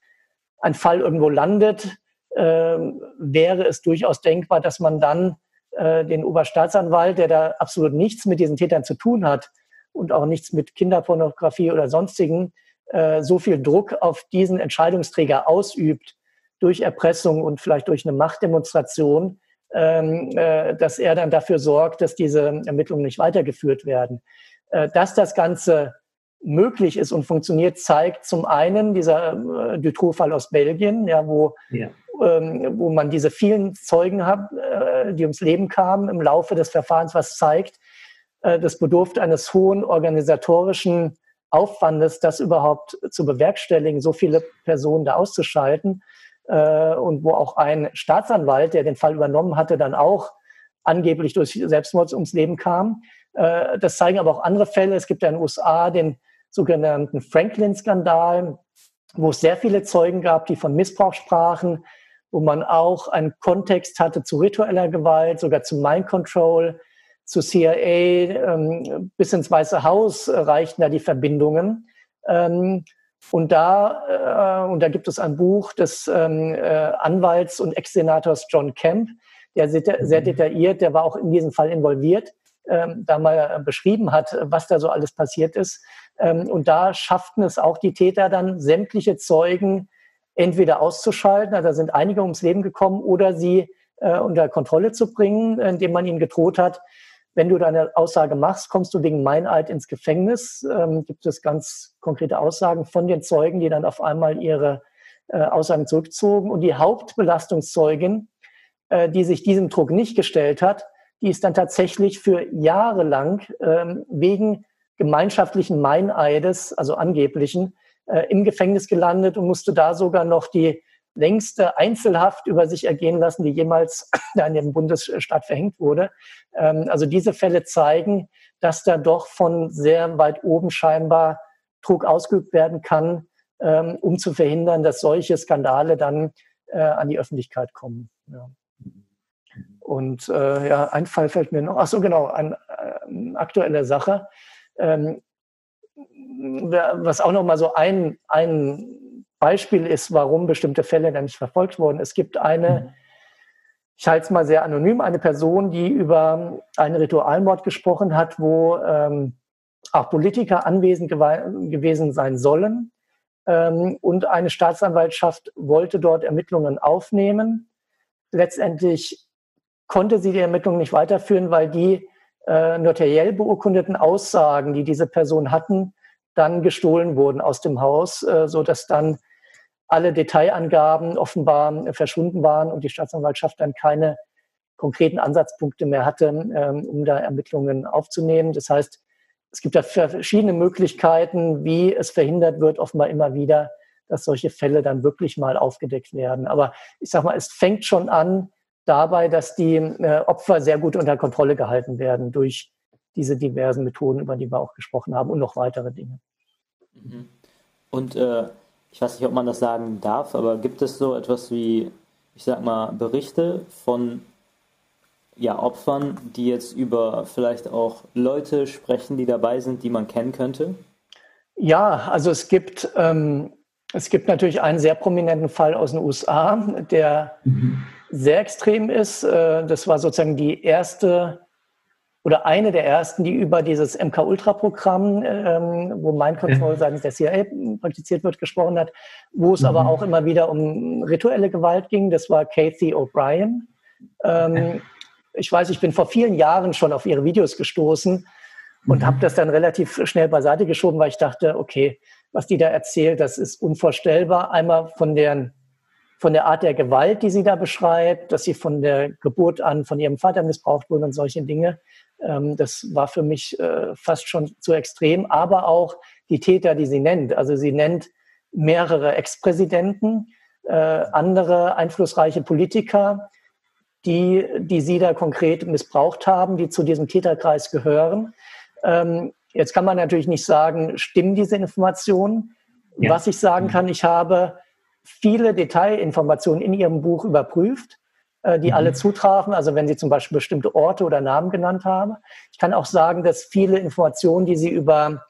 [SPEAKER 2] ein Fall irgendwo landet, äh, wäre es durchaus denkbar, dass man dann äh, den Oberstaatsanwalt, der da absolut nichts mit diesen Tätern zu tun hat und auch nichts mit Kinderpornografie oder sonstigen, äh, so viel Druck auf diesen Entscheidungsträger ausübt durch Erpressung und vielleicht durch eine Machtdemonstration, ähm, äh, dass er dann dafür sorgt, dass diese Ermittlungen nicht weitergeführt werden. Äh, dass das Ganze möglich ist und funktioniert, zeigt zum einen dieser äh, Dutroux-Fall aus Belgien, ja, wo ja. ähm, wo man diese vielen Zeugen hat, äh, die ums Leben kamen im Laufe des Verfahrens, was zeigt, äh, das bedurfte eines hohen organisatorischen Aufwandes, das überhaupt zu bewerkstelligen, so viele Personen da auszuschalten. Äh, und wo auch ein Staatsanwalt, der den Fall übernommen hatte, dann auch angeblich durch Selbstmord ums Leben kam. Äh, das zeigen aber auch andere Fälle. Es gibt ja in den USA den sogenannten Franklin-Skandal, wo es sehr viele Zeugen gab, die von Missbrauch sprachen, wo man auch einen Kontext hatte zu ritueller Gewalt, sogar zu Mind Control, zu CIA, ähm, bis ins Weiße Haus reichten da die Verbindungen. Ähm, und da, äh, und da gibt es ein Buch des ähm, äh, Anwalts und Ex-Senators John Kemp, der sehr, sehr mhm. detailliert, der war auch in diesem Fall involviert, ähm, da mal beschrieben hat, was da so alles passiert ist. Ähm, und da schafften es auch die Täter dann, sämtliche Zeugen entweder auszuschalten, also da sind einige ums Leben gekommen, oder sie äh, unter Kontrolle zu bringen, indem man ihnen gedroht hat, wenn du deine Aussage machst, kommst du wegen Meineid ins Gefängnis. Ähm, gibt es ganz konkrete Aussagen von den Zeugen, die dann auf einmal ihre äh, Aussagen zurückzogen. Und die Hauptbelastungszeugin, äh, die sich diesem Druck nicht gestellt hat, die ist dann tatsächlich für Jahre lang ähm, wegen gemeinschaftlichen Meineides, also angeblichen, äh, im Gefängnis gelandet und musste da sogar noch die längste Einzelhaft über sich ergehen lassen, die jemals in dem Bundesstaat verhängt wurde. Ähm, also diese Fälle zeigen, dass da doch von sehr weit oben scheinbar Druck ausgeübt werden kann, ähm, um zu verhindern, dass solche Skandale dann äh, an die Öffentlichkeit kommen. Ja. Und äh, ja, ein Fall fällt mir noch, ach so genau, eine äh, aktuelle Sache, ähm, was auch noch mal so ein, ein Beispiel ist, warum bestimmte Fälle dann nicht verfolgt wurden. Es gibt eine, mhm. ich halte es mal sehr anonym, eine Person, die über einen Ritualmord gesprochen hat, wo ähm, auch Politiker anwesend gewesen sein sollen. Ähm, und eine Staatsanwaltschaft wollte dort Ermittlungen aufnehmen. Letztendlich konnte sie die Ermittlungen nicht weiterführen, weil die äh, notariell beurkundeten Aussagen, die diese Person hatten, dann gestohlen wurden aus dem Haus, äh, so dass dann alle Detailangaben offenbar verschwunden waren und die Staatsanwaltschaft dann keine konkreten Ansatzpunkte mehr hatte, ähm, um da Ermittlungen aufzunehmen. Das heißt, es gibt da verschiedene Möglichkeiten, wie es verhindert wird, offenbar immer wieder, dass solche Fälle dann wirklich mal aufgedeckt werden. Aber ich sage mal, es fängt schon an dabei, dass die äh, Opfer sehr gut unter Kontrolle gehalten werden durch diese diversen Methoden, über die wir auch gesprochen haben und noch weitere Dinge.
[SPEAKER 3] Mhm. Und äh, ich weiß nicht, ob man das sagen darf, aber gibt es so etwas wie, ich sag mal, Berichte von ja, Opfern, die jetzt über vielleicht auch Leute sprechen, die dabei sind, die man kennen könnte?
[SPEAKER 2] Ja, also es gibt, ähm, es gibt natürlich einen sehr prominenten Fall aus den USA, der mhm. sehr extrem ist. Äh, das war sozusagen die erste oder eine der ersten, die über dieses MK-Ultra-Programm, ähm, wo Mind Control seitens der CIA praktiziert wird, gesprochen hat, wo es mhm. aber auch immer wieder um rituelle Gewalt ging. Das war Kathy O'Brien. Ähm, ich weiß, ich bin vor vielen Jahren schon auf ihre Videos gestoßen und mhm. habe das dann relativ schnell beiseite geschoben, weil ich dachte, okay, was die da erzählt, das ist unvorstellbar. Einmal von deren von der Art der Gewalt, die sie da beschreibt, dass sie von der Geburt an von ihrem Vater missbraucht wurden und solche Dinge. Ähm, das war für mich äh, fast schon zu extrem, aber auch die Täter, die sie nennt. Also sie nennt mehrere Ex-Präsidenten, äh, andere einflussreiche Politiker, die, die sie da konkret missbraucht haben, die zu diesem Täterkreis gehören. Ähm, jetzt kann man natürlich nicht sagen, stimmen diese Informationen. Ja. Was ich sagen kann, ich habe viele Detailinformationen in ihrem Buch überprüft die mhm. alle zutrafen, also wenn Sie zum Beispiel bestimmte Orte oder Namen genannt haben. Ich kann auch sagen, dass viele Informationen, die Sie über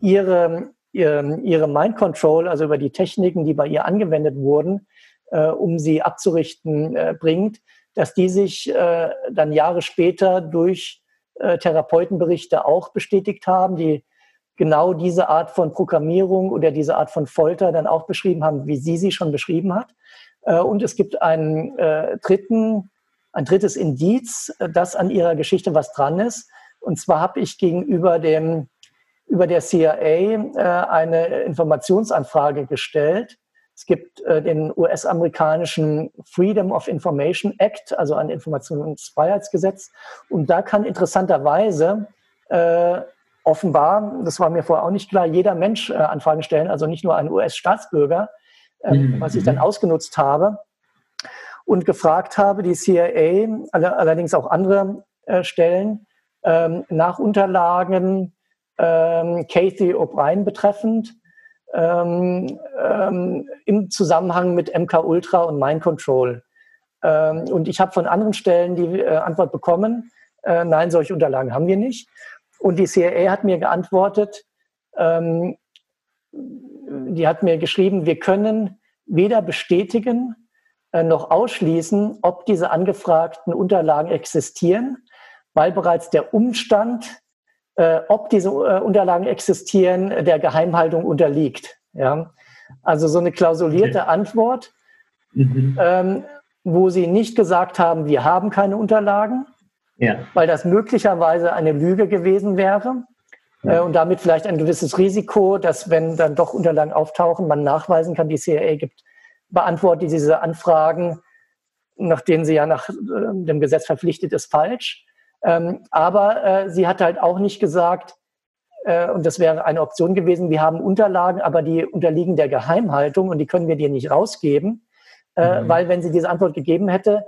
[SPEAKER 2] Ihre, Ihre, ihre Mind Control, also über die Techniken, die bei ihr angewendet wurden, äh, um sie abzurichten, äh, bringt, dass die sich äh, dann Jahre später durch äh, Therapeutenberichte auch bestätigt haben, die genau diese Art von Programmierung oder diese Art von Folter dann auch beschrieben haben, wie sie sie schon beschrieben hat. Äh, und es gibt einen äh, dritten, ein drittes Indiz, äh, dass an ihrer Geschichte was dran ist. Und zwar habe ich gegenüber dem über der CIA eine Informationsanfrage gestellt Es gibt den US-amerikanischen Freedom of Information Act, also ein Informationsfreiheitsgesetz. Und da kann interessanterweise äh, offenbar, das war mir vorher auch nicht klar, jeder Mensch äh, Anfragen stellen, also nicht nur ein US-Staatsbürger, äh, mhm. was ich dann ausgenutzt habe und gefragt habe, die CIA, allerdings auch andere äh, Stellen, ähm, nach Unterlagen ähm, Kathy O'Brien betreffend, ähm, ähm, im Zusammenhang mit MK Ultra und Mind Control. Ähm, und ich habe von anderen Stellen die äh, Antwort bekommen, äh, nein, solche Unterlagen haben wir nicht. Und die CIA hat mir geantwortet, ähm, die hat mir geschrieben, wir können weder bestätigen äh, noch ausschließen, ob diese angefragten Unterlagen existieren, weil bereits der Umstand, äh, ob diese äh, Unterlagen existieren, der Geheimhaltung unterliegt. Ja? Also so eine klausulierte okay. Antwort, mhm. ähm, wo sie nicht gesagt haben, wir haben keine Unterlagen, ja. weil das möglicherweise eine Lüge gewesen wäre. Ja. Äh, und damit vielleicht ein gewisses Risiko, dass wenn dann doch Unterlagen auftauchen, man nachweisen kann, die CIA gibt, beantwortet diese Anfragen, nach denen sie ja nach äh, dem Gesetz verpflichtet ist, falsch. Ähm, aber äh, sie hat halt auch nicht gesagt, äh, und das wäre eine Option gewesen, wir haben Unterlagen, aber die unterliegen der Geheimhaltung und die können wir dir nicht rausgeben, äh, mhm. weil wenn sie diese Antwort gegeben hätte,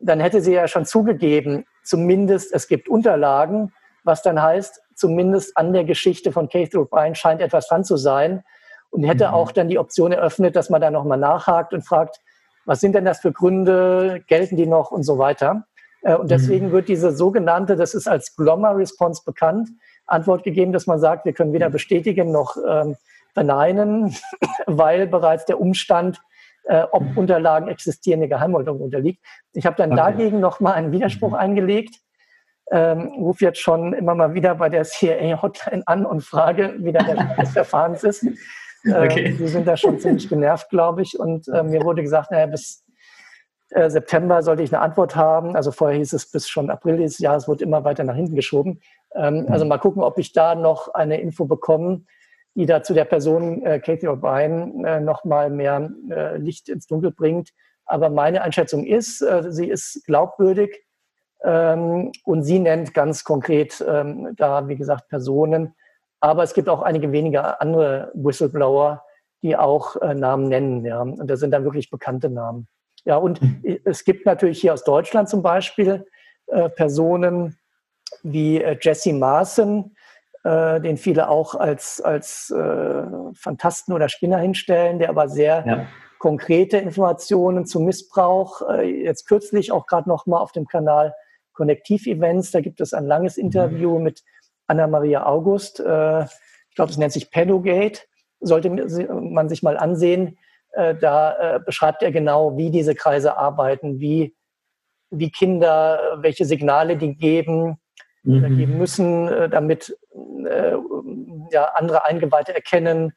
[SPEAKER 2] dann hätte sie ja schon zugegeben, zumindest es gibt Unterlagen, was dann heißt, zumindest an der Geschichte von Keith O'Brien scheint etwas dran zu sein und hätte mhm. auch dann die Option eröffnet, dass man da nochmal nachhakt und fragt, was sind denn das für Gründe, gelten die noch und so weiter. Äh, und deswegen mhm. wird diese sogenannte, das ist als Glommer-Response bekannt, Antwort gegeben, dass man sagt, wir können weder mhm. bestätigen noch ähm, verneinen, weil bereits der Umstand, äh, ob mhm. Unterlagen existierende Geheimhaltung unterliegt. Ich habe dann okay. dagegen nochmal einen Widerspruch eingelegt, ähm, rufe jetzt schon immer mal wieder bei der CIA-Hotline an und frage, wie der Stand des Verfahrens ist. Äh, okay. Sie sind da schon ziemlich genervt, glaube ich. Und äh, mir wurde gesagt, naja, bis äh, September sollte ich eine Antwort haben. Also vorher hieß es bis schon April dieses Jahres, wurde immer weiter nach hinten geschoben. Ähm, also mal gucken, ob ich da noch eine Info bekomme, die da zu der Person äh, Katie O'Brien äh, noch mal mehr äh, Licht ins Dunkel bringt. Aber meine Einschätzung ist, äh, sie ist glaubwürdig ähm, und sie nennt ganz konkret ähm, da, wie gesagt, Personen. Aber es gibt auch einige weniger andere Whistleblower, die auch äh, Namen nennen. Ja. Und das sind dann wirklich bekannte Namen. Ja, und mhm. es gibt natürlich hier aus Deutschland zum Beispiel äh, Personen wie äh, Jesse Maaßen, den viele auch als, als Fantasten oder Spinner hinstellen, der aber sehr ja. konkrete Informationen zum Missbrauch, jetzt kürzlich auch gerade noch mal auf dem Kanal Konnektiv Events, da gibt es ein langes mhm. Interview mit Anna-Maria August, äh, ich glaube, es nennt sich Pedogate, sollte man sich mal ansehen, äh, da äh, beschreibt er genau, wie diese Kreise arbeiten, wie, wie Kinder, welche Signale die geben, mhm. geben müssen, damit ja, andere Eingeweihte erkennen,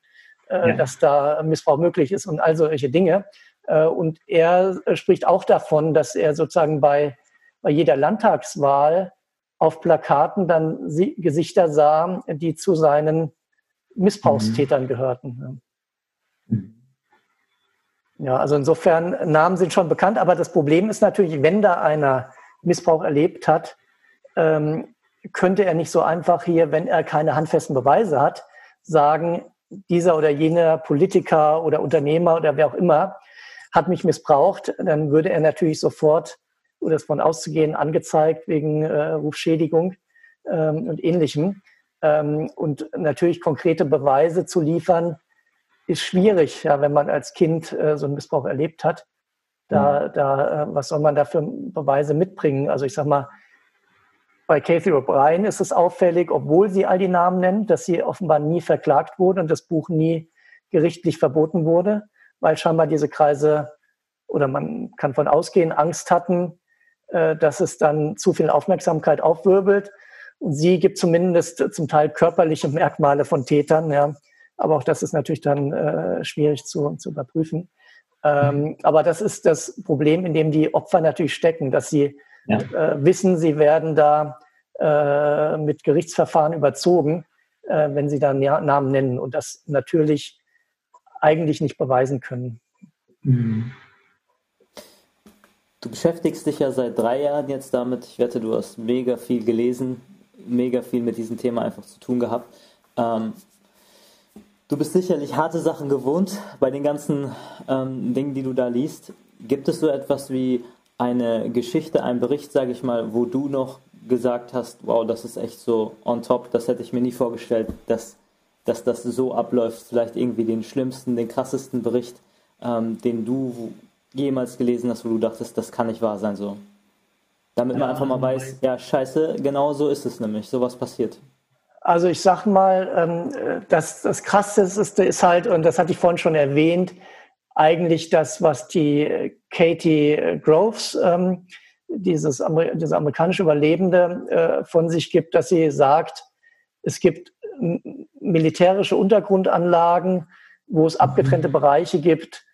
[SPEAKER 2] ja. dass da Missbrauch möglich ist und all solche Dinge. und er spricht auch davon, dass er sozusagen bei, bei jeder Landtagswahl auf Plakaten dann Gesichter sah, die zu seinen Missbrauchstätern mhm. gehörten. Mhm. Ja, also insofern, Namen sind schon bekannt, aber das Problem ist natürlich, wenn da einer Missbrauch erlebt hat, ähm, könnte er nicht so einfach hier, wenn er keine handfesten Beweise hat, sagen, dieser oder jener Politiker oder Unternehmer oder wer auch immer hat mich missbraucht, dann würde er natürlich sofort, oder ist von auszugehen, angezeigt wegen äh, Rufschädigung ähm, und ähnlichem. Ähm, und natürlich konkrete Beweise zu liefern, ist schwierig, ja, wenn man als Kind äh, so einen Missbrauch erlebt hat. Da, mhm. da, äh, was soll man da für Beweise mitbringen? Also ich sag mal, bei Kathy O'Brien ist es auffällig, obwohl sie all die Namen nennt, dass sie offenbar nie verklagt wurde und das Buch nie gerichtlich verboten wurde, weil scheinbar diese Kreise oder man kann von ausgehen, Angst hatten, äh, dass es dann zu viel Aufmerksamkeit aufwirbelt. Und sie gibt zumindest zum Teil körperliche Merkmale von Tätern, ja, aber auch das ist natürlich dann äh, schwierig zu, zu überprüfen. Ähm, aber das ist das Problem, in dem die Opfer natürlich stecken, dass sie ja. äh, wissen, sie werden da äh, mit Gerichtsverfahren überzogen, äh, wenn sie da Namen nennen. Und das natürlich eigentlich nicht beweisen können. Mhm.
[SPEAKER 3] Du beschäftigst dich ja seit drei Jahren jetzt damit. Ich wette, du hast mega viel gelesen, mega viel mit diesem Thema einfach zu tun gehabt. Ähm, du bist sicherlich harte Sachen gewohnt bei den ganzen ähm, Dingen, die du da liest. Gibt es so etwas wie eine Geschichte, ein Bericht, sage ich mal, wo du noch gesagt hast, wow, das ist echt so on top, das hätte ich mir nie vorgestellt, dass, dass das so abläuft. Vielleicht irgendwie den schlimmsten, den krassesten Bericht, ähm, den du jemals gelesen hast, wo du dachtest, das kann nicht wahr sein so. Damit man ja, einfach mal weiß, ja, scheiße, genau so ist es nämlich, sowas passiert.
[SPEAKER 2] Also ich sag mal, ähm, das, das Krasseste ist halt, und das hatte ich vorhin schon erwähnt, eigentlich das, was die Katie Groves, ähm, dieses diese amerikanische Überlebende, äh, von sich gibt, dass sie sagt, es gibt militärische Untergrundanlagen, wo es abgetrennte mhm. Bereiche gibt,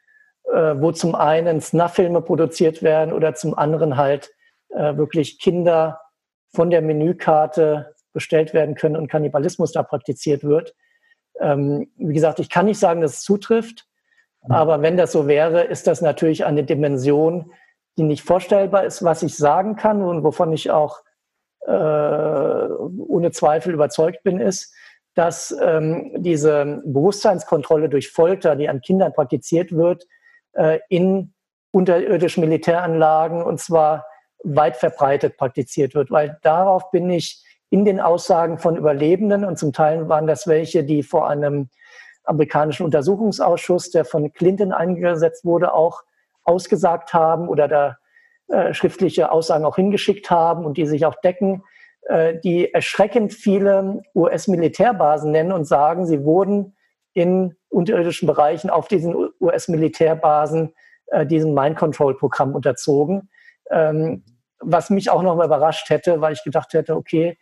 [SPEAKER 2] wo zum einen Snuff-Filme produziert werden oder zum anderen halt äh, wirklich Kinder von der Menükarte bestellt werden können und Kannibalismus da praktiziert wird. Ähm, wie gesagt, ich kann nicht sagen, dass es zutrifft, mhm. aber wenn das so wäre, ist das natürlich eine Dimension, die nicht vorstellbar ist, was ich sagen kann und wovon ich auch äh, ohne Zweifel überzeugt bin, ist, dass ähm, diese Bewusstseinskontrolle durch Folter, die an Kindern praktiziert wird, äh, in unterirdischen Militäranlagen und zwar weit verbreitet praktiziert wird, weil darauf bin ich in den Aussagen von Überlebenden und zum Teil waren das welche, die vor einem amerikanischen Untersuchungsausschuss, der von Clinton eingesetzt wurde, auch ausgesagt haben oder da äh, schriftliche Aussagen auch hingeschickt haben und die sich auch decken, äh, die erschreckend viele US-Militärbasen nennen und sagen, sie wurden in unterirdischen Bereichen auf diesen US-Militärbasen äh, diesem Mind-Control-Programm unterzogen. Ähm, was mich auch nochmal überrascht hätte, weil ich gedacht hätte, okay,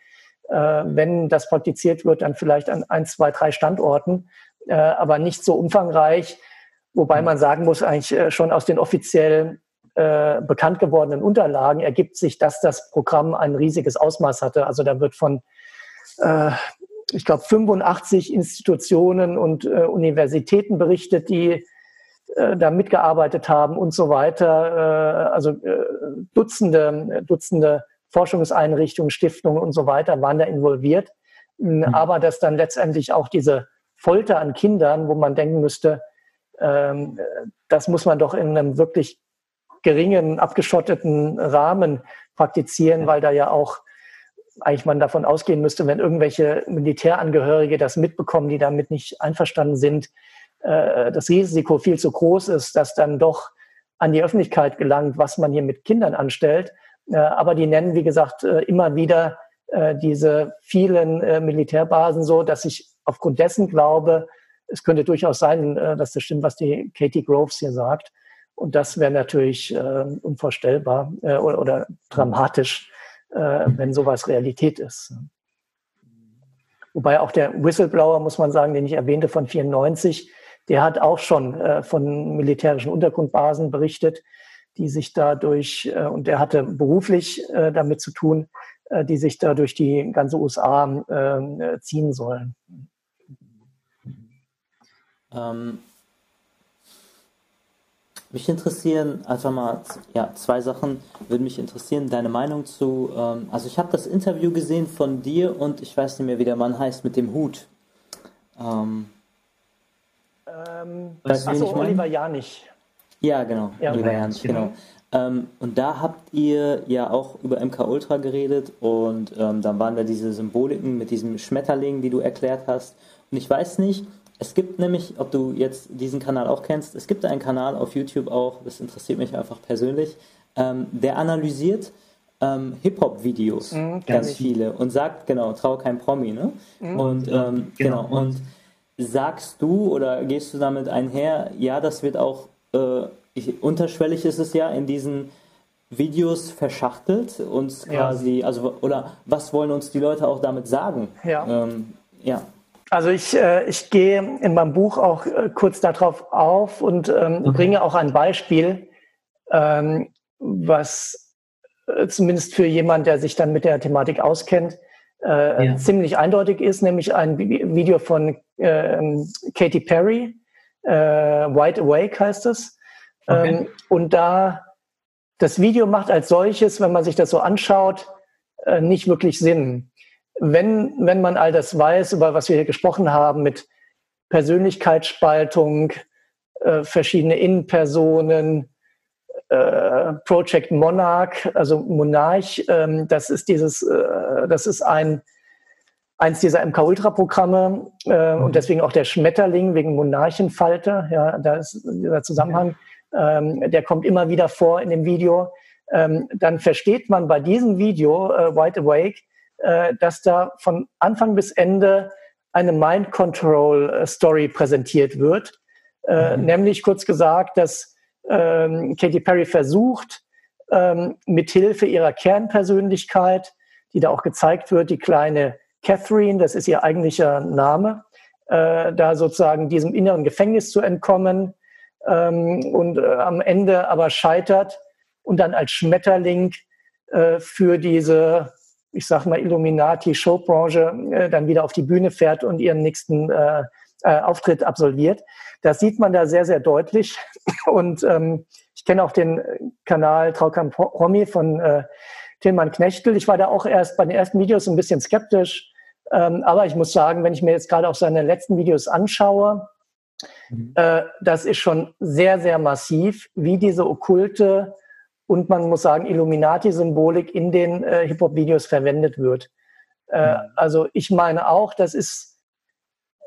[SPEAKER 2] äh, wenn das praktiziert wird, dann vielleicht an ein, zwei, drei Standorten, äh, aber nicht so umfangreich. Wobei man sagen muss, eigentlich äh, schon aus den offiziell äh, bekannt gewordenen Unterlagen ergibt sich, dass das Programm ein riesiges Ausmaß hatte. Also da wird von äh, ich glaube, 85 Institutionen und äh, Universitäten berichtet, die äh, da mitgearbeitet haben und so weiter. Äh, also äh, Dutzende, Dutzende Forschungseinrichtungen, Stiftungen und so weiter waren da involviert. Mhm. Aber dass dann letztendlich auch diese Folter an Kindern, wo man denken müsste, ähm, das muss man doch in einem wirklich geringen, abgeschotteten Rahmen praktizieren, weil da ja auch eigentlich man davon ausgehen müsste, wenn irgendwelche Militärangehörige das mitbekommen, die damit nicht einverstanden sind, äh, das Risiko viel zu groß ist, dass dann doch an die Öffentlichkeit gelangt, was man hier mit Kindern anstellt. Äh, aber die nennen, wie gesagt, äh, immer wieder diese vielen Militärbasen so, dass ich aufgrund dessen glaube, es könnte durchaus sein, dass das stimmt, was die Katie Groves hier sagt. Und das wäre natürlich unvorstellbar oder, oder dramatisch, wenn sowas Realität ist. Wobei auch der Whistleblower, muss man sagen, den ich erwähnte von 94, der hat auch schon äh, von militärischen Untergrundbasen berichtet, die sich dadurch, äh, und der hatte beruflich äh, damit zu tun, äh, die sich da durch die ganze USA äh, ziehen sollen.
[SPEAKER 3] Ähm, mich interessieren einfach mal ja, zwei Sachen, würde mich interessieren, deine Meinung zu, ähm, also ich habe das Interview gesehen von dir und ich weiß nicht mehr, wie der Mann heißt, mit dem Hut.
[SPEAKER 2] Ähm, ähm, achso, Oliver Janich.
[SPEAKER 3] Ja, genau, ja, Oliver Janich, genau. Ähm, und da habt ihr ja auch über MK Ultra geredet und ähm, dann waren da diese Symboliken mit diesem Schmetterling, die du erklärt hast. Und ich weiß nicht, es gibt nämlich, ob du jetzt diesen Kanal auch kennst, es gibt einen Kanal auf YouTube auch, das interessiert mich einfach persönlich, ähm, der analysiert ähm, Hip-Hop-Videos, mhm, ganz viele, und sagt, genau, trau kein Promi, ne? Mhm. Und ähm, genau. genau, und sagst du oder gehst du damit einher, ja, das wird auch, äh, ich, unterschwellig ist es ja in diesen Videos verschachtelt, uns quasi, ja. also, oder was wollen uns die Leute auch damit sagen?
[SPEAKER 2] Ja. Ähm, ja. Also ich, äh, ich gehe in meinem Buch auch äh, kurz darauf auf und ähm, okay. bringe auch ein Beispiel, ähm, was äh, zumindest für jemand, der sich dann mit der Thematik auskennt, äh, ja. ziemlich eindeutig ist, nämlich ein Video von äh, Katy Perry, äh, Wide Awake heißt es. Okay. Ähm, und da das Video macht als solches, wenn man sich das so anschaut, äh, nicht wirklich Sinn. Wenn, wenn man all das weiß, über was wir hier gesprochen haben, mit Persönlichkeitsspaltung, äh, verschiedene Innenpersonen, äh, Project Monarch, also Monarch, ähm, das ist dieses, äh, das ist ein eins dieser MK-Ultra-Programme äh, mhm. und deswegen auch der Schmetterling wegen Monarchenfalter, ja, da ist dieser Zusammenhang, ähm, der kommt immer wieder vor in dem Video. Ähm, dann versteht man bei diesem Video, äh, Wide Awake, äh, dass da von Anfang bis Ende eine Mind Control Story präsentiert wird. Äh, mhm. Nämlich kurz gesagt, dass ähm, Katy Perry versucht, ähm, mithilfe ihrer Kernpersönlichkeit, die da auch gezeigt wird, die kleine Catherine, das ist ihr eigentlicher Name, äh, da sozusagen diesem inneren Gefängnis zu entkommen ähm, und äh, am Ende aber scheitert und dann als Schmetterling äh, für diese, ich sag mal, Illuminati-Showbranche äh, dann wieder auf die Bühne fährt und ihren nächsten äh, äh, Auftritt absolviert. Das sieht man da sehr, sehr deutlich. Und ähm, ich kenne auch den Kanal Traukam Promi von äh, Tilman Knechtel. Ich war da auch erst bei den ersten Videos ein bisschen skeptisch. Ähm, aber ich muss sagen, wenn ich mir jetzt gerade auch seine letzten Videos anschaue, mhm. äh, das ist schon sehr, sehr massiv, wie diese okkulte und man muss sagen Illuminati-Symbolik in den äh, Hip-Hop-Videos verwendet wird. Äh, mhm. Also ich meine auch, das ist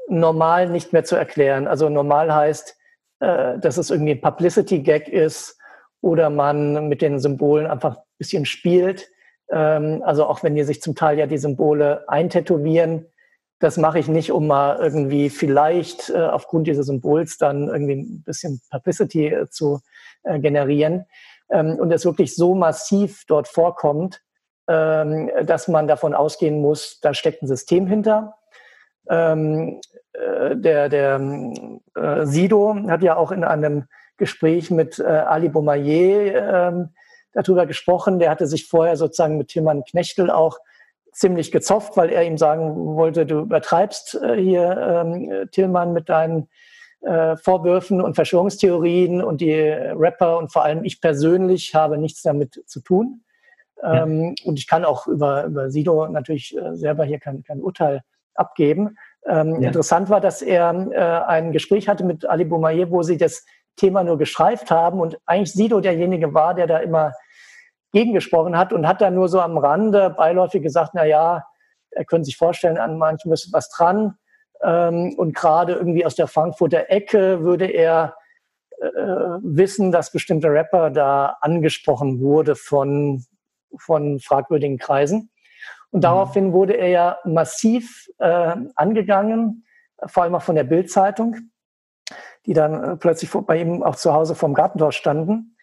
[SPEAKER 2] normal nicht mehr zu erklären. Also normal heißt, äh, dass es irgendwie ein Publicity-Gag ist oder man mit den Symbolen einfach ein bisschen spielt. Ähm, also auch wenn die sich zum Teil ja die Symbole eintätowieren, das mache ich nicht, um mal irgendwie vielleicht äh, aufgrund dieses Symbols dann irgendwie ein bisschen Publicity äh, zu äh, generieren. Ähm, und es wirklich so massiv dort vorkommt, ähm, dass man davon ausgehen muss, da steckt ein System hinter. Ähm, äh, der der äh, Sido hat ja auch in einem Gespräch mit äh, Ali Boumaier darüber gesprochen. Der hatte sich vorher sozusagen mit Tilman Knechtel auch ziemlich gezofft, weil er ihm sagen wollte, du übertreibst hier Tillmann mit deinen äh, Vorwürfen und Verschwörungstheorien und die Rapper und vor allem ich persönlich habe nichts damit zu tun. Ähm, ja. Und ich kann auch über, über Sido natürlich äh, selber hier kein, kein Urteil abgeben. Ähm, ja. Interessant war, dass er äh, ein Gespräch hatte mit Ali Boumaier, wo sie das Thema nur gestreift haben und eigentlich Sido derjenige war, der da immer gegengesprochen hat und hat dann nur so am Rande beiläufig gesagt, na ja, er könnte sich vorstellen, an manchem ist was dran. Ähm, und gerade irgendwie aus der Frankfurter Ecke würde er äh, wissen, dass bestimmte Rapper da angesprochen wurde von, von fragwürdigen Kreisen. Und daraufhin wurde er ja massiv äh, angegangen, vor allem auch von der Bildzeitung, die dann äh, plötzlich bei ihm auch zu Hause vorm Gartentor standen,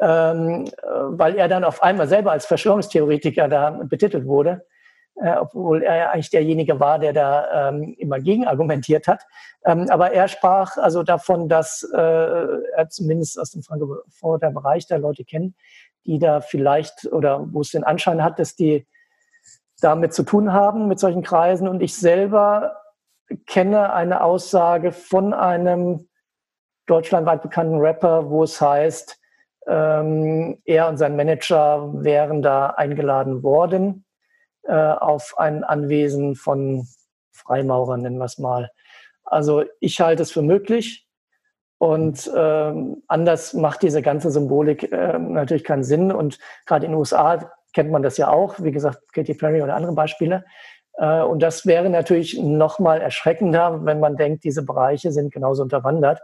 [SPEAKER 2] ähm, äh, weil er dann auf einmal selber als Verschwörungstheoretiker da betitelt wurde, äh, obwohl er eigentlich derjenige war, der da ähm, immer gegen argumentiert hat. Ähm, aber er sprach also davon, dass äh, er zumindest aus dem Frankfurter Bereich da Leute kennt, die da vielleicht oder wo es den Anschein hat, dass die damit zu tun haben, mit solchen Kreisen. Und ich selber kenne eine Aussage von einem deutschlandweit bekannten Rapper, wo es heißt, ähm, er und sein Manager wären da eingeladen worden äh, auf ein Anwesen von Freimaurern, nennen wir es mal. Also ich halte es für möglich. Und ähm, anders macht diese ganze Symbolik äh, natürlich keinen Sinn. Und gerade in den USA kennt man das ja auch, wie gesagt, Katy Perry oder andere Beispiele. Äh, und das wäre natürlich noch mal erschreckender, wenn man denkt, diese Bereiche sind genauso unterwandert.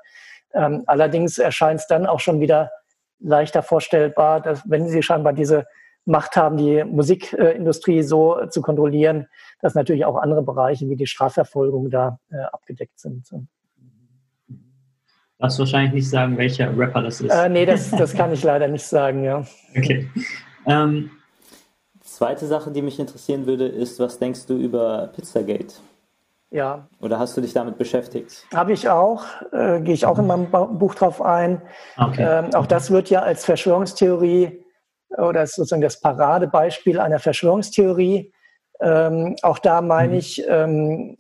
[SPEAKER 2] Ähm, allerdings erscheint es dann auch schon wieder leichter vorstellbar, dass wenn sie scheinbar diese Macht haben, die Musikindustrie so zu kontrollieren, dass natürlich auch andere Bereiche wie die Strafverfolgung da äh, abgedeckt sind.
[SPEAKER 4] Darfst du wahrscheinlich nicht sagen, welcher Rapper das ist?
[SPEAKER 2] Äh, nee, das, das kann ich leider nicht sagen, ja.
[SPEAKER 4] Okay. Ähm,
[SPEAKER 3] Zweite Sache, die mich interessieren würde, ist, was denkst du über Pizzagate?
[SPEAKER 2] Ja.
[SPEAKER 3] Oder hast du dich damit beschäftigt?
[SPEAKER 2] Habe ich auch, äh, gehe ich auch in meinem Buch drauf ein. Okay. Ähm, auch das wird ja als Verschwörungstheorie oder ist sozusagen das Paradebeispiel einer Verschwörungstheorie. Ähm, auch da meine mhm. ich, ähm,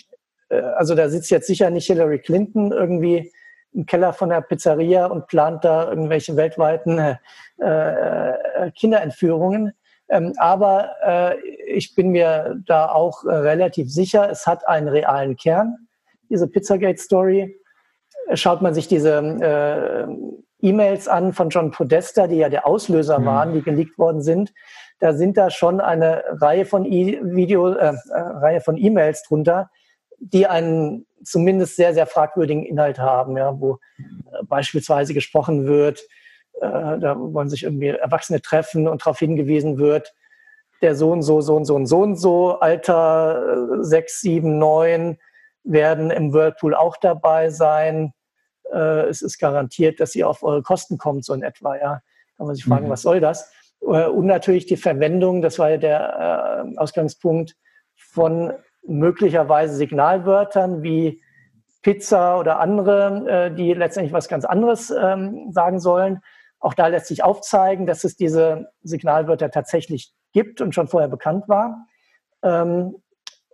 [SPEAKER 2] äh, also da sitzt jetzt sicher nicht Hillary Clinton irgendwie im Keller von der Pizzeria und plant da irgendwelche weltweiten äh, äh, Kinderentführungen. Ähm, aber äh, ich bin mir da auch äh, relativ sicher, es hat einen realen Kern, diese Pizzagate-Story. Schaut man sich diese äh, E-Mails an von John Podesta, die ja der Auslöser mhm. waren, die geleakt worden sind, da sind da schon eine Reihe von e Video, äh, äh, Reihe von E-Mails drunter, die einen zumindest sehr, sehr fragwürdigen Inhalt haben, ja, wo äh, beispielsweise gesprochen wird, äh, da wollen sich irgendwie Erwachsene treffen und darauf hingewiesen wird, der Sohn so, so und so und so und so, Alter 6, 7, 9 werden im Whirlpool auch dabei sein. Äh, es ist garantiert, dass ihr auf eure Kosten kommt, so in etwa. Ja, kann man sich fragen, mhm. was soll das? Äh, und natürlich die Verwendung, das war ja der äh, Ausgangspunkt von möglicherweise Signalwörtern wie Pizza oder andere, äh, die letztendlich was ganz anderes ähm, sagen sollen. Auch da lässt sich aufzeigen, dass es diese Signalwörter tatsächlich gibt und schon vorher bekannt war. Ähm,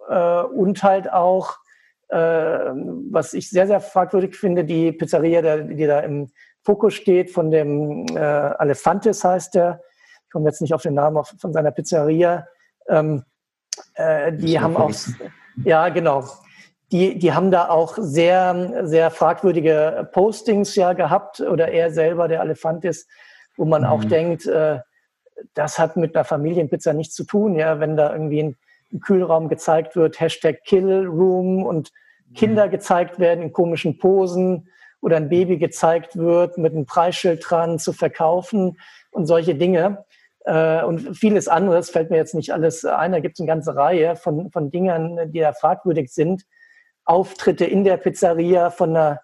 [SPEAKER 2] äh, und halt auch, was ich sehr, sehr fragwürdig finde, die Pizzeria, die da im Fokus steht, von dem äh, Alefantis heißt der, ich komme jetzt nicht auf den Namen von seiner Pizzeria, ähm, äh, die haben auch, ja genau, die, die haben da auch sehr, sehr fragwürdige Postings ja gehabt oder er selber, der Elefant ist, wo man mhm. auch denkt, äh, das hat mit einer Familienpizza nichts zu tun, ja, wenn da irgendwie ein, ein Kühlraum gezeigt wird, Hashtag Killroom und mhm. Kinder gezeigt werden in komischen Posen oder ein Baby gezeigt wird mit einem Preisschild dran zu verkaufen und solche Dinge. Äh, und vieles anderes fällt mir jetzt nicht alles ein. Da gibt es eine ganze Reihe von, von Dingen, die da fragwürdig sind. Auftritte in der Pizzeria von einer,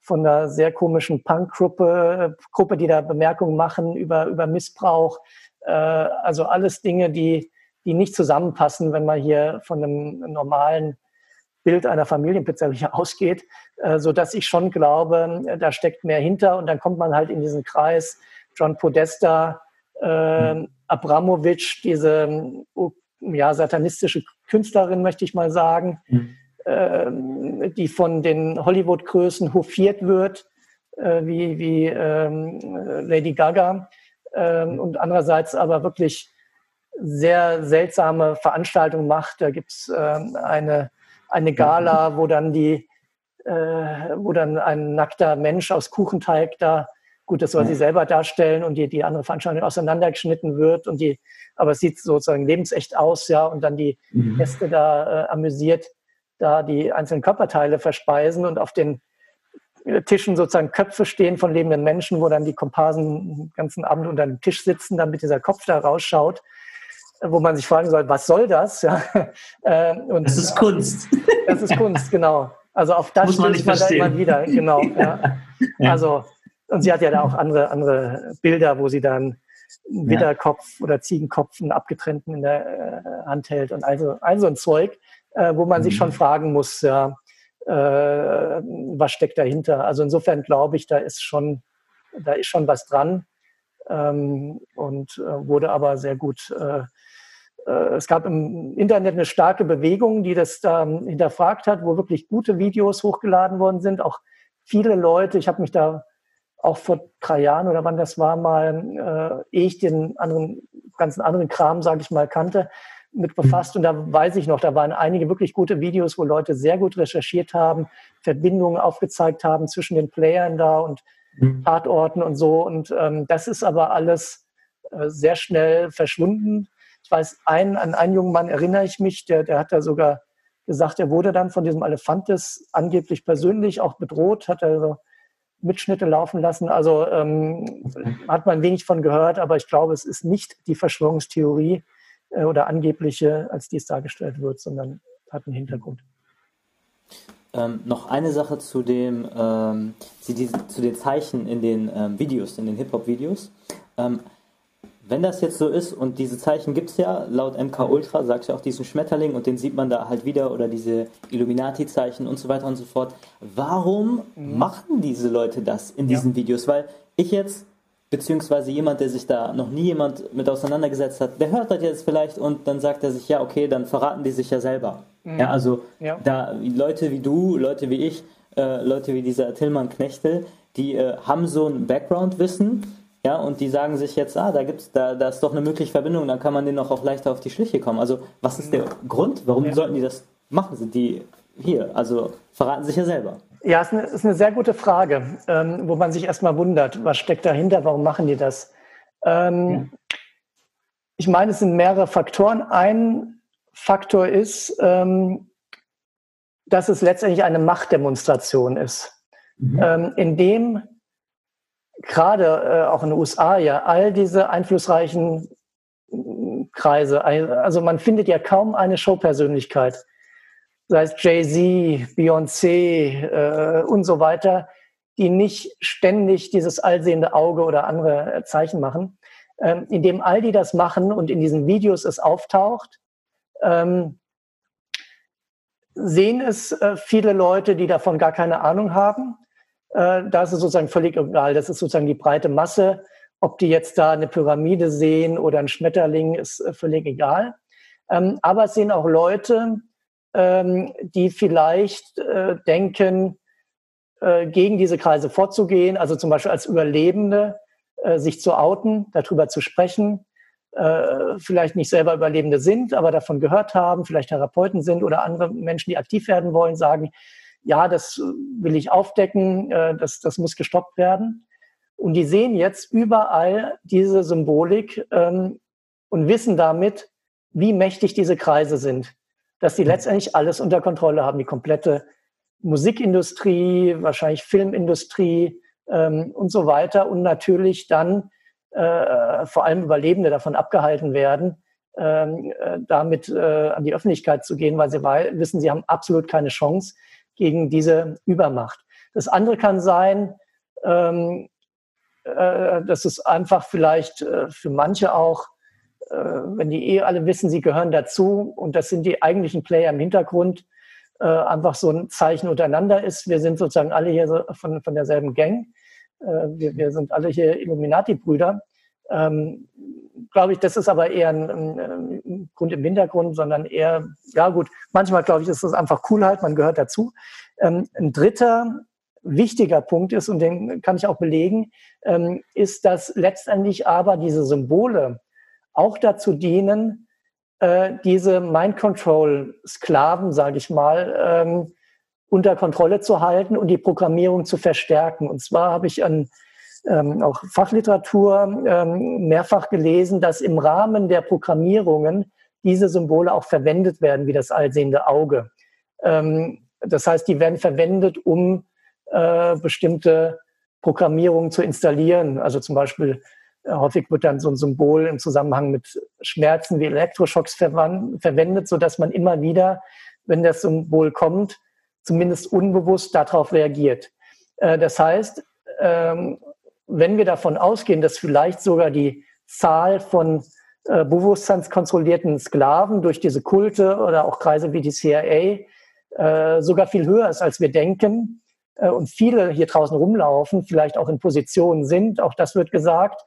[SPEAKER 2] von einer sehr komischen Punkgruppe, Gruppe, die da Bemerkungen machen über, über Missbrauch. Äh, also alles Dinge, die, die nicht zusammenpassen, wenn man hier von einem normalen Bild einer Familienpizzeria ausgeht, äh, so dass ich schon glaube, da steckt mehr hinter und dann kommt man halt in diesen Kreis John Podesta, äh, Abramowitsch, diese ja, satanistische Künstlerin, möchte ich mal sagen, mhm. Ähm, die von den Hollywood-Größen hofiert wird, äh, wie, wie ähm, Lady Gaga. Ähm, und andererseits aber wirklich sehr seltsame Veranstaltungen macht. Da gibt es ähm, eine, eine Gala, wo dann die, äh, wo dann ein nackter Mensch aus Kuchenteig da, gut, das soll sie selber darstellen und die, die andere Veranstaltung auseinandergeschnitten wird und die, aber es sieht sozusagen lebensecht aus, ja, und dann die mhm. Gäste da äh, amüsiert da die einzelnen Körperteile verspeisen und auf den Tischen sozusagen Köpfe stehen von lebenden Menschen, wo dann die Komparsen den ganzen Abend unter dem Tisch sitzen, damit dieser Kopf da rausschaut, wo man sich fragen soll, was soll das? Ja,
[SPEAKER 4] äh, und das ist Kunst.
[SPEAKER 2] Das ist Kunst, genau. Also auf das
[SPEAKER 4] stößt man, man da
[SPEAKER 2] immer wieder, genau. Ja. ja. Also, und sie hat ja da auch andere, andere Bilder, wo sie dann einen Widderkopf oder Ziegenkopf einen abgetrennten in der äh, Hand hält und also, also ein Zeug äh, wo man mhm. sich schon fragen muss, ja, äh, was steckt dahinter. Also insofern glaube ich, da ist schon, da ist schon was dran ähm, und wurde aber sehr gut. Äh, es gab im Internet eine starke Bewegung, die das da hinterfragt hat, wo wirklich gute Videos hochgeladen worden sind. Auch viele Leute, ich habe mich da auch vor drei Jahren oder wann das war, mal, äh, ehe ich den anderen, ganzen anderen Kram, sage ich mal, kannte, mit befasst und da weiß ich noch, da waren einige wirklich gute Videos, wo Leute sehr gut recherchiert haben, Verbindungen aufgezeigt haben zwischen den Playern da und mhm. Tatorten und so. Und ähm, das ist aber alles äh, sehr schnell verschwunden. Ich weiß, ein, an einen jungen Mann erinnere ich mich, der, der hat da sogar gesagt, er wurde dann von diesem Elefantes angeblich persönlich auch bedroht, hat er so Mitschnitte laufen lassen. Also ähm, hat man wenig von gehört, aber ich glaube, es ist nicht die Verschwörungstheorie, äh, oder angebliche, als dies dargestellt wird, sondern hat einen Hintergrund.
[SPEAKER 3] Ähm, noch eine Sache zu dem, ähm, zu den Zeichen in den ähm, Videos, in den Hip-Hop-Videos. Wenn das jetzt so ist und diese Zeichen gibt es ja, laut MK Ultra sagt ja auch diesen Schmetterling und den sieht man da halt wieder oder diese Illuminati-Zeichen und so weiter und so fort. Warum mhm. machen diese Leute das in diesen ja. Videos? Weil ich jetzt beziehungsweise jemand, der sich da noch nie jemand mit auseinandergesetzt hat, der hört das jetzt vielleicht und dann sagt er sich, ja, okay, dann verraten die sich ja selber. Mhm. Ja, also ja. da Leute wie du, Leute wie ich, äh, Leute wie dieser Tillmann Knechtel, die äh, haben so ein Background-Wissen, ja, und die sagen sich jetzt, ah, da gibt's, da, da ist doch eine mögliche Verbindung, dann kann man denen auch, auch leichter auf die Schliche kommen. Also, was ist der Grund? Warum ja. sollten die das machen? Sind die hier? Also, verraten sich ja selber.
[SPEAKER 2] Ja, ist eine, ist eine sehr gute Frage, ähm, wo man sich erstmal wundert, was steckt dahinter, warum machen die das? Ähm, ja. Ich meine, es sind mehrere Faktoren. Ein Faktor ist, ähm, dass es letztendlich eine Machtdemonstration ist, mhm. ähm, in dem gerade äh, auch in den USA ja all diese einflussreichen äh, Kreise, also man findet ja kaum eine Showpersönlichkeit, sei es Jay-Z, Beyoncé äh, und so weiter, die nicht ständig dieses allsehende Auge oder andere äh, Zeichen machen, ähm, indem all die das machen und in diesen Videos es auftaucht, ähm, sehen es äh, viele Leute, die davon gar keine Ahnung haben. Äh, da ist es sozusagen völlig egal. Das ist sozusagen die breite Masse. Ob die jetzt da eine Pyramide sehen oder ein Schmetterling, ist äh, völlig egal. Ähm, aber es sehen auch Leute, ähm, die vielleicht äh, denken, äh, gegen diese Kreise vorzugehen, also zum Beispiel als Überlebende, äh, sich zu outen, darüber zu sprechen, äh, vielleicht nicht selber Überlebende sind, aber davon gehört haben, vielleicht Therapeuten sind oder andere Menschen, die aktiv werden wollen, sagen, ja, das will ich aufdecken, äh, das, das muss gestoppt werden. Und die sehen jetzt überall diese Symbolik ähm, und wissen damit, wie mächtig diese Kreise sind. Dass sie letztendlich alles unter Kontrolle haben, die komplette Musikindustrie, wahrscheinlich Filmindustrie ähm, und so weiter. Und natürlich dann äh, vor allem Überlebende davon abgehalten werden, ähm, äh, damit äh, an die Öffentlichkeit zu gehen, weil sie wissen, sie haben absolut keine Chance gegen diese Übermacht. Das andere kann sein, ähm, äh, dass es einfach vielleicht äh, für manche auch, äh, wenn die eh alle wissen, sie gehören dazu und das sind die eigentlichen Player im Hintergrund, äh, einfach so ein Zeichen untereinander ist. Wir sind sozusagen alle hier so von, von derselben Gang. Äh, wir, wir sind alle hier Illuminati-Brüder. Ähm, glaube ich, das ist aber eher ein, ein, ein, Grund im Hintergrund, sondern eher, ja gut, manchmal glaube ich, ist das einfach Coolheit, man gehört dazu. Ähm, ein dritter wichtiger Punkt ist, und den kann ich auch belegen, ähm, ist, dass letztendlich aber diese Symbole auch dazu dienen, äh, diese Mind-Control-Sklaven, sage ich mal, ähm, unter Kontrolle zu halten und die Programmierung zu verstärken. Und zwar habe ich an ähm, auch Fachliteratur ähm, mehrfach gelesen, dass im Rahmen der Programmierungen diese Symbole auch verwendet werden, wie das allsehende Auge. Ähm, das heißt, die werden verwendet, um äh, bestimmte Programmierungen zu installieren. Also zum Beispiel äh, häufig wird dann so ein Symbol im Zusammenhang mit Schmerzen wie Elektroschocks verwendet, sodass man immer wieder, wenn das Symbol kommt, zumindest unbewusst darauf reagiert. Äh, das heißt, ähm, wenn wir davon ausgehen, dass vielleicht sogar die Zahl von äh, bewusstseinskontrollierten Sklaven durch diese Kulte oder auch Kreise wie die CIA äh, sogar viel höher ist, als wir denken und viele hier draußen rumlaufen, vielleicht auch in Positionen sind, auch das wird gesagt,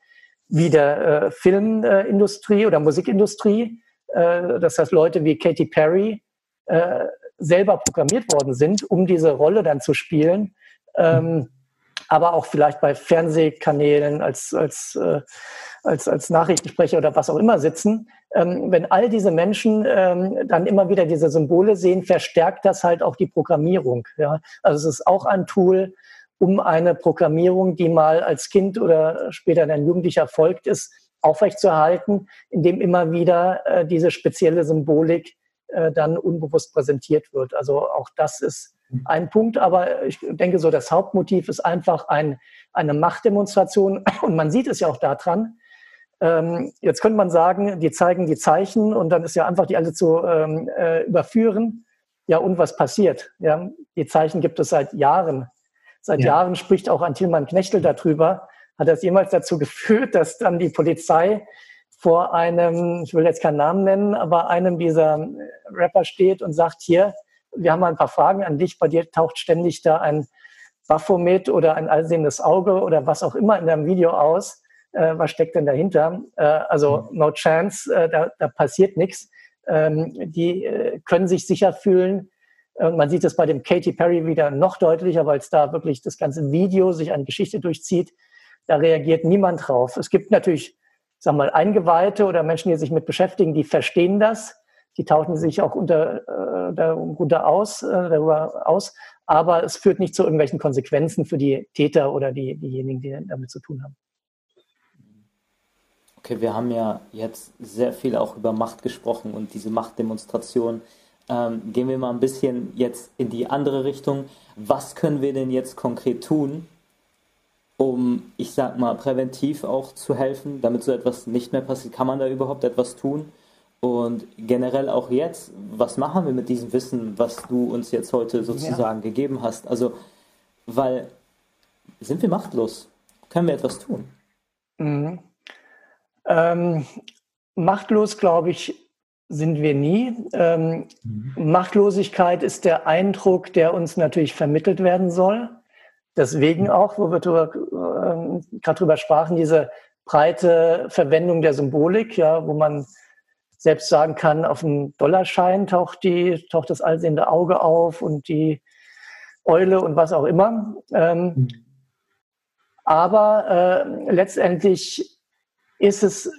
[SPEAKER 2] wie der Filmindustrie oder Musikindustrie. das heißt, Leute wie Katy Perry selber programmiert worden sind, um diese Rolle dann zu spielen. Ähm, aber auch vielleicht bei Fernsehkanälen als, als, äh, als, als Nachrichtensprecher oder was auch immer sitzen. Ähm, wenn all diese Menschen ähm, dann immer wieder diese Symbole sehen, verstärkt das halt auch die Programmierung. Ja? Also es ist auch ein Tool, um eine Programmierung, die mal als Kind oder später dann Jugendlicher erfolgt ist, aufrechtzuerhalten, indem immer wieder äh, diese spezielle Symbolik äh, dann unbewusst präsentiert wird. Also auch das ist ein Punkt, aber ich denke so, das Hauptmotiv ist einfach ein, eine Machtdemonstration und man sieht es ja auch daran. Ähm, jetzt könnte man sagen, die zeigen die Zeichen und dann ist ja einfach, die alle zu ähm, äh, überführen. Ja, und was passiert? Ja, die Zeichen gibt es seit Jahren. Seit ja. Jahren spricht auch ein Tilman Knechtel darüber. Hat das jemals dazu geführt, dass dann die Polizei vor einem, ich will jetzt keinen Namen nennen, aber einem dieser Rapper steht und sagt, hier, wir haben mal ein paar Fragen an dich, bei dir taucht ständig da ein Baphomet oder ein allsehendes Auge oder was auch immer in deinem Video aus. Äh, was steckt denn dahinter? Äh, also no chance, äh, da, da passiert nichts. Ähm, die äh, können sich sicher fühlen, Und man sieht es bei dem Katy Perry wieder noch deutlicher, weil es da wirklich das ganze Video sich an Geschichte durchzieht. Da reagiert niemand drauf. Es gibt natürlich, sagen wir mal, Eingeweihte oder Menschen, die sich mit beschäftigen, die verstehen das. Die tauschen sich auch unter, äh, darunter aus, äh, darüber aus. Aber es führt nicht zu irgendwelchen Konsequenzen für die Täter oder die, diejenigen, die damit zu tun haben.
[SPEAKER 3] Okay, wir haben ja jetzt sehr viel auch über Macht gesprochen und diese Machtdemonstration. Ähm, gehen wir mal ein bisschen jetzt in die andere Richtung. Was können wir denn jetzt konkret tun, um, ich sag mal, präventiv auch zu helfen, damit so etwas nicht mehr passiert? Kann man da überhaupt etwas tun? Und generell auch jetzt, was machen wir mit diesem Wissen, was du uns jetzt heute sozusagen ja. gegeben hast? Also, weil sind wir machtlos? Können wir etwas tun?
[SPEAKER 2] Mhm. Ähm, machtlos, glaube ich, sind wir nie. Ähm, mhm. Machtlosigkeit ist der Eindruck, der uns natürlich vermittelt werden soll. Deswegen auch, wo wir äh, gerade drüber sprachen, diese breite Verwendung der Symbolik, ja, wo man selbst sagen kann, auf dem Dollarschein taucht die, taucht das allsehende Auge auf und die Eule und was auch immer. Ähm, mhm. Aber äh, letztendlich ist es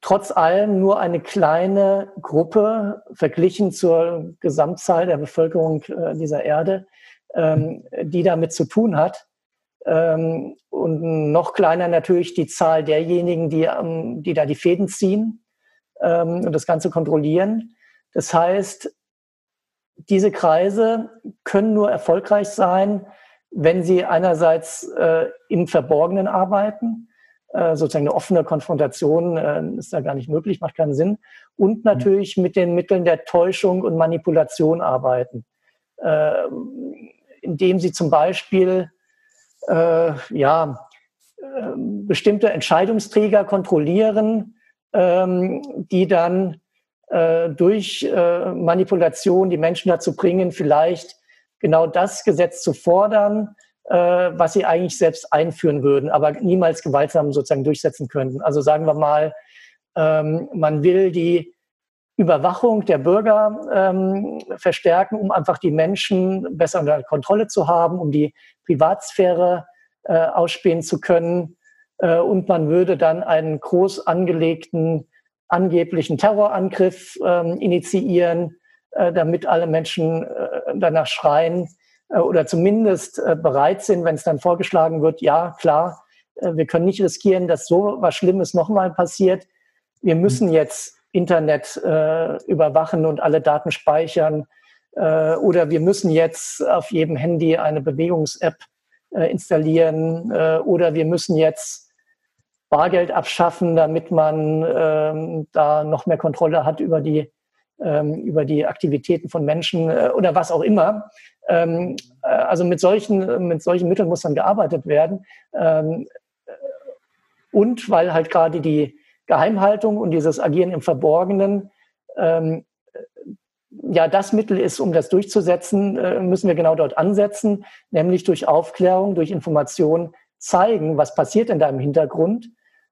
[SPEAKER 2] trotz allem nur eine kleine Gruppe verglichen zur Gesamtzahl der Bevölkerung äh, dieser Erde, ähm, die damit zu tun hat. Ähm, und noch kleiner natürlich die Zahl derjenigen, die, die da die Fäden ziehen ähm, und das Ganze kontrollieren. Das heißt, diese Kreise können nur erfolgreich sein, wenn sie einerseits äh, im Verborgenen arbeiten, äh, sozusagen eine offene Konfrontation äh, ist da gar nicht möglich, macht keinen Sinn. Und natürlich mit den Mitteln der Täuschung und Manipulation arbeiten, äh, indem sie zum Beispiel ja, bestimmte Entscheidungsträger kontrollieren, die dann durch Manipulation die Menschen dazu bringen, vielleicht genau das Gesetz zu fordern, äh, was sie eigentlich selbst einführen würden, aber niemals gewaltsam sozusagen durchsetzen könnten. Also sagen wir mal, ähm, man will die Überwachung der Bürger ähm, verstärken, um einfach die Menschen besser unter Kontrolle zu haben, um die Privatsphäre äh, ausspähen zu können. Äh, und man würde dann einen groß angelegten angeblichen Terrorangriff ähm, initiieren, äh, damit alle Menschen äh, danach schreien, äh, oder zumindest äh, bereit sind, wenn es dann vorgeschlagen wird, ja, klar, äh, wir können nicht riskieren, dass so was Schlimmes nochmal passiert. Wir müssen mhm. jetzt Internet äh, überwachen und alle Daten speichern. Oder wir müssen jetzt auf jedem Handy eine Bewegungs-App installieren. oder wir müssen jetzt Bargeld abschaffen, damit man ähm, da noch mehr Kontrolle hat über die, ähm, über die Aktivitäten von Menschen oder was auch immer. Ähm, äh, also mit solchen, mit solchen Mitteln muss dann gearbeitet werden. Ähm, und weil halt gerade die Geheimhaltung und dieses Agieren im Verborgenen ähm, ja das Mittel ist, um das durchzusetzen, äh, müssen wir genau dort ansetzen, nämlich durch Aufklärung, durch Information zeigen, was passiert da im Hintergrund.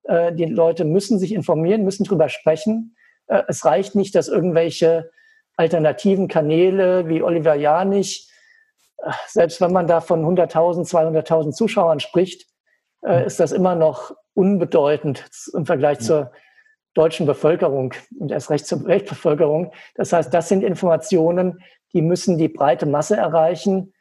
[SPEAKER 2] Äh, die Leute müssen sich informieren, müssen drüber sprechen. Äh, es reicht nicht, dass irgendwelche alternativen Kanäle wie Oliver Janich selbst wenn man da von 100.000, 200.000 Zuschauern spricht, äh, ist das immer noch unbedeutend im Vergleich zur deutschen Bevölkerung und erst recht zur Weltbevölkerung. Das heißt, das sind Informationen, die müssen die breite Masse erreichen.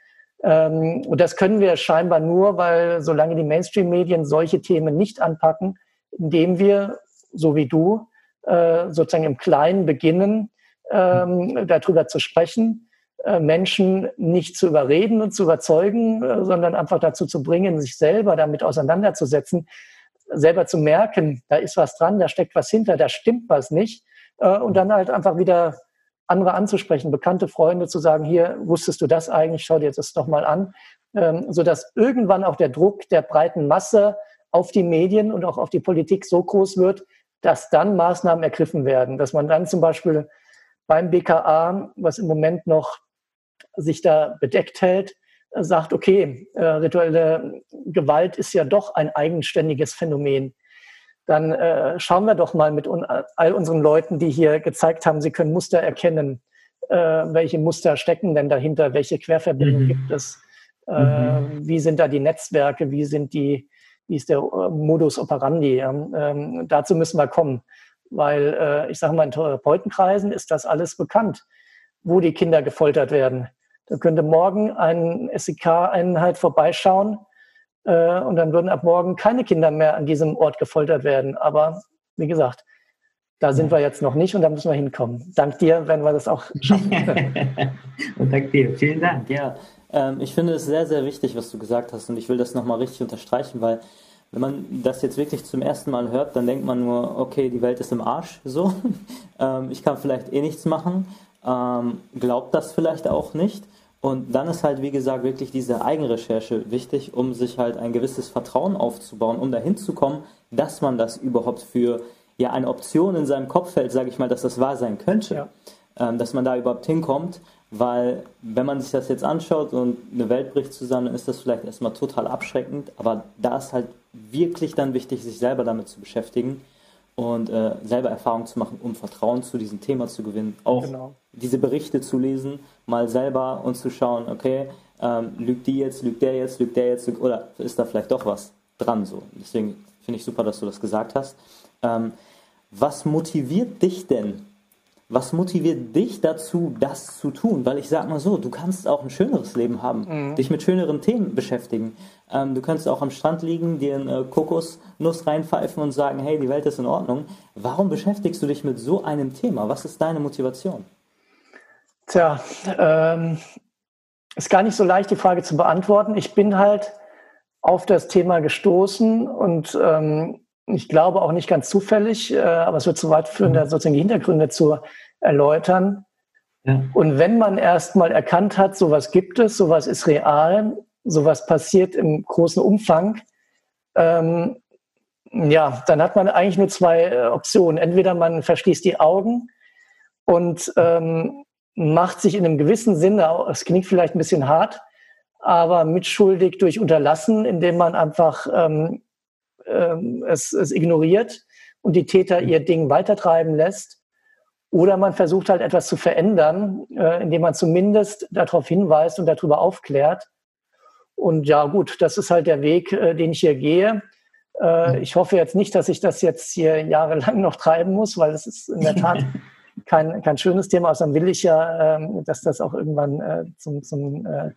[SPEAKER 2] Ähm, und das können wir scheinbar nur, weil solange die Mainstream-Medien solche Themen nicht anpacken, indem wir, so wie du, äh, sozusagen im Kleinen beginnen, ähm, darüber zu sprechen, äh, Menschen nicht zu überreden und zu überzeugen, äh, sondern einfach dazu zu bringen, sich selber damit auseinanderzusetzen, selber zu merken, da ist was dran, da steckt was hinter, da stimmt was nicht. Äh, und dann halt einfach wieder andere anzusprechen, bekannte Freunde zu sagen, hier, wusstest du das eigentlich, schau dir das doch mal an, ähm, sodass irgendwann auch der Druck der breiten Masse auf die Medien und auch auf die Politik so groß wird, dass dann Maßnahmen ergriffen werden, dass man dann zum Beispiel beim BKA, was im Moment noch sich da bedeckt hält, sagt, okay, äh, rituelle Gewalt ist ja doch ein eigenständiges Phänomen. Dann äh, schauen wir doch mal mit un all unseren Leuten, die hier gezeigt haben, sie können Muster erkennen, äh, welche Muster stecken denn dahinter, welche Querverbindungen mhm. gibt es, äh, mhm. wie sind da die Netzwerke, wie sind die, wie ist der äh, Modus operandi. Ähm, dazu müssen wir kommen, weil äh, ich sage mal, in Therapeutenkreisen ist das alles bekannt, wo die Kinder gefoltert werden. Da könnte morgen ein SEK-Einheit vorbeischauen äh, und dann würden ab morgen keine Kinder mehr an diesem Ort gefoltert werden. Aber wie gesagt, da sind wir jetzt noch nicht und da müssen wir hinkommen. Dank dir werden wir das auch schaffen.
[SPEAKER 3] und dank dir. Vielen Dank. Ja, ähm, ich finde es sehr, sehr wichtig, was du gesagt hast und ich will das nochmal richtig unterstreichen, weil wenn man das jetzt wirklich zum ersten Mal hört, dann denkt man nur, okay, die Welt ist im Arsch, so. ähm, ich kann vielleicht eh nichts machen. Ähm, glaubt das vielleicht auch nicht. Und dann ist halt, wie gesagt, wirklich diese Eigenrecherche wichtig, um sich halt ein gewisses Vertrauen aufzubauen, um dahin zu kommen, dass man das überhaupt für ja eine Option in seinem Kopf hält, sage ich mal, dass das wahr sein könnte. Ja. Ähm, dass man da überhaupt hinkommt, weil wenn man sich das jetzt anschaut und eine Welt bricht zusammen, dann ist das vielleicht erstmal total abschreckend, aber da ist halt wirklich dann wichtig, sich selber damit zu beschäftigen und äh, selber Erfahrung zu machen, um Vertrauen zu diesem Thema zu gewinnen. Auch genau. diese Berichte zu lesen, mal selber und zu schauen, okay, ähm, lügt die jetzt, lügt der jetzt, lügt der jetzt, lügt, oder ist da vielleicht doch was dran so. Deswegen finde ich super, dass du das gesagt hast. Ähm, was motiviert dich denn? Was motiviert dich dazu, das zu tun? Weil ich sag mal so, du kannst auch ein schöneres Leben haben, mhm. dich mit schöneren Themen beschäftigen. Ähm, du kannst auch am Strand liegen, dir eine Kokosnuss reinpfeifen und sagen, hey, die Welt ist in Ordnung. Warum beschäftigst du dich mit so einem Thema? Was ist deine Motivation?
[SPEAKER 2] Tja, ähm, ist gar nicht so leicht, die Frage zu beantworten. Ich bin halt auf das Thema gestoßen und ähm, ich glaube auch nicht ganz zufällig, äh, aber es wird zu weit führen, mhm. da sozusagen die Hintergründe zu erläutern. Ja. Und wenn man erstmal erkannt hat, sowas gibt es, sowas ist real, sowas passiert im großen Umfang, ähm, ja, dann hat man eigentlich nur zwei äh, Optionen. Entweder man verschließt die Augen und ähm, macht sich in einem gewissen Sinne, es klingt vielleicht ein bisschen hart, aber mitschuldig durch Unterlassen, indem man einfach ähm, ähm, es, es ignoriert und die Täter ihr Ding weitertreiben lässt. Oder man versucht halt etwas zu verändern, äh, indem man zumindest darauf hinweist und darüber aufklärt. Und ja, gut, das ist halt der Weg, äh, den ich hier gehe. Äh, ich hoffe jetzt nicht, dass ich das jetzt hier jahrelang noch treiben muss, weil es ist in der Tat kein, kein schönes Thema. Außerdem will ich ja, ähm, dass das auch irgendwann äh, zum, zum äh,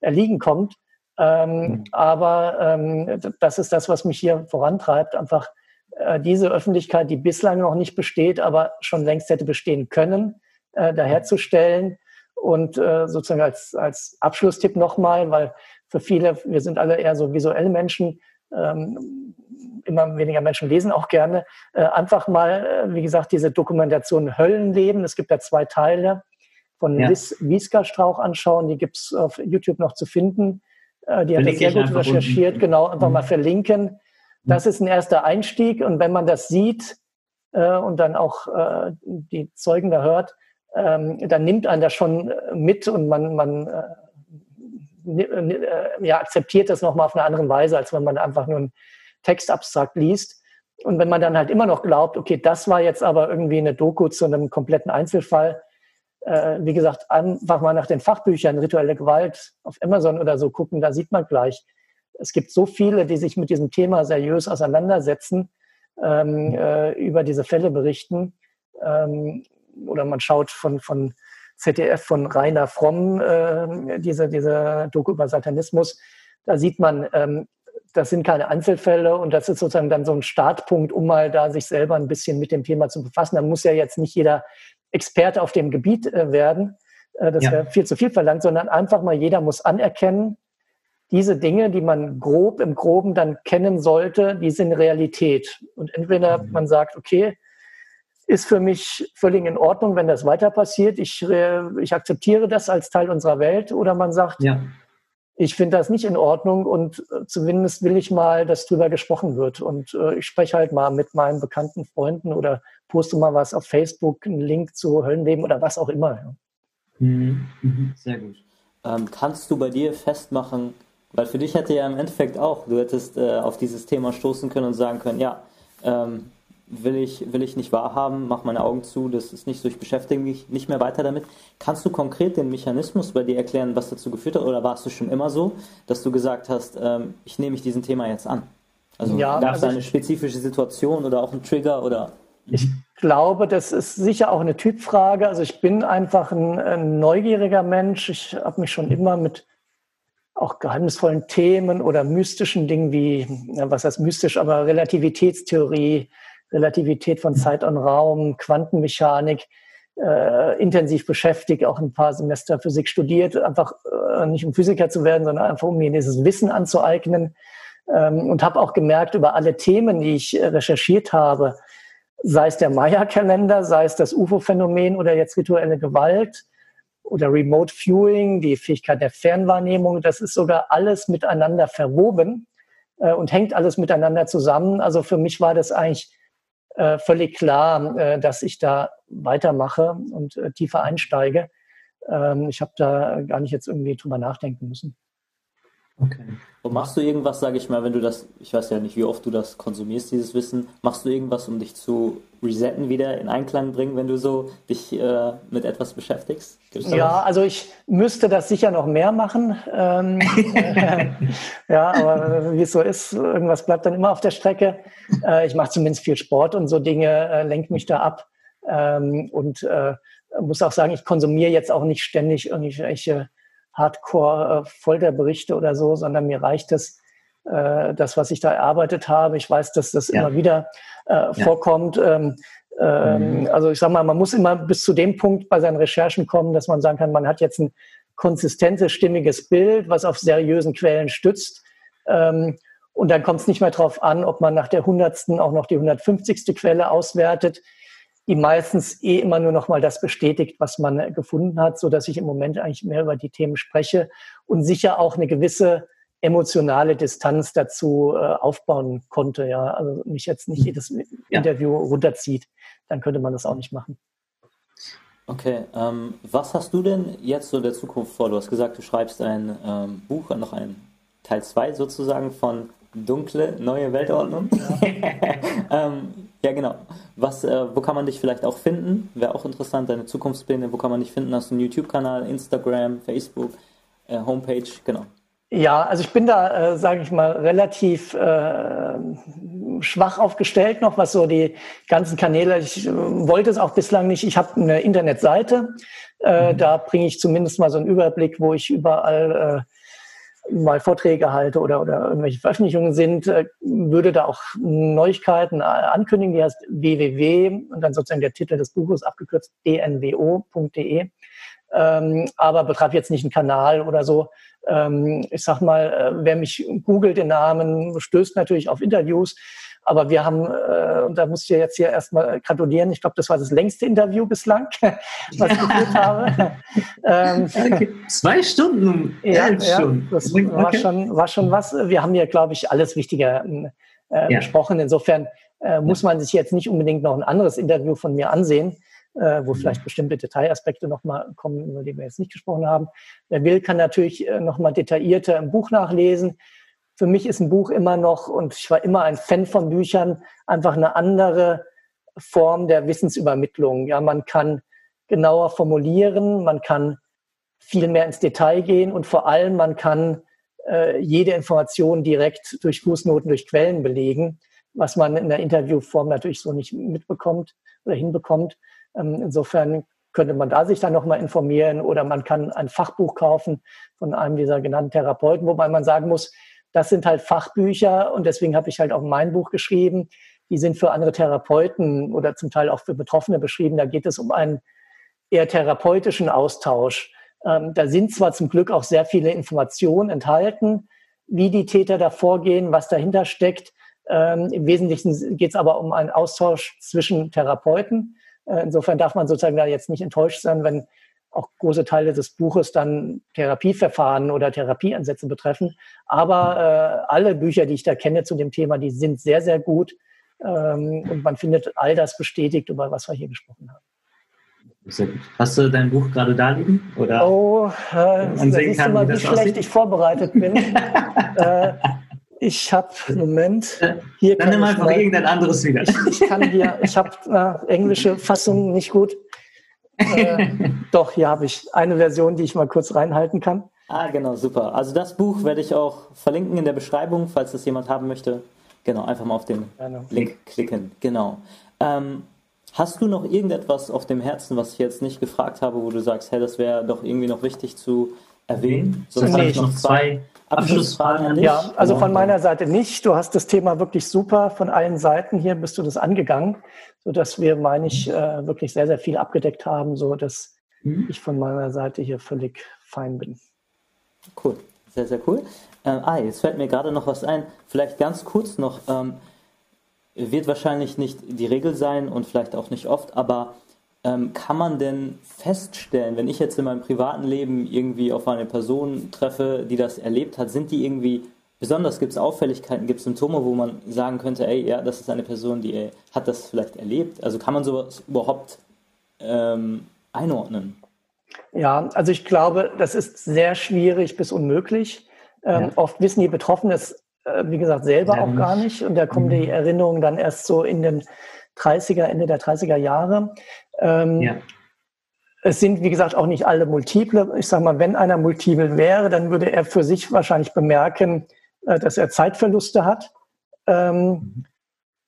[SPEAKER 2] Erliegen kommt. Ähm, mhm. Aber ähm, das ist das, was mich hier vorantreibt, einfach äh, diese Öffentlichkeit, die bislang noch nicht besteht, aber schon längst hätte bestehen können, äh, daherzustellen. Und äh, sozusagen als, als Abschlusstipp nochmal, weil für viele, wir sind alle eher so visuelle Menschen, ähm, immer weniger Menschen lesen auch gerne, äh, einfach mal, äh, wie gesagt, diese Dokumentation Höllenleben, es gibt da zwei Teile, von ja. Liz Wiesker-Strauch anschauen, die gibt es auf YouTube noch zu finden. Äh, die hat das sehr gut recherchiert, unten. genau, einfach mal verlinken. Das ist ein erster Einstieg und wenn man das sieht äh, und dann auch äh, die Zeugen da hört, ähm, dann nimmt einen das schon mit und man, man äh, äh ja, akzeptiert das nochmal auf eine andere Weise, als wenn man einfach nur einen Text abstrakt liest. Und wenn man dann halt immer noch glaubt, okay, das war jetzt aber irgendwie eine Doku zu einem kompletten Einzelfall, äh, wie gesagt, einfach mal nach den Fachbüchern rituelle Gewalt auf Amazon oder so gucken, da sieht man gleich, es gibt so viele, die sich mit diesem Thema seriös auseinandersetzen, ähm, äh, über diese Fälle berichten. Ähm, oder man schaut von, von ZDF, von Rainer Fromm, äh, diese, diese Doku über Satanismus. Da sieht man, ähm, das sind keine Einzelfälle und das ist sozusagen dann so ein Startpunkt, um mal da sich selber ein bisschen mit dem Thema zu befassen. Da muss ja jetzt nicht jeder Experte auf dem Gebiet äh, werden. Äh, das ja. wäre viel zu viel verlangt, sondern einfach mal jeder muss anerkennen, diese Dinge, die man grob im Groben dann kennen sollte, die sind Realität. Und entweder mhm. man sagt, okay, ist für mich völlig in Ordnung, wenn das weiter passiert. Ich, ich akzeptiere das als Teil unserer Welt. Oder man sagt, ja. ich finde das nicht in Ordnung und äh, zumindest will ich mal, dass drüber gesprochen wird. Und äh, ich spreche halt mal mit meinen bekannten Freunden oder poste mal was auf Facebook, einen Link zu Höllenleben oder was auch immer. Ja.
[SPEAKER 3] Mhm. Mhm. Sehr gut. Ähm, kannst du bei dir festmachen, weil für dich hätte ja im Endeffekt auch, du hättest äh, auf dieses Thema stoßen können und sagen können, ja, ähm, will ich, will ich nicht wahrhaben, mach meine Augen zu, das ist nicht so, ich beschäftige mich nicht mehr weiter damit. Kannst du konkret den Mechanismus bei dir erklären, was dazu geführt hat, oder warst du schon immer so, dass du gesagt hast, ähm, ich nehme mich diesem Thema jetzt an? Also ja, gab es also eine spezifische Situation oder auch einen Trigger oder?
[SPEAKER 2] Ich glaube, das ist sicher auch eine Typfrage. Also ich bin einfach ein, ein neugieriger Mensch. Ich habe mich schon immer mit auch geheimnisvollen Themen oder mystischen Dingen wie, was heißt mystisch, aber Relativitätstheorie, Relativität von Zeit und Raum, Quantenmechanik, äh, intensiv beschäftigt, auch ein paar Semester Physik studiert, einfach äh, nicht um Physiker zu werden, sondern einfach um mir dieses Wissen anzueignen. Ähm, und habe auch gemerkt, über alle Themen, die ich äh, recherchiert habe, sei es der Maya-Kalender, sei es das UFO-Phänomen oder jetzt rituelle Gewalt, oder Remote Viewing, die Fähigkeit der Fernwahrnehmung, das ist sogar alles miteinander verwoben äh, und hängt alles miteinander zusammen. Also für mich war das eigentlich äh, völlig klar, äh, dass ich da weitermache und äh, tiefer einsteige. Ähm, ich habe da gar nicht jetzt irgendwie drüber nachdenken müssen.
[SPEAKER 3] Okay. Und machst du irgendwas, sage ich mal, wenn du das, ich weiß ja nicht, wie oft du das konsumierst, dieses Wissen, machst du irgendwas, um dich zu resetten, wieder in Einklang bringen, wenn du so dich äh, mit etwas beschäftigst?
[SPEAKER 2] ja, was? also ich müsste das sicher noch mehr machen. Ähm, ja, aber wie es so ist, irgendwas bleibt dann immer auf der Strecke. Äh, ich mache zumindest viel Sport und so Dinge, äh, lenke mich da ab. Ähm, und äh, muss auch sagen, ich konsumiere jetzt auch nicht ständig irgendwelche Hardcore-Folterberichte oder so, sondern mir reicht es, äh, das, was ich da erarbeitet habe. Ich weiß, dass das ja. immer wieder äh, vorkommt. Ähm, ähm, mhm. Also ich sage mal, man muss immer bis zu dem Punkt bei seinen Recherchen kommen, dass man sagen kann, man hat jetzt ein konsistentes, stimmiges Bild, was auf seriösen Quellen stützt. Ähm, und dann kommt es nicht mehr darauf an, ob man nach der hundertsten auch noch die 150. Quelle auswertet die meistens eh immer nur noch mal das bestätigt, was man gefunden hat, so dass ich im Moment eigentlich mehr über die Themen spreche und sicher auch eine gewisse emotionale Distanz dazu äh, aufbauen konnte. Ja, also mich jetzt nicht jedes ja. Interview runterzieht, dann könnte man das auch nicht machen.
[SPEAKER 3] Okay, ähm, was hast du denn jetzt so in der Zukunft vor? Du hast gesagt, du schreibst ein ähm, Buch, noch ein Teil 2 sozusagen von Dunkle Neue Weltordnung. Ja, ähm, ja genau. Was, äh, wo kann man dich vielleicht auch finden? Wäre auch interessant, deine Zukunftspläne, wo kann man dich finden? Hast du einen YouTube-Kanal, Instagram, Facebook, äh, Homepage, genau.
[SPEAKER 2] Ja, also ich bin da, äh, sage ich mal, relativ äh, schwach aufgestellt noch, was so die ganzen Kanäle. Ich äh, wollte es auch bislang nicht. Ich habe eine Internetseite, äh, mhm. da bringe ich zumindest mal so einen Überblick, wo ich überall äh, mal Vorträge halte oder, oder irgendwelche Veröffentlichungen sind, äh, würde da auch Neuigkeiten äh, ankündigen. Die heißt www und dann sozusagen der Titel des Buches abgekürzt dnwo.de. Ähm, aber betreibe jetzt nicht einen Kanal oder so. Ähm, ich sag mal, äh, wer mich googelt den Namen, stößt natürlich auf Interviews. Aber wir haben, äh, und da muss ich jetzt hier erstmal gratulieren, ich glaube, das war das längste Interview bislang, was ich geführt habe.
[SPEAKER 4] ähm, okay. Zwei Stunden,
[SPEAKER 2] ja, elf ja, Stunden. Das okay. war, schon, war schon was. Wir haben ja, glaube ich, alles Wichtige äh, ja. besprochen. Insofern äh, muss man sich jetzt nicht unbedingt noch ein anderes Interview von mir ansehen. Äh, wo vielleicht bestimmte Detailaspekte nochmal kommen, über die wir jetzt nicht gesprochen haben. Wer will, kann natürlich äh, nochmal detaillierter im Buch nachlesen für mich ist ein Buch immer noch, und ich war immer ein Fan von Büchern, einfach eine andere Form der Wissensübermittlung. Ja, man kann genauer formulieren, man kann viel mehr ins Detail gehen und vor allem man kann äh, jede Information direkt durch Fußnoten, durch Quellen belegen, was man in der Interviewform natürlich so nicht mitbekommt oder hinbekommt. Ähm, insofern könnte man da sich dann nochmal informieren oder man kann ein Fachbuch kaufen von einem dieser genannten Therapeuten, wobei man sagen muss, das sind halt Fachbücher und deswegen habe ich halt auch mein Buch geschrieben. Die sind für andere Therapeuten oder zum Teil auch für Betroffene beschrieben. Da geht es um einen eher therapeutischen Austausch. Ähm, da sind zwar zum Glück auch sehr viele Informationen enthalten, wie die Täter da vorgehen, was dahinter steckt. Ähm, Im Wesentlichen geht es aber um einen Austausch zwischen Therapeuten. Äh, insofern darf man sozusagen da jetzt nicht enttäuscht sein, wenn auch große Teile des Buches dann Therapieverfahren oder Therapieansätze betreffen. Aber äh, alle Bücher, die ich da kenne zu dem Thema, die sind sehr, sehr gut. Ähm, und man findet all das bestätigt, über was wir hier gesprochen haben.
[SPEAKER 4] Sehr gut. Hast du dein Buch gerade da liegen? Oder
[SPEAKER 2] oh, äh, da siehst kann, du mal, wie, wie schlecht aussieht? ich vorbereitet bin. äh, Ich habe, Moment,
[SPEAKER 4] hier Dann nimm einfach irgendein anderes wieder.
[SPEAKER 2] Ich, kann hier, ich habe eine englische Fassung nicht gut. Äh, doch, hier habe ich eine Version, die ich mal kurz reinhalten kann.
[SPEAKER 3] Ah, genau, super. Also das Buch werde ich auch verlinken in der Beschreibung, falls das jemand haben möchte. Genau, einfach mal auf den Gerne. Link klicken. Genau. Ähm, hast du noch irgendetwas auf dem Herzen, was ich jetzt nicht gefragt habe, wo du sagst, hey, das wäre doch irgendwie noch wichtig zu erwähnen?
[SPEAKER 2] Sonst habe ich noch zwei Abschlussfragen an dich. Ja, also von meiner Seite nicht. Du hast das Thema wirklich super von allen Seiten hier bist du das angegangen, sodass wir, meine ich, äh, wirklich sehr, sehr viel abgedeckt haben, so dass mhm. ich von meiner Seite hier völlig fein bin.
[SPEAKER 3] Cool, sehr, sehr cool. Ähm, ah, jetzt fällt mir gerade noch was ein. Vielleicht ganz kurz noch. Ähm, wird wahrscheinlich nicht die Regel sein und vielleicht auch nicht oft, aber ähm, kann man denn feststellen, wenn ich jetzt in meinem privaten Leben irgendwie auf eine Person treffe, die das erlebt hat, sind die irgendwie besonders, gibt es Auffälligkeiten, gibt es Symptome, wo man sagen könnte, ey, ja, das ist eine Person, die ey, hat das vielleicht erlebt? Also kann man sowas überhaupt ähm, einordnen?
[SPEAKER 2] Ja, also ich glaube, das ist sehr schwierig bis unmöglich. Ähm, ja. Oft wissen die Betroffenen es, äh, wie gesagt, selber ja, auch gar nicht. Und da kommen mhm. die Erinnerungen dann erst so in den 30er, Ende der 30er Jahre. Ähm, ja. Es sind, wie gesagt, auch nicht alle multiple. Ich sage mal, wenn einer multiple wäre, dann würde er für sich wahrscheinlich bemerken, äh, dass er Zeitverluste hat. Ähm,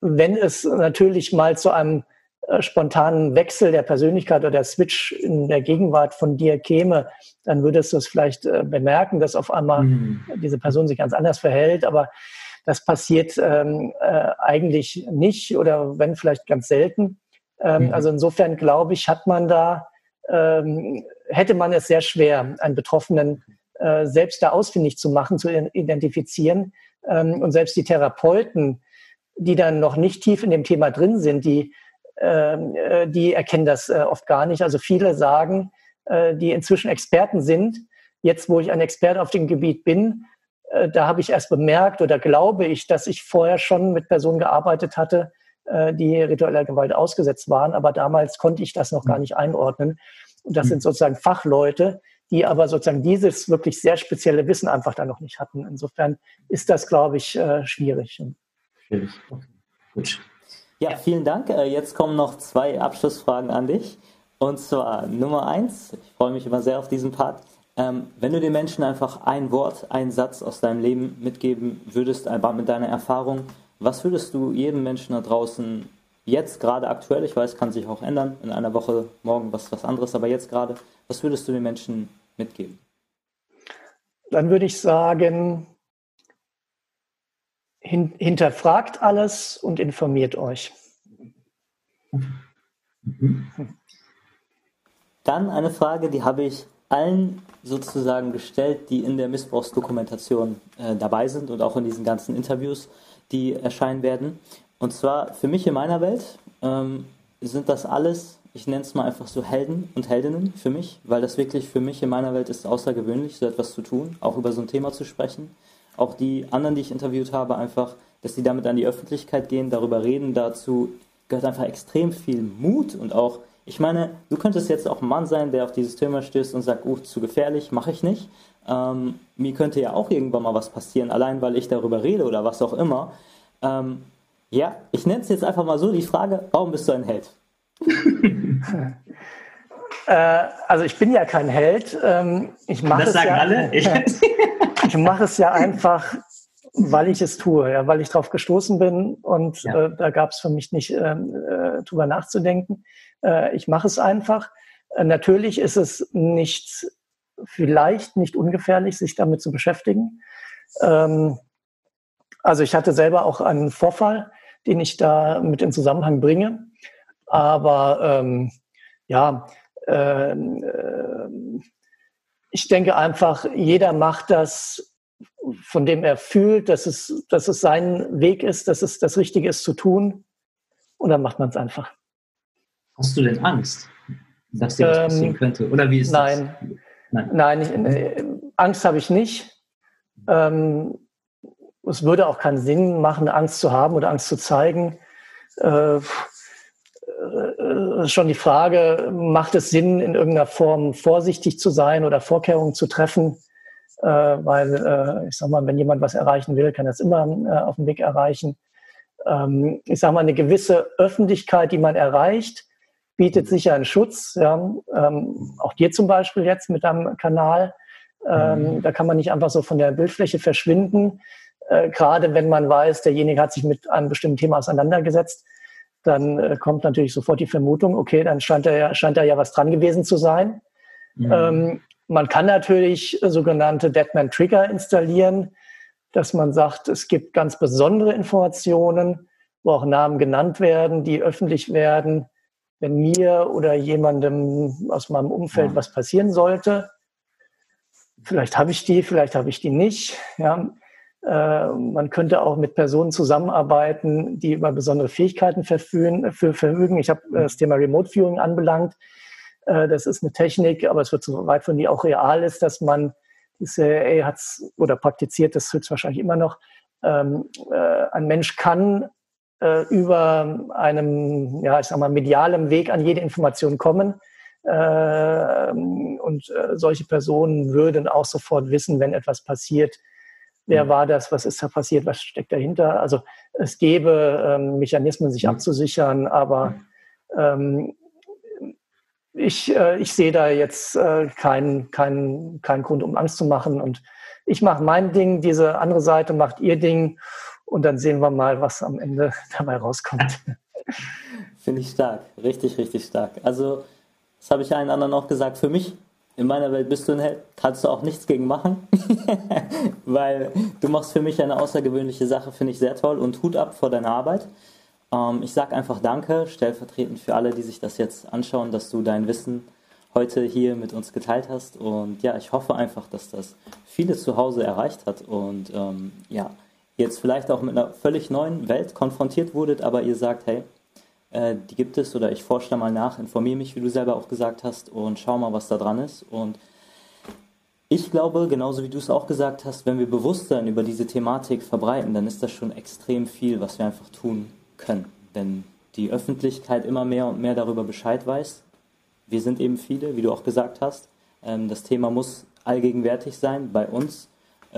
[SPEAKER 2] wenn es natürlich mal zu einem äh, spontanen Wechsel der Persönlichkeit oder der Switch in der Gegenwart von dir käme, dann würdest du es vielleicht äh, bemerken, dass auf einmal mhm. diese Person sich ganz anders verhält. Aber das passiert ähm, äh, eigentlich nicht oder wenn vielleicht ganz selten. Ähm, mhm. Also insofern glaube ich, hat man da, ähm, hätte man es sehr schwer, einen Betroffenen äh, selbst da ausfindig zu machen, zu identifizieren. Ähm, und selbst die Therapeuten, die dann noch nicht tief in dem Thema drin sind, die, ähm, äh, die erkennen das äh, oft gar nicht. Also viele sagen, äh, die inzwischen Experten sind, jetzt wo ich ein Experte auf dem Gebiet bin, da habe ich erst bemerkt oder glaube ich, dass ich vorher schon mit Personen gearbeitet hatte, äh, die ritueller Gewalt ausgesetzt waren. Aber damals konnte ich das noch gar nicht einordnen. Und das sind sozusagen Fachleute, die aber sozusagen dieses wirklich sehr spezielle Wissen einfach da noch nicht hatten. Insofern ist das, glaube ich, äh, schwierig.
[SPEAKER 3] Gut. Ja, vielen Dank. Jetzt kommen noch zwei Abschlussfragen an dich. Und zwar Nummer eins. Ich freue mich immer sehr auf diesen Part. Ähm, wenn du den Menschen einfach ein Wort, einen Satz aus deinem Leben mitgeben würdest, einfach mit deiner Erfahrung, was würdest du jedem Menschen da draußen jetzt gerade aktuell, ich weiß, kann sich auch ändern, in einer Woche, morgen was, was anderes, aber jetzt gerade, was würdest du den Menschen mitgeben?
[SPEAKER 2] Dann würde ich sagen, hin, hinterfragt alles und informiert euch.
[SPEAKER 3] Dann eine Frage, die habe ich allen sozusagen gestellt, die in der Missbrauchsdokumentation äh, dabei sind und auch in diesen ganzen Interviews, die erscheinen werden. Und zwar für mich in meiner Welt ähm, sind das alles, ich nenne es mal einfach so Helden und Heldinnen für mich, weil das wirklich für mich in meiner Welt ist außergewöhnlich, so etwas zu tun, auch über so ein Thema zu sprechen. Auch die anderen, die ich interviewt habe, einfach, dass sie damit an die Öffentlichkeit gehen, darüber reden, dazu gehört einfach extrem viel Mut und auch ich meine, du könntest jetzt auch ein Mann sein, der auf dieses Thema stößt und sagt, uh, zu gefährlich, mache ich nicht. Ähm, mir könnte ja auch irgendwann mal was passieren, allein weil ich darüber rede oder was auch immer. Ähm, ja, ich nenne es jetzt einfach mal so die Frage, warum bist du ein Held?
[SPEAKER 2] äh, also ich bin ja kein Held. Ähm, ich mache es sagen ja, alle. ich mache es ja einfach, weil ich es tue, ja, weil ich darauf gestoßen bin und ja. äh, da gab es für mich nicht ähm, äh, drüber nachzudenken. Äh, ich mache es einfach. Äh, natürlich ist es nicht, vielleicht nicht ungefährlich, sich damit zu beschäftigen. Ähm, also ich hatte selber auch einen Vorfall, den ich da mit in Zusammenhang bringe. Aber ähm, ja, ähm, äh, ich denke einfach, jeder macht das, von dem er fühlt, dass es, dass es sein Weg ist, dass es das Richtige ist zu tun. Und dann macht man es einfach.
[SPEAKER 4] Hast du denn Angst, dass dir was ähm, passieren könnte? Oder wie ist
[SPEAKER 2] nein. das? Nein, nein ich, äh, Angst habe ich nicht. Ähm, es würde auch keinen Sinn machen, Angst zu haben oder Angst zu zeigen. Äh, äh, schon die Frage, macht es Sinn, in irgendeiner Form vorsichtig zu sein oder Vorkehrungen zu treffen? äh, weil äh, ich sag mal, wenn jemand was erreichen will, kann er es immer äh, auf dem Weg erreichen. Ähm, ich sag mal, eine gewisse Öffentlichkeit, die man erreicht, bietet sicher einen Schutz. Ja. Ähm, auch dir zum Beispiel jetzt mit deinem Kanal. Ähm, mhm. Da kann man nicht einfach so von der Bildfläche verschwinden. Äh, gerade wenn man weiß, derjenige hat sich mit einem bestimmten Thema auseinandergesetzt, dann äh, kommt natürlich sofort die Vermutung, okay, dann scheint da ja, scheint da ja was dran gewesen zu sein. Mhm. Ähm, man kann natürlich sogenannte Deadman Trigger installieren, dass man sagt, es gibt ganz besondere Informationen, wo auch Namen genannt werden, die öffentlich werden, wenn mir oder jemandem aus meinem Umfeld was passieren sollte. Vielleicht habe ich die, vielleicht habe ich die nicht. Ja. Äh, man könnte auch mit Personen zusammenarbeiten, die über besondere Fähigkeiten verfügen. Für, verfügen. Ich habe äh, das Thema Remote Viewing anbelangt. Äh, das ist eine Technik, aber es wird so weit von die auch real ist, dass man die CIA hat oder praktiziert das höchstwahrscheinlich immer noch. Ähm, äh, ein Mensch kann äh, über einem, ja, ich sag mal, medialen Weg an jede Information kommen. Äh, und äh, solche Personen würden auch sofort wissen, wenn etwas passiert, wer mhm. war das, was ist da passiert, was steckt dahinter. Also es gäbe ähm, Mechanismen, sich mhm. abzusichern, aber ähm, ich, äh, ich sehe da jetzt äh, keinen kein, kein Grund, um Angst zu machen. Und ich mache mein Ding, diese andere Seite macht ihr Ding. Und dann sehen wir mal, was am Ende dabei rauskommt.
[SPEAKER 3] Finde ich stark, richtig, richtig stark. Also, das habe ich allen anderen auch gesagt. Für mich, in meiner Welt bist du ein Held, kannst du auch nichts gegen machen, weil du machst für mich eine außergewöhnliche Sache, finde ich sehr toll und Hut ab vor deiner Arbeit. Ähm, ich sage einfach Danke, stellvertretend für alle, die sich das jetzt anschauen, dass du dein Wissen heute hier mit uns geteilt hast. Und ja, ich hoffe einfach, dass das viele zu Hause erreicht hat und ähm, ja, jetzt vielleicht auch mit einer völlig neuen Welt konfrontiert wurdet, aber ihr sagt, hey, äh, die gibt es oder ich forsche da mal nach, informiere mich, wie du selber auch gesagt hast und schau mal, was da dran ist. Und ich glaube, genauso wie du es auch gesagt hast, wenn wir Bewusstsein über diese Thematik verbreiten, dann ist das schon extrem viel, was wir einfach tun können. Denn die Öffentlichkeit immer mehr und mehr darüber Bescheid weiß. Wir sind eben viele, wie du auch gesagt hast. Ähm, das Thema muss allgegenwärtig sein bei uns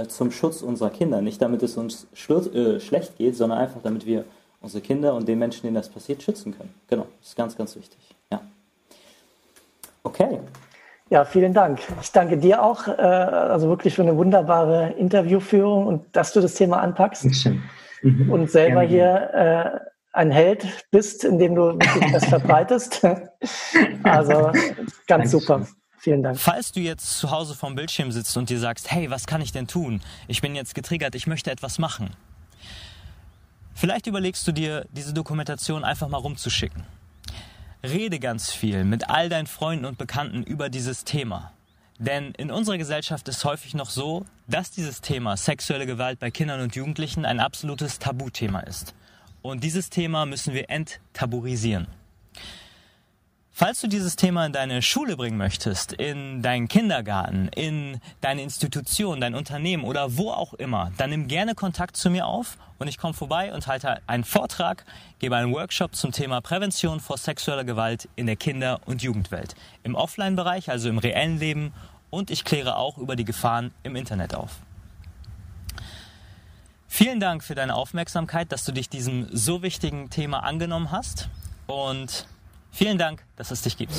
[SPEAKER 3] zum Schutz unserer Kinder. Nicht damit es uns äh, schlecht geht, sondern einfach damit wir unsere Kinder und den Menschen, denen das passiert, schützen können. Genau, das ist ganz, ganz wichtig. Ja. Okay.
[SPEAKER 2] Ja, vielen Dank. Ich danke dir auch, äh, also wirklich für eine wunderbare Interviewführung und dass du das Thema anpackst. Mhm. Und selber Gerne. hier äh, ein Held bist, indem du das verbreitest. Also ganz Dankeschön. super. Vielen Dank.
[SPEAKER 3] Falls du jetzt zu Hause vorm Bildschirm sitzt und dir sagst, hey, was kann ich denn tun? Ich bin jetzt getriggert, ich möchte etwas machen. Vielleicht überlegst du dir, diese Dokumentation einfach mal rumzuschicken. Rede ganz viel mit all deinen Freunden und Bekannten über dieses Thema. Denn in unserer Gesellschaft ist häufig noch so, dass dieses Thema sexuelle Gewalt bei Kindern und Jugendlichen ein absolutes Tabuthema ist. Und dieses Thema müssen wir enttabuisieren. Falls du dieses Thema in deine Schule bringen möchtest, in deinen Kindergarten, in deine Institution, dein Unternehmen oder wo auch immer, dann nimm gerne Kontakt zu mir auf und ich komme vorbei und halte einen Vortrag, gebe einen Workshop zum Thema Prävention vor sexueller Gewalt in der Kinder- und Jugendwelt. Im Offline-Bereich, also im reellen Leben und ich kläre auch über die Gefahren im Internet auf. Vielen Dank für deine Aufmerksamkeit, dass du dich diesem so wichtigen Thema angenommen hast und vielen Dank, dass es dich gibt.